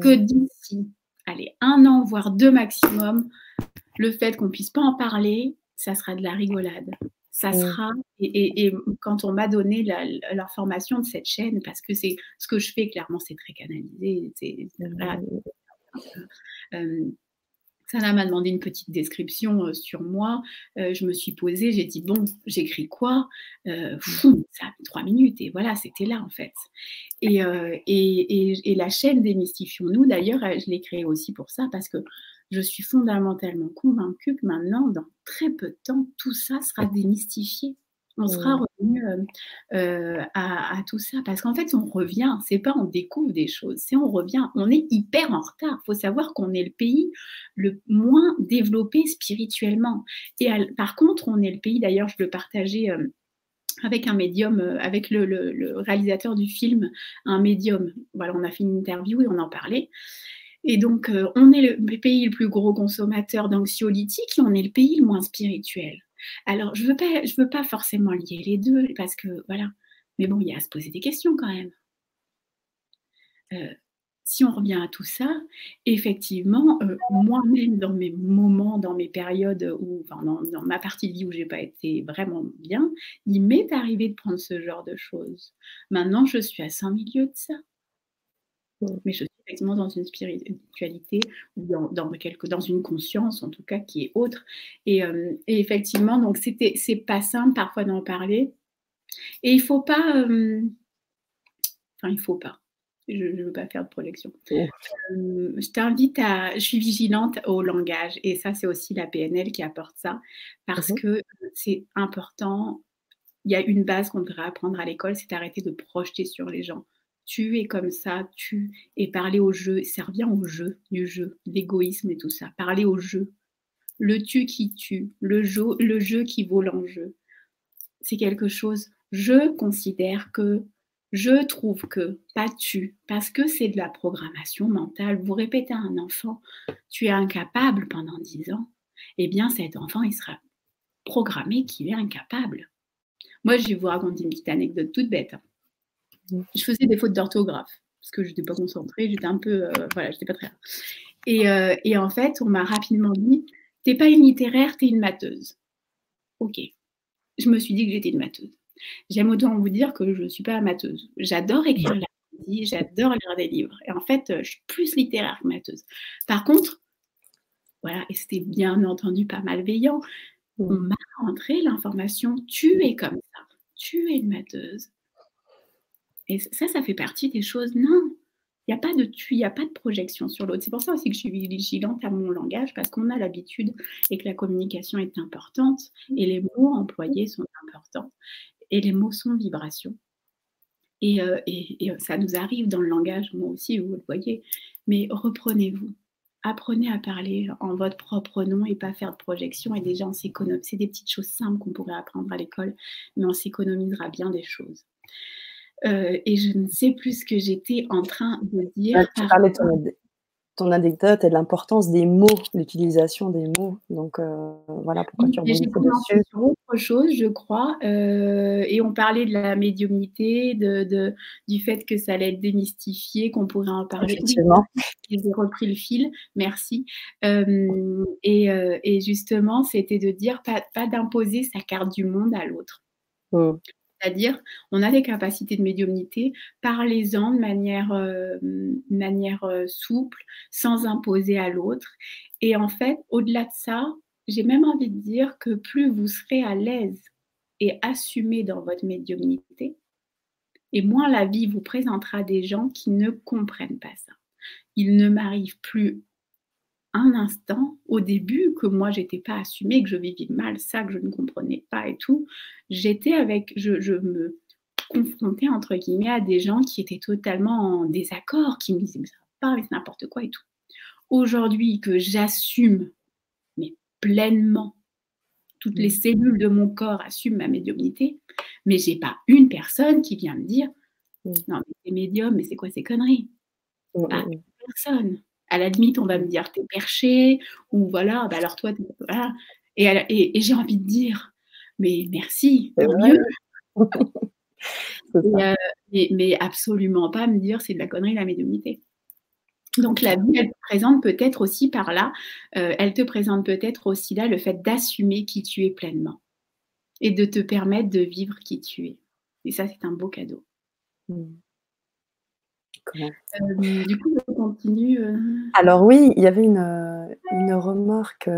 que d'ici allez, un an, voire deux maximum, le fait qu'on puisse pas en parler, ça sera de la rigolade. Ça sera, et, quand on m'a donné l'information de cette chaîne, parce que c'est ce que je fais, clairement, c'est très canalisé. C'est, Sana m'a demandé une petite description euh, sur moi. Euh, je me suis posée, j'ai dit bon, j'écris quoi? Euh, Ça a mis trois minutes et voilà, c'était là en fait. Et, et, la chaîne Démystifions-nous, d'ailleurs, je l'ai créée aussi pour ça parce que je suis fondamentalement convaincue que maintenant, dans très peu de temps, tout ça sera démystifié. On sera revenu euh, euh, à, tout ça parce qu'en fait, on revient. C'est pas on découvre des choses, c'est on revient. On est hyper en retard. Il faut savoir qu'on est le pays le moins développé spirituellement. Et par contre, on est le pays. D'ailleurs, je le partageais. Euh, avec un médium, avec le, réalisateur du film, un médium. Voilà, on a fait une interview et on en parlait. Et donc, on est le pays le plus gros consommateur d'anxiolytiques et on est le pays le moins spirituel. Alors, je ne veux, pas, veux pas forcément lier les deux, parce que, voilà. Mais bon, il y a à se poser des questions quand même. Euh, si on revient à tout ça, effectivement, euh, moi-même, dans mes moments, dans mes périodes, où, enfin, dans, ma partie de vie où j'ai pas été vraiment bien, il m'est arrivé de prendre ce genre de choses. Maintenant, je suis à 100 milieux de ça. Mais je suis effectivement dans une spiritualité ou dans, dans, dans une conscience en tout cas qui est autre. Et, euh, effectivement, donc c'était, c'est pas simple parfois d'en parler. Et il faut pas, euh, enfin il faut pas. Je ne veux pas faire de projection. Oh. Euh, je t'invite à. Je suis vigilante au langage et ça, c'est aussi la PNL qui apporte ça parce mhm. que c'est important. Il y a une base qu'on devrait apprendre à l'école, c'est d'arrêter de projeter sur les gens tu es comme ça, tu, et parler au jeu, ça revient au jeu, du jeu, l'égoïsme et tout ça, parler au jeu, le tu qui tue, le jeu, le jeu qui vaut l'enjeu. C'est quelque chose, je considère que, je trouve que, pas tu, parce que c'est de la programmation mentale. Vous répétez à un enfant, tu es incapable pendant dix ans, eh bien cet enfant, il sera programmé qu'il est incapable. Moi, je vais vous raconter une petite anecdote toute bête. Hein. Je faisais des fautes d'orthographe parce que je n'étais pas concentrée, j'étais un peu, euh, voilà, j'étais pas très. Et, euh, et en fait, on m'a rapidement dit, t'es pas une littéraire, t'es une matheuse. Ok. Je me suis dit que j'étais une matheuse. J'aime autant vous dire que je ne suis pas matheuse. J'adore écrire la poésie, j'adore lire des livres. Et en fait, je suis plus littéraire que matheuse. Par contre, voilà, et c'était bien entendu pas malveillant, on m'a rentré l'information, tu es comme ça, tu es une matheuse. Et ça, ça fait partie des choses. Non, il n'y a pas de tu, il n'y a pas de projection sur l'autre. C'est pour ça aussi que je suis vigilante à mon langage, parce qu'on a l'habitude et que la communication est importante et les mots employés sont importants et les mots sont vibrations. Et, et, ça nous arrive dans le langage, moi aussi, vous le voyez. Mais reprenez-vous. Apprenez à parler en votre propre nom et pas faire de projection. Et déjà, on s'économise. C'est des petites choses simples qu'on pourrait apprendre à l'école, mais on s'économisera bien des choses. Euh, et je ne sais plus ce que j'étais en train de dire. Ah, tu parlais de ton, anecdote et de l'importance des mots, l'utilisation des mots. Donc euh, voilà pourquoi tu rebondis dessus. sur autre chose, je crois. Euh, et on parlait de la médiumnité, de, du fait que ça allait être démystifié, qu'on pourrait en parler. Effectivement. J'ai repris le fil, merci. Et, justement, c'était de dire pas, pas d'imposer sa carte du monde à l'autre. Mmh. C'est-à-dire, on a des capacités de médiumnité, parlez-en de manière, euh, manière euh, souple, sans imposer à l'autre. Et en fait, au-delà de ça, j'ai même envie de dire que plus vous serez à l'aise et assumé dans votre médiumnité, et moins la vie vous présentera des gens qui ne comprennent pas ça. Il ne m'arrive plus un instant au début que moi j'étais pas assumée, que je vivais mal ça, que je ne comprenais pas et tout. J'étais avec, je, me confrontais entre guillemets à des gens qui étaient totalement en désaccord, qui me disaient mais ça va pas, mais c'est n'importe quoi et tout. Aujourd'hui que j'assume, mais pleinement, toutes les mmh. cellules de mon corps assument ma médiumnité, mais j'ai pas une personne qui vient me dire mmh. non mais c'est médium, mais c'est quoi ces conneries? Mmh, Personne à la limite, on va me dire t'es perché, ou voilà, bah alors toi, voilà. Et, j'ai envie de dire, mais merci, mieux. Euh, mais, absolument pas me dire c'est de la connerie la médiumnité. Donc la vie, elle te présente peut-être aussi par là, euh, elle te présente peut-être aussi là le fait d'assumer qui tu es pleinement et de te permettre de vivre qui tu es. Et ça, c'est un beau cadeau. Mmh. Euh, du coup, continue. Euh. Alors oui, il y avait une, euh, remarque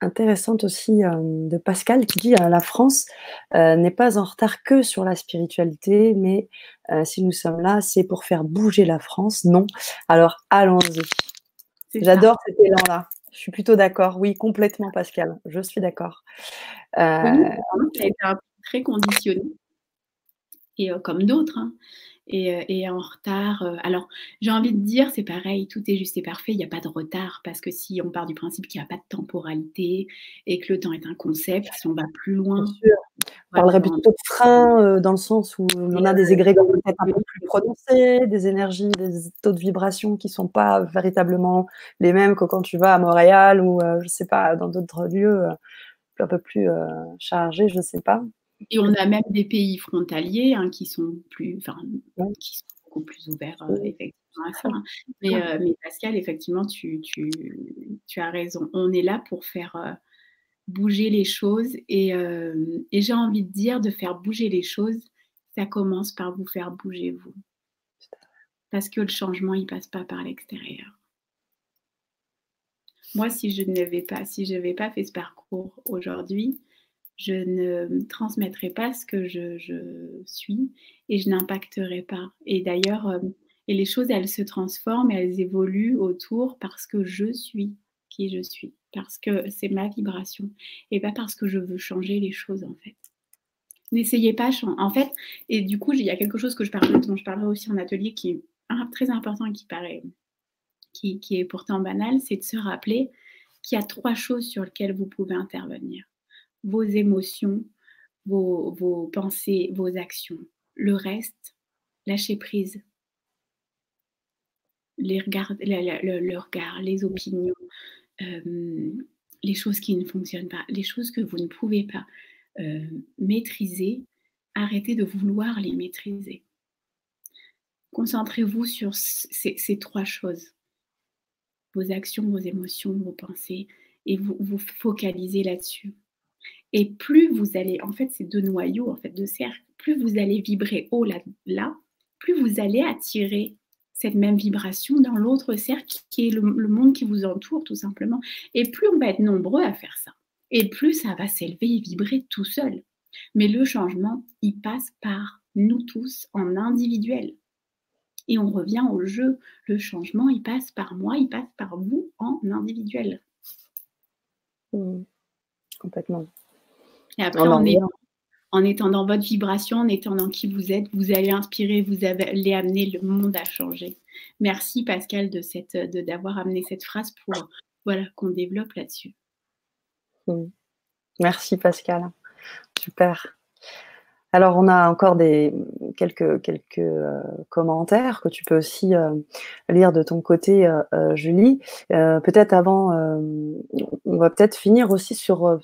intéressante aussi de Pascal qui dit la France n'est pas en retard que sur la spiritualité, mais si nous sommes là, c'est pour faire bouger la France. Non. Alors allons-y. J'adore cet élan-là. Je suis plutôt d'accord. Oui, complètement, Pascal. Je suis d'accord. ça a été très conditionné. Et comme d'autres. Hein et, en retard. Alors, j'ai envie de dire, c'est pareil, tout est juste et parfait, il n'y a pas de retard, parce que si on part du principe qu'il n'y a pas de temporalité et que le temps est un concept, si on va plus loin. On parlerait plutôt de frein, dans le sens où on a des égrégores peut-être un peu plus prononcés, des énergies, des taux de vibration qui ne sont pas véritablement les mêmes que quand tu vas à Montréal ou, je ne sais pas, dans d'autres lieux un peu plus chargés, je ne sais pas. Et on a même des pays frontaliers hein, qui sont plus, enfin, qui sont beaucoup plus ouverts euh, effectivement à ça. Hein. Euh, mais, Pascal, effectivement, tu, tu, tu, as raison. On est là pour faire euh, bouger les choses. Et, et j'ai envie de dire, de faire bouger les choses, ça commence par vous faire bouger vous. Parce que le changement, il passe pas par l'extérieur. Moi, si je n'avais pas, si je n'avais pas fait ce parcours aujourd'hui, je ne transmettrai pas ce que je, suis et je n'impacterai pas. Et d'ailleurs, euh, et les choses, elles se transforment, elles évoluent autour parce que je suis qui je suis, parce que c'est ma vibration et pas parce que je veux changer les choses en fait. N'essayez pas, en fait, et du coup, il y a quelque chose que je parle, dont je parlerai aussi en atelier qui est très important et qui paraît, qui est pourtant banal, c'est de se rappeler qu'il y a trois choses sur lesquelles vous pouvez intervenir vos émotions, vos, pensées, vos actions. Le reste, lâchez prise. Le, regard, les opinions, euh, les choses qui ne fonctionnent pas, les choses que vous ne pouvez pas euh, maîtriser, arrêtez de vouloir les maîtriser. Concentrez-vous sur ces, trois choses. Vos actions, vos émotions, vos pensées, et vous vous focalisez là-dessus. Et plus vous allez, en fait, c'est deux noyaux, en fait, de cercles, plus vous allez vibrer haut là, plus vous allez attirer cette même vibration dans l'autre cercle qui est le, monde qui vous entoure, tout simplement. Et plus on va être nombreux à faire ça, et plus ça va s'élever et vibrer tout seul. Mais le changement, il passe par nous tous en individuel. Et on revient au jeu. Le changement, il passe par moi, il passe par vous en individuel. Mmh. Complètement. Et après, est, en étant dans votre vibration, en étant dans qui vous êtes, vous allez inspirer, vous allez amener le monde à changer. Merci Pascal de cette, d'avoir amené cette phrase pour voilà qu'on développe là-dessus. Mmh. Merci Pascal. Super. Alors, on a encore des, quelques, quelques euh, commentaires que tu peux aussi euh, lire de ton côté, euh, Julie. peut-être avant, on va peut-être finir aussi sur,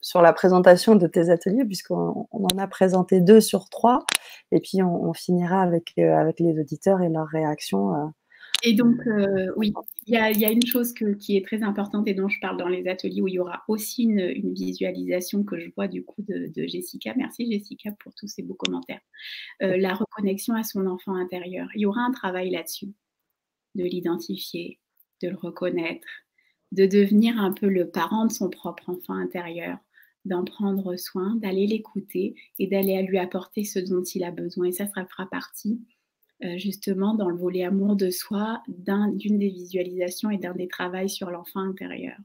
sur la présentation de tes ateliers, puisqu'on en a présenté deux sur trois, et puis on, finira avec, avec les auditeurs et leurs réactions. Et donc, oui, il y, a, une chose qui est très importante et dont je parle dans les ateliers où il y aura aussi une, visualisation que je vois du coup de, Jessica. Merci Jessica pour tous ces beaux commentaires. Euh, la reconnexion à son enfant intérieur. Il y aura un travail là-dessus, de l'identifier, de le reconnaître, de devenir un peu le parent de son propre enfant intérieur, d'en prendre soin, d'aller l'écouter et d'aller lui apporter ce dont il a besoin. Et ça, ça fera partie euh, justement dans le volet amour de soi d'une des visualisations et d'un des travaux sur l'enfant intérieur.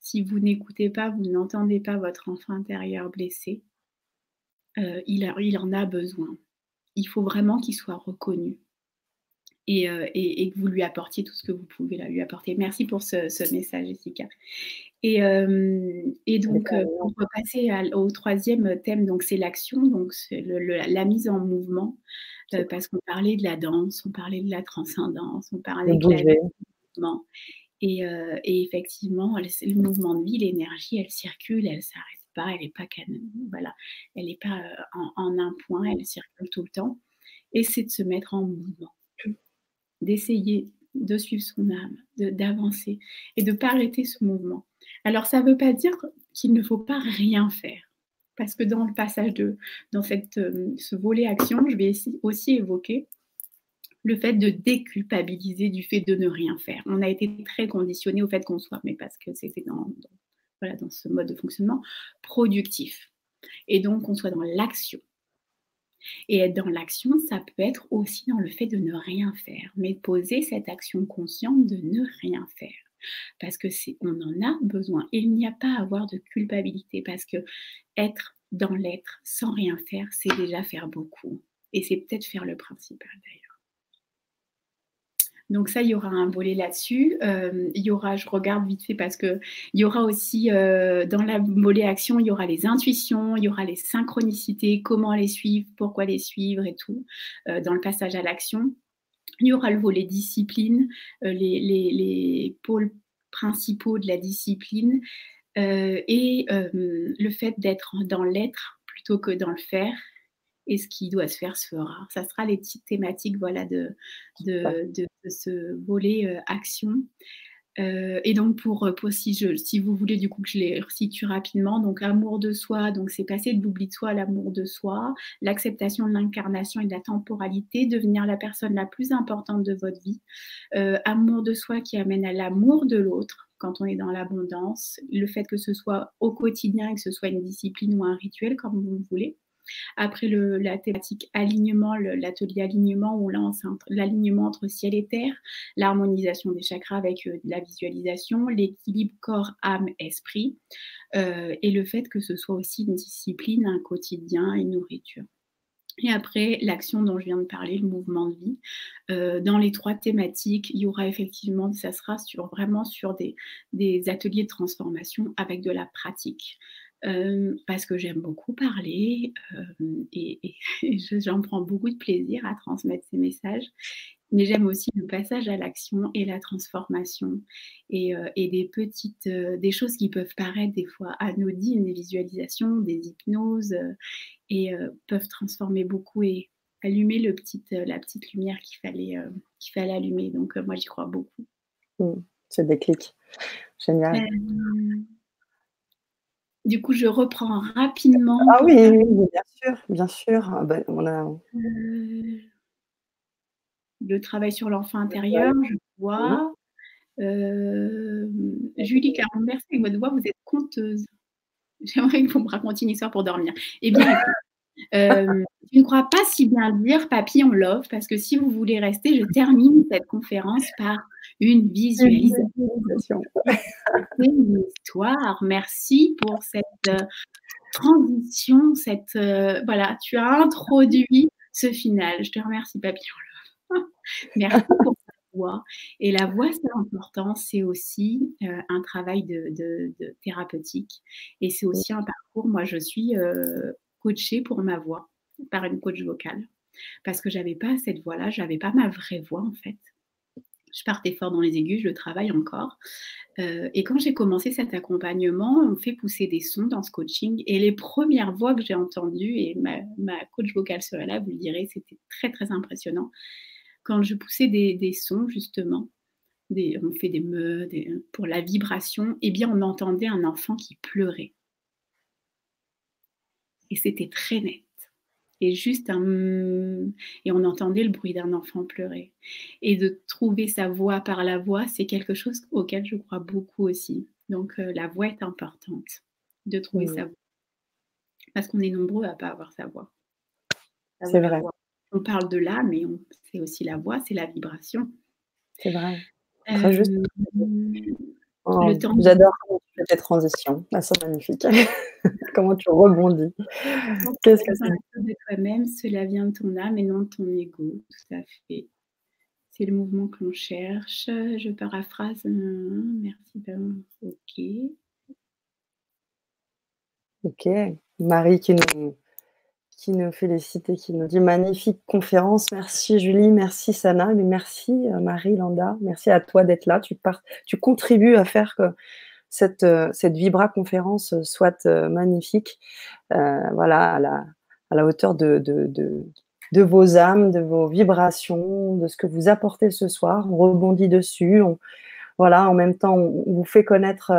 Si vous n'écoutez pas, vous n'entendez pas votre enfant intérieur blessé, euh, il, en a besoin. Il faut vraiment qu'il soit reconnu et, euh, et, et, que vous lui apportiez tout ce que vous pouvez lui apporter. Merci pour ce, ce message, Jessica. Et, et donc, on va passer au troisième thème, donc c'est l'action, donc la mise en mouvement. Euh, parce qu'on parlait de la danse, on parlait de la transcendance, on parlait de la mouvement. Et, euh, et, effectivement, le mouvement de vie, l'énergie, elle circule, elle ne s'arrête pas, elle n'est pas voilà, elle n'est pas euh, en, un point, elle circule tout le temps. Et c'est de se mettre en mouvement, d'essayer de suivre son âme, d'avancer et de ne pas arrêter ce mouvement. Alors, ça ne veut pas dire qu'il ne faut pas rien faire parce que dans le passage de, dans cette, euh, ce volet action, je vais aussi évoquer le fait de déculpabiliser du fait de ne rien faire. On a été très conditionné au fait qu'on soit, mais parce que c'était dans, voilà, dans ce mode de fonctionnement, productif. Et donc, on soit dans l'action. Et être dans l'action, ça peut être aussi dans le fait de ne rien faire, mais poser cette action consciente de ne rien faire. Parce que c'est on en a besoin. Il n'y a pas à avoir de culpabilité parce que être dans l'être sans rien faire, c'est déjà faire beaucoup. Et c'est peut-être faire le principal d'ailleurs. Donc ça, il y aura un volet là-dessus. Euh, il y aura, je regarde vite fait parce que il y aura aussi euh, dans la volet action, il y aura les intuitions, il y aura les synchronicités, comment les suivre, pourquoi les suivre et tout euh, dans le passage à l'action. Il y aura le volet discipline, euh, les, pôles principaux de la discipline et le fait d'être dans l'être plutôt que dans le faire. Et ce qui doit se faire se fera. Ça sera les petites thématiques voilà, de, de, ce volet action. Euh, et donc, pour, euh, si, je, si, vous voulez du coup que je les resitue rapidement, donc amour de soi, donc c'est passer de l'oubli de soi à l'amour de soi, l'acceptation de l'incarnation et de la temporalité, devenir la personne la plus importante de votre vie, euh, amour de soi qui amène à l'amour de l'autre quand on est dans l'abondance, le fait que ce soit au quotidien et que ce soit une discipline ou un rituel comme vous le voulez, après la thématique alignement, l'atelier alignement, où là, l'alignement entre ciel et terre, l'harmonisation des chakras avec euh, la visualisation, l'équilibre corps, âme, esprit, euh, et le fait que ce soit aussi une discipline, un quotidien, une nourriture. Et après, l'action dont je viens de parler, le mouvement de vie. Euh, dans les trois thématiques, il y aura effectivement, ça sera vraiment sur des ateliers de transformation avec de la pratique. Euh, parce que j'aime beaucoup parler euh, et, j'en prends beaucoup de plaisir à transmettre ces messages. Mais j'aime aussi le passage à l'action et la transformation et, euh, et des petites, des choses qui peuvent paraître des fois anodines, des visualisations, des hypnoses et peuvent transformer beaucoup et allumer le petit, la petite lumière qu'il fallait, qu'il fallait allumer. Donc moi j'y crois beaucoup. Mmh, c'est des clics. Génial. Du coup, je reprends rapidement. Ah oui, bien sûr, bien sûr. Ah ben, on a... Euh, le travail sur l'enfant intérieur, je vois. Euh, Julie avec votre voix, vous êtes conteuse. J'aimerais que vous me racontiez une histoire pour dormir. Eh bien, euh, je ne crois pas si bien dire papillon love, parce que si vous voulez rester, je termine cette conférence par une visualisation. une histoire. Merci pour cette euh, transition, cette euh, voilà, tu as introduit ce final. Je te remercie, Papillon. Merci pour ta voix. Et la voix, c'est important. C'est aussi euh, un travail de, thérapeutique. Et c'est aussi un parcours. Moi, je suis coachée pour ma voix par une coach vocale parce que j'avais pas cette voix-là, j'avais pas ma vraie voix en fait. Je partais fort dans les aigus, je le travaille encore. Euh, et quand j'ai commencé cet accompagnement, on fait pousser des sons dans ce coaching. Et les premières voix que j'ai entendues, et ma, coach vocale serait là, vous le direz, c'était très très impressionnant. Quand je poussais des, sons justement, on fait des me, pour la vibration, eh bien on entendait un enfant qui pleurait. Et c'était très net et juste un et on entendait le bruit d'un enfant pleurer. Et de trouver sa voix par la voix, c'est quelque chose auquel je crois beaucoup aussi. Donc euh, la voix est importante, de trouver sa voix. Parce qu'on est nombreux à pas avoir sa voix. C'est vrai. On parle de l'âme, mais c'est aussi la voix, c'est la vibration. C'est vrai. Très juste. Oh, j'adore comment tu fais tes transitions. Ah, c'est magnifique. comment tu rebondis. Qu'est-ce que c'est? de toi-même, cela vient de ton âme et non de ton ego. Tout à fait. C'est le mouvement que l'on cherche. Je paraphrase. Merci. Ben, ok. Ok. Marie qui nous qui nous félicite et qui nous dit magnifique conférence. Merci Julie, merci Sana, mais merci euh, Marie Landa, merci à toi d'être là. Tu, tu contribues à faire que cette, euh, cette Vibra conférence soit euh, magnifique, voilà, à la, hauteur de, vos âmes, de vos vibrations, de ce que vous apportez ce soir. On rebondit dessus. voilà, en même temps, on, vous fait connaître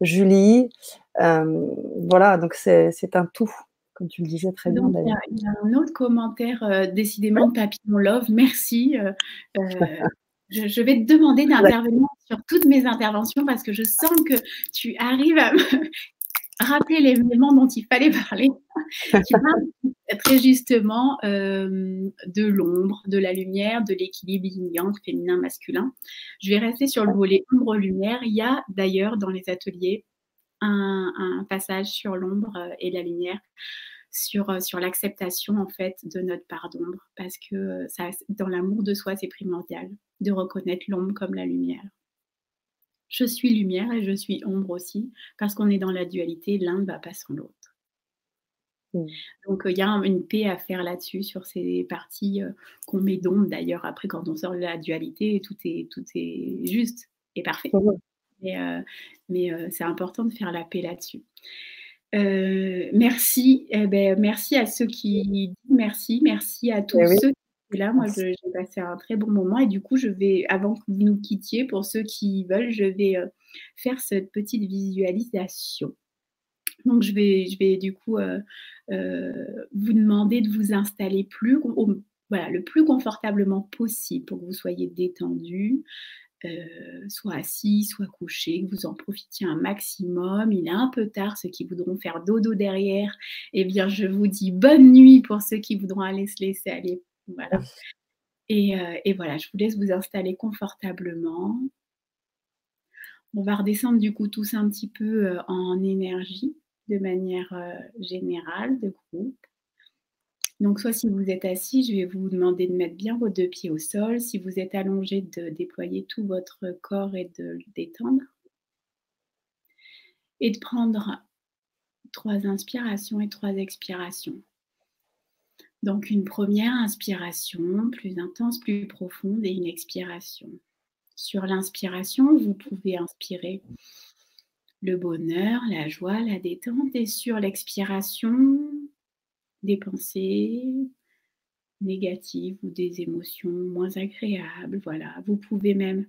Julie. voilà, donc c'est un tout comme tu le disais très bien. Il y, a un autre commentaire, euh, décidément de Papillon Love. Merci. Euh, euh, je, vais te demander d'intervenir sur toutes mes interventions parce que je sens que tu arrives à me rappeler les éléments dont il fallait parler. tu parles très justement de l'ombre, de la lumière, de l'équilibre yin féminin-masculin. Je vais rester sur le volet ombre-lumière. Il y a d'ailleurs dans les ateliers un, passage sur l'ombre euh, et la lumière, sur, euh, sur l'acceptation en fait de notre part d'ombre, parce que euh, ça, dans l'amour de soi, c'est primordial de reconnaître l'ombre comme la lumière. Je suis lumière et je suis ombre aussi, parce qu'on est dans la dualité, l'un ne va pas sans l'autre. Mmh. Donc il y a une paix à faire là-dessus, sur ces parties qu'on met d'ombre d'ailleurs. Après, quand on sort de la dualité, tout est, tout est juste et parfait. Mmh mais, euh, euh, c'est important de faire la paix là-dessus. Euh, merci, eh ben, merci à ceux qui disent merci, merci à tous eh ceux qui sont là. Moi, j'ai passé un très bon moment et du coup, je vais, avant que vous nous quittiez, pour ceux qui veulent, je vais faire cette petite visualisation. Donc, je vais, je vais du coup vous demander de vous installer plus, voilà, le plus confortablement possible pour que vous soyez détendu. Euh, soit assis, soit couché, que vous en profitiez un maximum. Il est un peu tard, ceux qui voudront faire dodo derrière, eh bien, je vous dis bonne nuit pour ceux qui voudront aller se laisser aller. Voilà. Et, euh, et voilà, je vous laisse vous installer confortablement. On va redescendre du coup tous un petit peu euh, en énergie de manière générale, de groupe. Donc, soit si vous êtes assis, je vais vous demander de mettre bien vos deux pieds au sol. Si vous êtes allongé, de déployer tout votre corps et de le détendre. Et de prendre trois inspirations et trois expirations. Donc, une première inspiration plus intense, plus profonde et une expiration. Sur l'inspiration, vous pouvez inspirer le bonheur, la joie, la détente. Et sur l'expiration, des pensées négatives ou des émotions moins agréables. Voilà, vous pouvez même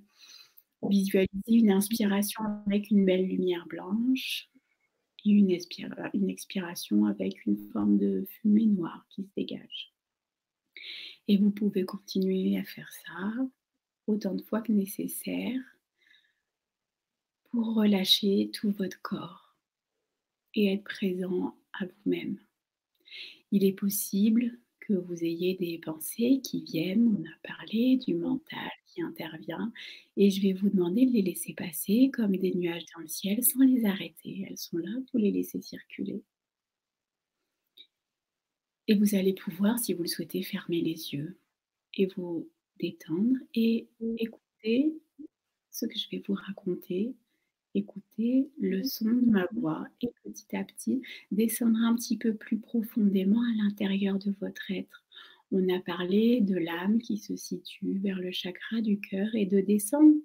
visualiser une inspiration avec une belle lumière blanche et une, une expiration avec une forme de fumée noire qui se dégage. Et vous pouvez continuer à faire ça autant de fois que nécessaire pour relâcher tout votre corps et être présent à vous-même il est possible que vous ayez des pensées qui viennent, on a parlé du mental qui intervient. Et je vais vous demander de les laisser passer comme des nuages dans le ciel sans les arrêter. Elles sont là, vous les laissez circuler. Et vous allez pouvoir, si vous le souhaitez, fermer les yeux et vous détendre et écouter ce que je vais vous raconter. Écoutez le son de ma voix et petit à petit descendre un petit peu plus profondément à l'intérieur de votre être. On a parlé de l'âme qui se situe vers le chakra du cœur et de descendre,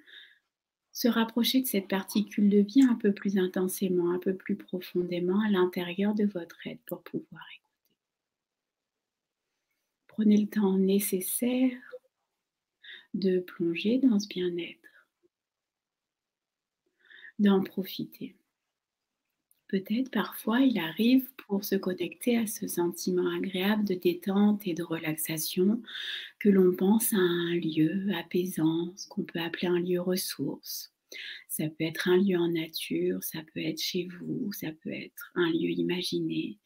se rapprocher de cette particule de vie un peu plus intensément, un peu plus profondément à l'intérieur de votre être pour pouvoir écouter. Prenez le temps nécessaire de plonger dans ce bien-être, d'en profiter. Peut-être parfois il arrive pour se connecter à ce sentiment agréable de détente et de relaxation que l'on pense à un lieu apaisant, ce qu'on peut appeler un lieu ressource. Ça peut être un lieu en nature, ça peut être chez vous, ça peut être un lieu imaginé,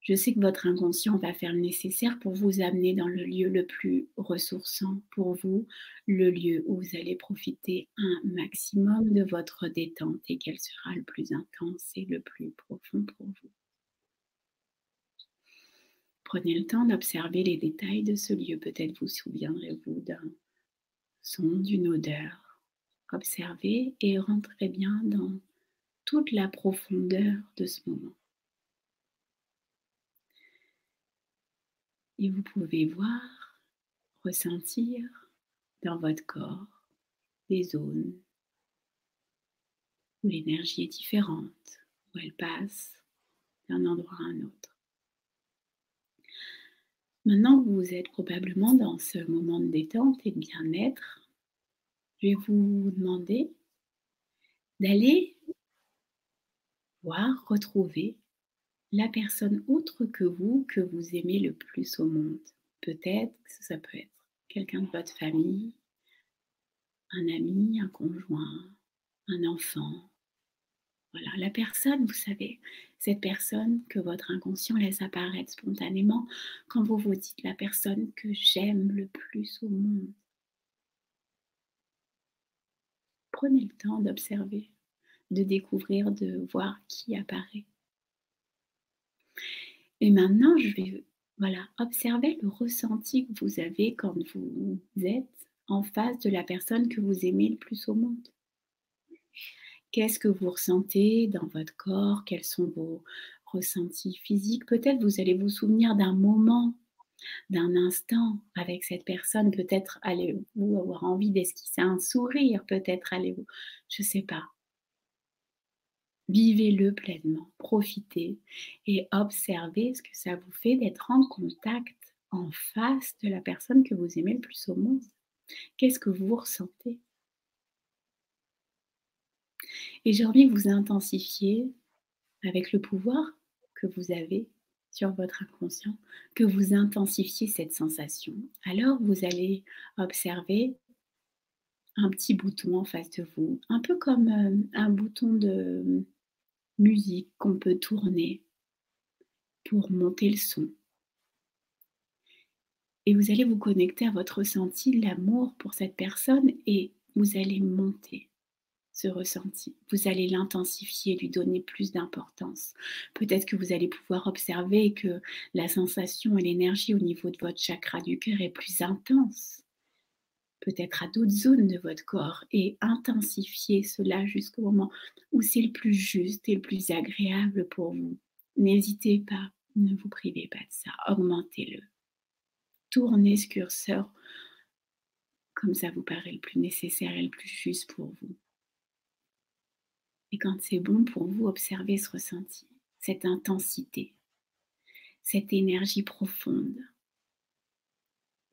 je sais que votre inconscient va faire le nécessaire pour vous amener dans le lieu le plus ressourçant pour vous, le lieu où vous allez profiter un maximum de votre détente et qu'elle sera le plus intense et le plus profond pour vous. Prenez le temps d'observer les détails de ce lieu. Peut-être vous souviendrez-vous d'un son, d'une odeur. Observez et rentrez bien dans toute la profondeur de ce moment. Et vous pouvez voir, ressentir dans votre corps des zones où l'énergie est différente, où elle passe d'un endroit à un autre. Maintenant que vous êtes probablement dans ce moment de détente et de bien-être, je vais vous demander d'aller voir, retrouver la personne autre que vous que vous aimez le plus au monde. Peut-être que ça peut être quelqu'un de votre famille, un ami, un conjoint, un enfant. Voilà, la personne, vous savez, cette personne que votre inconscient laisse apparaître spontanément quand vous vous dites la personne que j'aime le plus au monde. Prenez le temps d'observer, de découvrir, de voir qui apparaît. Et maintenant, je vais voilà, observer le ressenti que vous avez quand vous êtes en face de la personne que vous aimez le plus au monde. Qu'est-ce que vous ressentez dans votre corps? Quels sont vos ressentis physiques? Peut-être vous allez vous souvenir d'un moment, d'un instant avec cette personne. Peut-être allez-vous avoir envie d'esquisser un sourire. Peut-être allez-vous, je ne sais pas, Vivez-le pleinement, profitez et observez ce que ça vous fait d'être en contact, en face de la personne que vous aimez le plus au monde. Qu'est-ce que vous ressentez? Et j'ai envie que vous intensifiez avec le pouvoir que vous avez sur votre inconscient, que vous intensifiez cette sensation. Alors vous allez observer un petit bouton en face de vous, un peu comme euh, un bouton de musique qu'on peut tourner pour monter le son. Et vous allez vous connecter à votre ressenti l'amour pour cette personne et vous allez monter ce ressenti. Vous allez l'intensifier, lui donner plus d'importance. Peut-être que vous allez pouvoir observer que la sensation et l'énergie au niveau de votre chakra du cœur est plus intense peut-être à d'autres zones de votre corps et intensifier cela jusqu'au moment où c'est le plus juste et le plus agréable pour vous. N'hésitez pas, ne vous privez pas de ça, augmentez-le. Tournez ce curseur comme ça vous paraît le plus nécessaire et le plus juste pour vous. Et quand c'est bon pour vous, observez ce ressenti, cette intensité, cette énergie profonde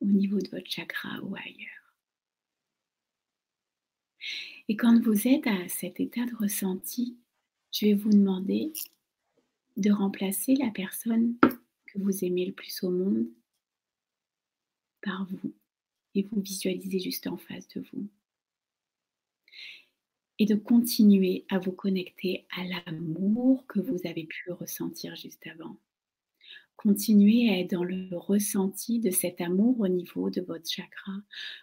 au niveau de votre chakra ou ailleurs. Et quand vous êtes à cet état de ressenti, je vais vous demander de remplacer la personne que vous aimez le plus au monde par vous et vous visualisez juste en face de vous. Et de continuer à vous connecter à l'amour que vous avez pu ressentir juste avant. Continuez à être dans le ressenti de cet amour au niveau de votre chakra.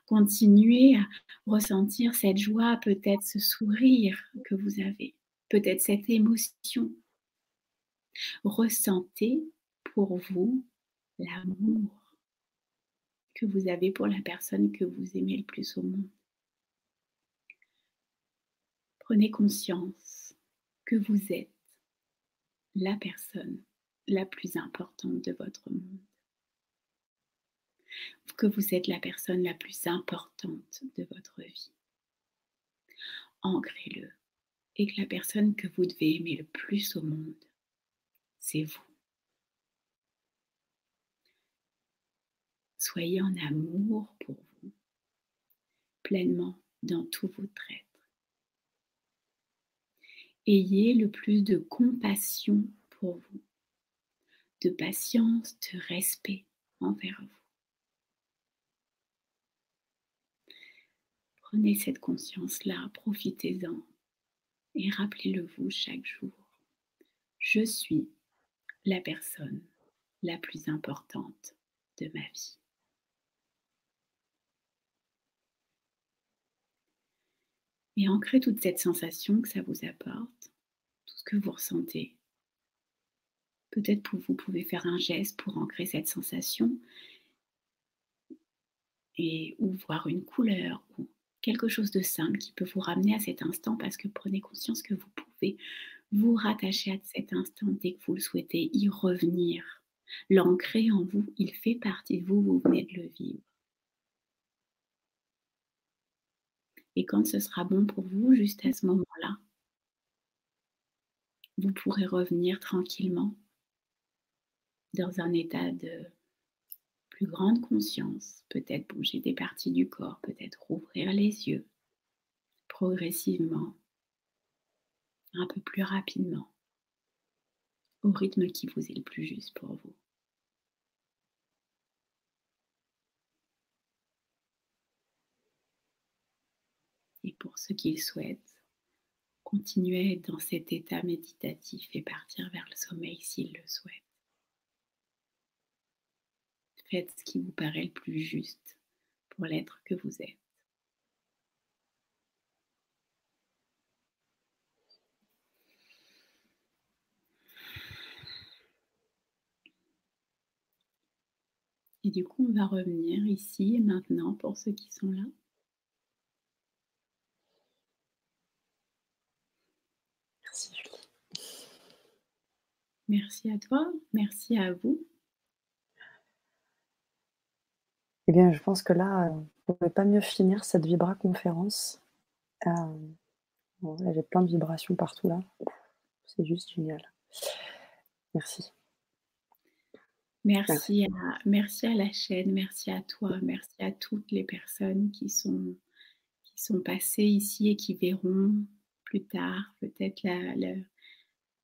Continuez à ressentir cette joie, peut-être ce sourire que vous avez, peut-être cette émotion. Ressentez pour vous l'amour que vous avez pour la personne que vous aimez le plus au monde. Prenez conscience que vous êtes la personne la plus importante de votre monde. Que vous êtes la personne la plus importante de votre vie. Ancrez-le. Et que la personne que vous devez aimer le plus au monde, c'est vous. Soyez en amour pour vous, pleinement dans tout votre être. Ayez le plus de compassion pour vous de patience, de respect envers vous. Prenez cette conscience-là, profitez-en et rappelez-le vous chaque jour. Je suis la personne la plus importante de ma vie. Et ancrez toute cette sensation que ça vous apporte, tout ce que vous ressentez, Peut-être que vous pouvez faire un geste pour ancrer cette sensation et ou voir une couleur ou quelque chose de simple qui peut vous ramener à cet instant parce que prenez conscience que vous pouvez vous rattacher à cet instant dès que vous le souhaitez, y revenir. L'ancrer en vous, il fait partie de vous, vous venez de le vivre. Et quand ce sera bon pour vous, juste à ce moment-là, vous pourrez revenir tranquillement dans un état de plus grande conscience, peut-être bouger des parties du corps, peut-être rouvrir les yeux progressivement, un peu plus rapidement, au rythme qui vous est le plus juste pour vous. Et pour ceux qui le souhaitent, continuez dans cet état méditatif et partir vers le sommeil s'ils le souhaitent. Faites ce qui vous paraît le plus juste pour l'être que vous êtes. Et du coup, on va revenir ici et maintenant pour ceux qui sont là. Merci Julie. Merci à toi, merci à vous. Eh bien, je pense que là, on ne pouvait pas mieux finir cette Vibra conférence. Euh, j'ai plein de vibrations partout là. C'est juste génial. Merci. Merci à, merci à la chaîne, merci à toi, merci à toutes les personnes qui sont, qui sont passées ici et qui verront plus tard peut-être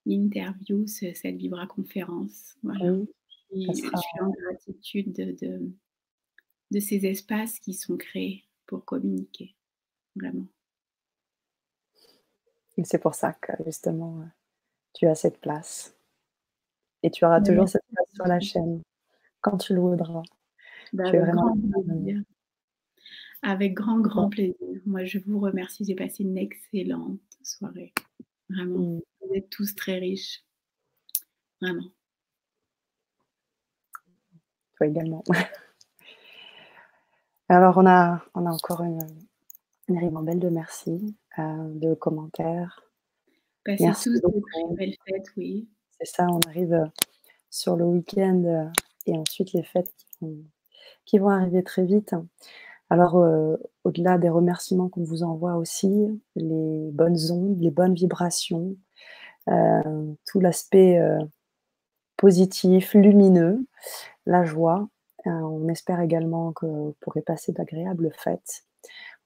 l'interview, cette Vibra conférence. Voilà. je suis en gratitude de, de ces espaces qui sont créés pour communiquer, vraiment. Et c'est pour ça que justement, tu as cette place. Et tu auras toujours cette place sur la chaîne quand tu le voudras. Bah, avec, vraiment grand avec grand, grand plaisir. Moi, je vous remercie. J'ai passé une excellente soirée. Vraiment. Mm. Vous êtes tous très riches. Vraiment. Toi également. Alors, on a, on a encore une, une ribambelle de merci, euh, de commentaires. Passez tous de très belles fêtes, oui. C'est ça, on arrive euh, sur le week-end euh, et ensuite les fêtes qui vont, arriver très vite. Alors, au-delà des remerciements qu'on vous envoie aussi, les bonnes ondes, les bonnes vibrations, tout l'aspect positif, lumineux, la joie, on espère également que vous pourrez passer d'agréables fêtes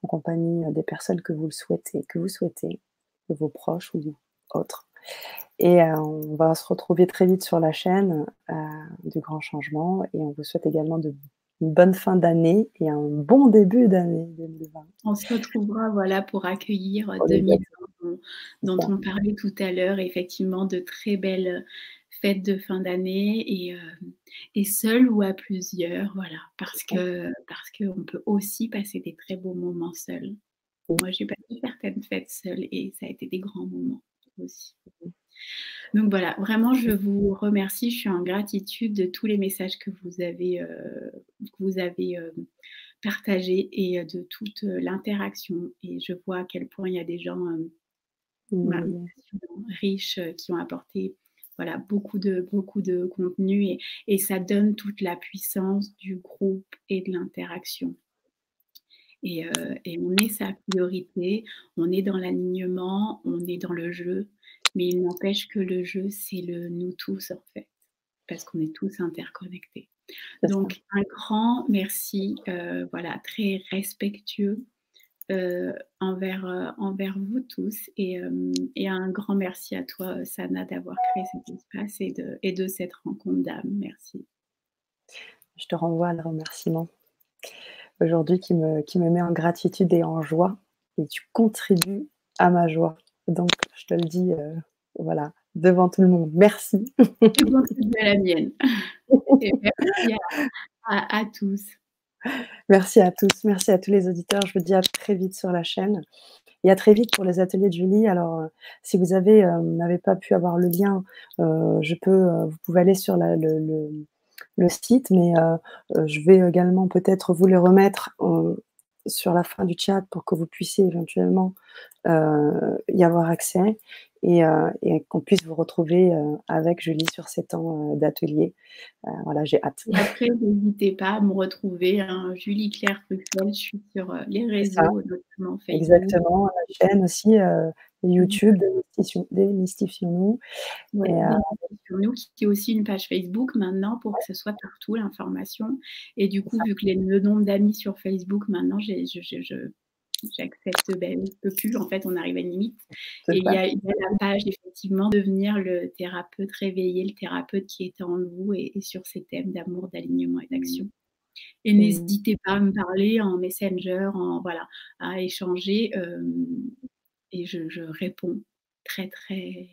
en compagnie euh, des personnes que vous le souhaitez, que vous souhaitez, de vos proches ou autres. Et euh, on va se retrouver très vite sur la chaîne du Grand Changement et on vous souhaite également de une bonne fin d'année et un bon début d'année 2020. On se retrouvera voilà, pour accueillir 2020 dont, dont on parlait tout à l'heure, effectivement de très belles fête de fin d'année et, et seul ou à plusieurs, voilà, parce que parce qu'on peut aussi passer des très beaux moments seuls. Moi, j'ai passé certaines fêtes seules et ça a été des grands moments aussi. Donc voilà, vraiment, je vous remercie. Je suis en gratitude de tous les messages que vous avez, que vous avez partagés et de toute l'interaction. Et je vois à quel point il y a des gens riches qui ont apporté voilà, beaucoup de, beaucoup de contenu et, et, ça donne toute la puissance du groupe et de l'interaction. Et, euh, et, on est sa priorité, on est dans l'alignement, on est dans le jeu, mais il n'empêche que le jeu, c'est le nous tous en fait, parce qu'on est tous interconnectés. Donc un grand merci, euh, voilà, très respectueux euh, envers, euh, envers vous tous. Et, euh, et, un grand merci à toi, Sana, d'avoir créé cet espace et de, et de cette rencontre d'âme. Merci. Je te renvoie le remerciement aujourd'hui qui me, qui me met en gratitude et en joie. Et tu contribues à ma joie. Donc, je te le dis, voilà, devant tout le monde. Merci. Tu contribues à la mienne. Et merci à, à tous. Merci à tous, merci à tous les auditeurs. Je vous dis à très vite sur la chaîne et à très vite pour les ateliers de Julie. Alors, euh, si vous euh, n'avez pas pu avoir le lien, euh, je peux, vous pouvez aller sur le, le, le, site, mais je vais également peut-être vous les remettre sur la fin du chat pour que vous puissiez éventuellement y avoir accès et, euh, et qu'on puisse vous retrouver euh, avec Julie sur ces temps euh, d'atelier. voilà, j'ai hâte. Et après, n'hésitez pas à me retrouver, hein, Julie Claire Truffel, je suis sur les réseaux, notamment Facebook. Exactement, la chaîne aussi, YouTube, Démystifions-nous. Ouais, Démystifions-nous, qui est aussi une page Facebook maintenant pour que ce soit partout l'information. Et du coup, vu que les, le nombre d'amis sur Facebook, maintenant, j'ai, je, je, je j'accepte, ben, je peux plus, en fait, on arrive à une limite. Et il y, a, la page, effectivement, devenir le thérapeute réveillé, le thérapeute qui est en vous et, sur ces thèmes d'amour, d'alignement et d'action. Et mmh. n'hésitez pas à me parler en messenger, en, voilà, à échanger. Euh, et je, je, réponds très, très,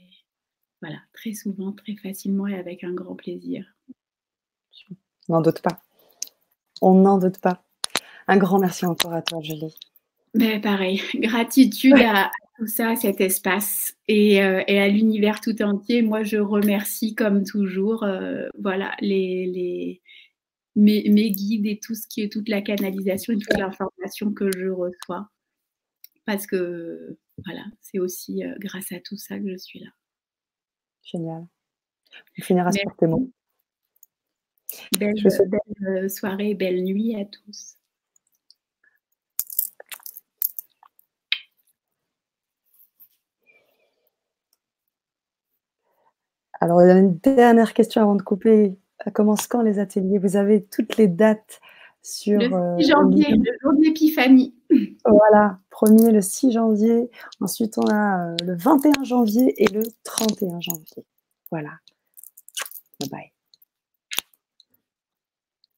voilà, très souvent, très facilement et avec un grand plaisir. On n'en doute pas. On n'en doute pas. Un grand merci encore à toi, Julie. Ben, pareil, gratitude à, tout ça, à cet espace et, euh, et à l'univers tout entier. Moi, je remercie comme toujours, euh, voilà, les, les mes, mes, guides et tout ce qui est toute la canalisation et toute l'information que je reçois, parce que voilà, c'est aussi euh, grâce à tout ça que je suis là. Génial. On finira sur tes mots. Belle, belle soirée, belle nuit à tous. Alors, une dernière question avant de couper. Commence quand les ateliers? Vous avez toutes les dates sur. Le 6 euh, janvier, le jour de l'épiphanie. Voilà, premier le 6 janvier. Ensuite, on a euh, le 21 janvier et le 31 janvier. Voilà.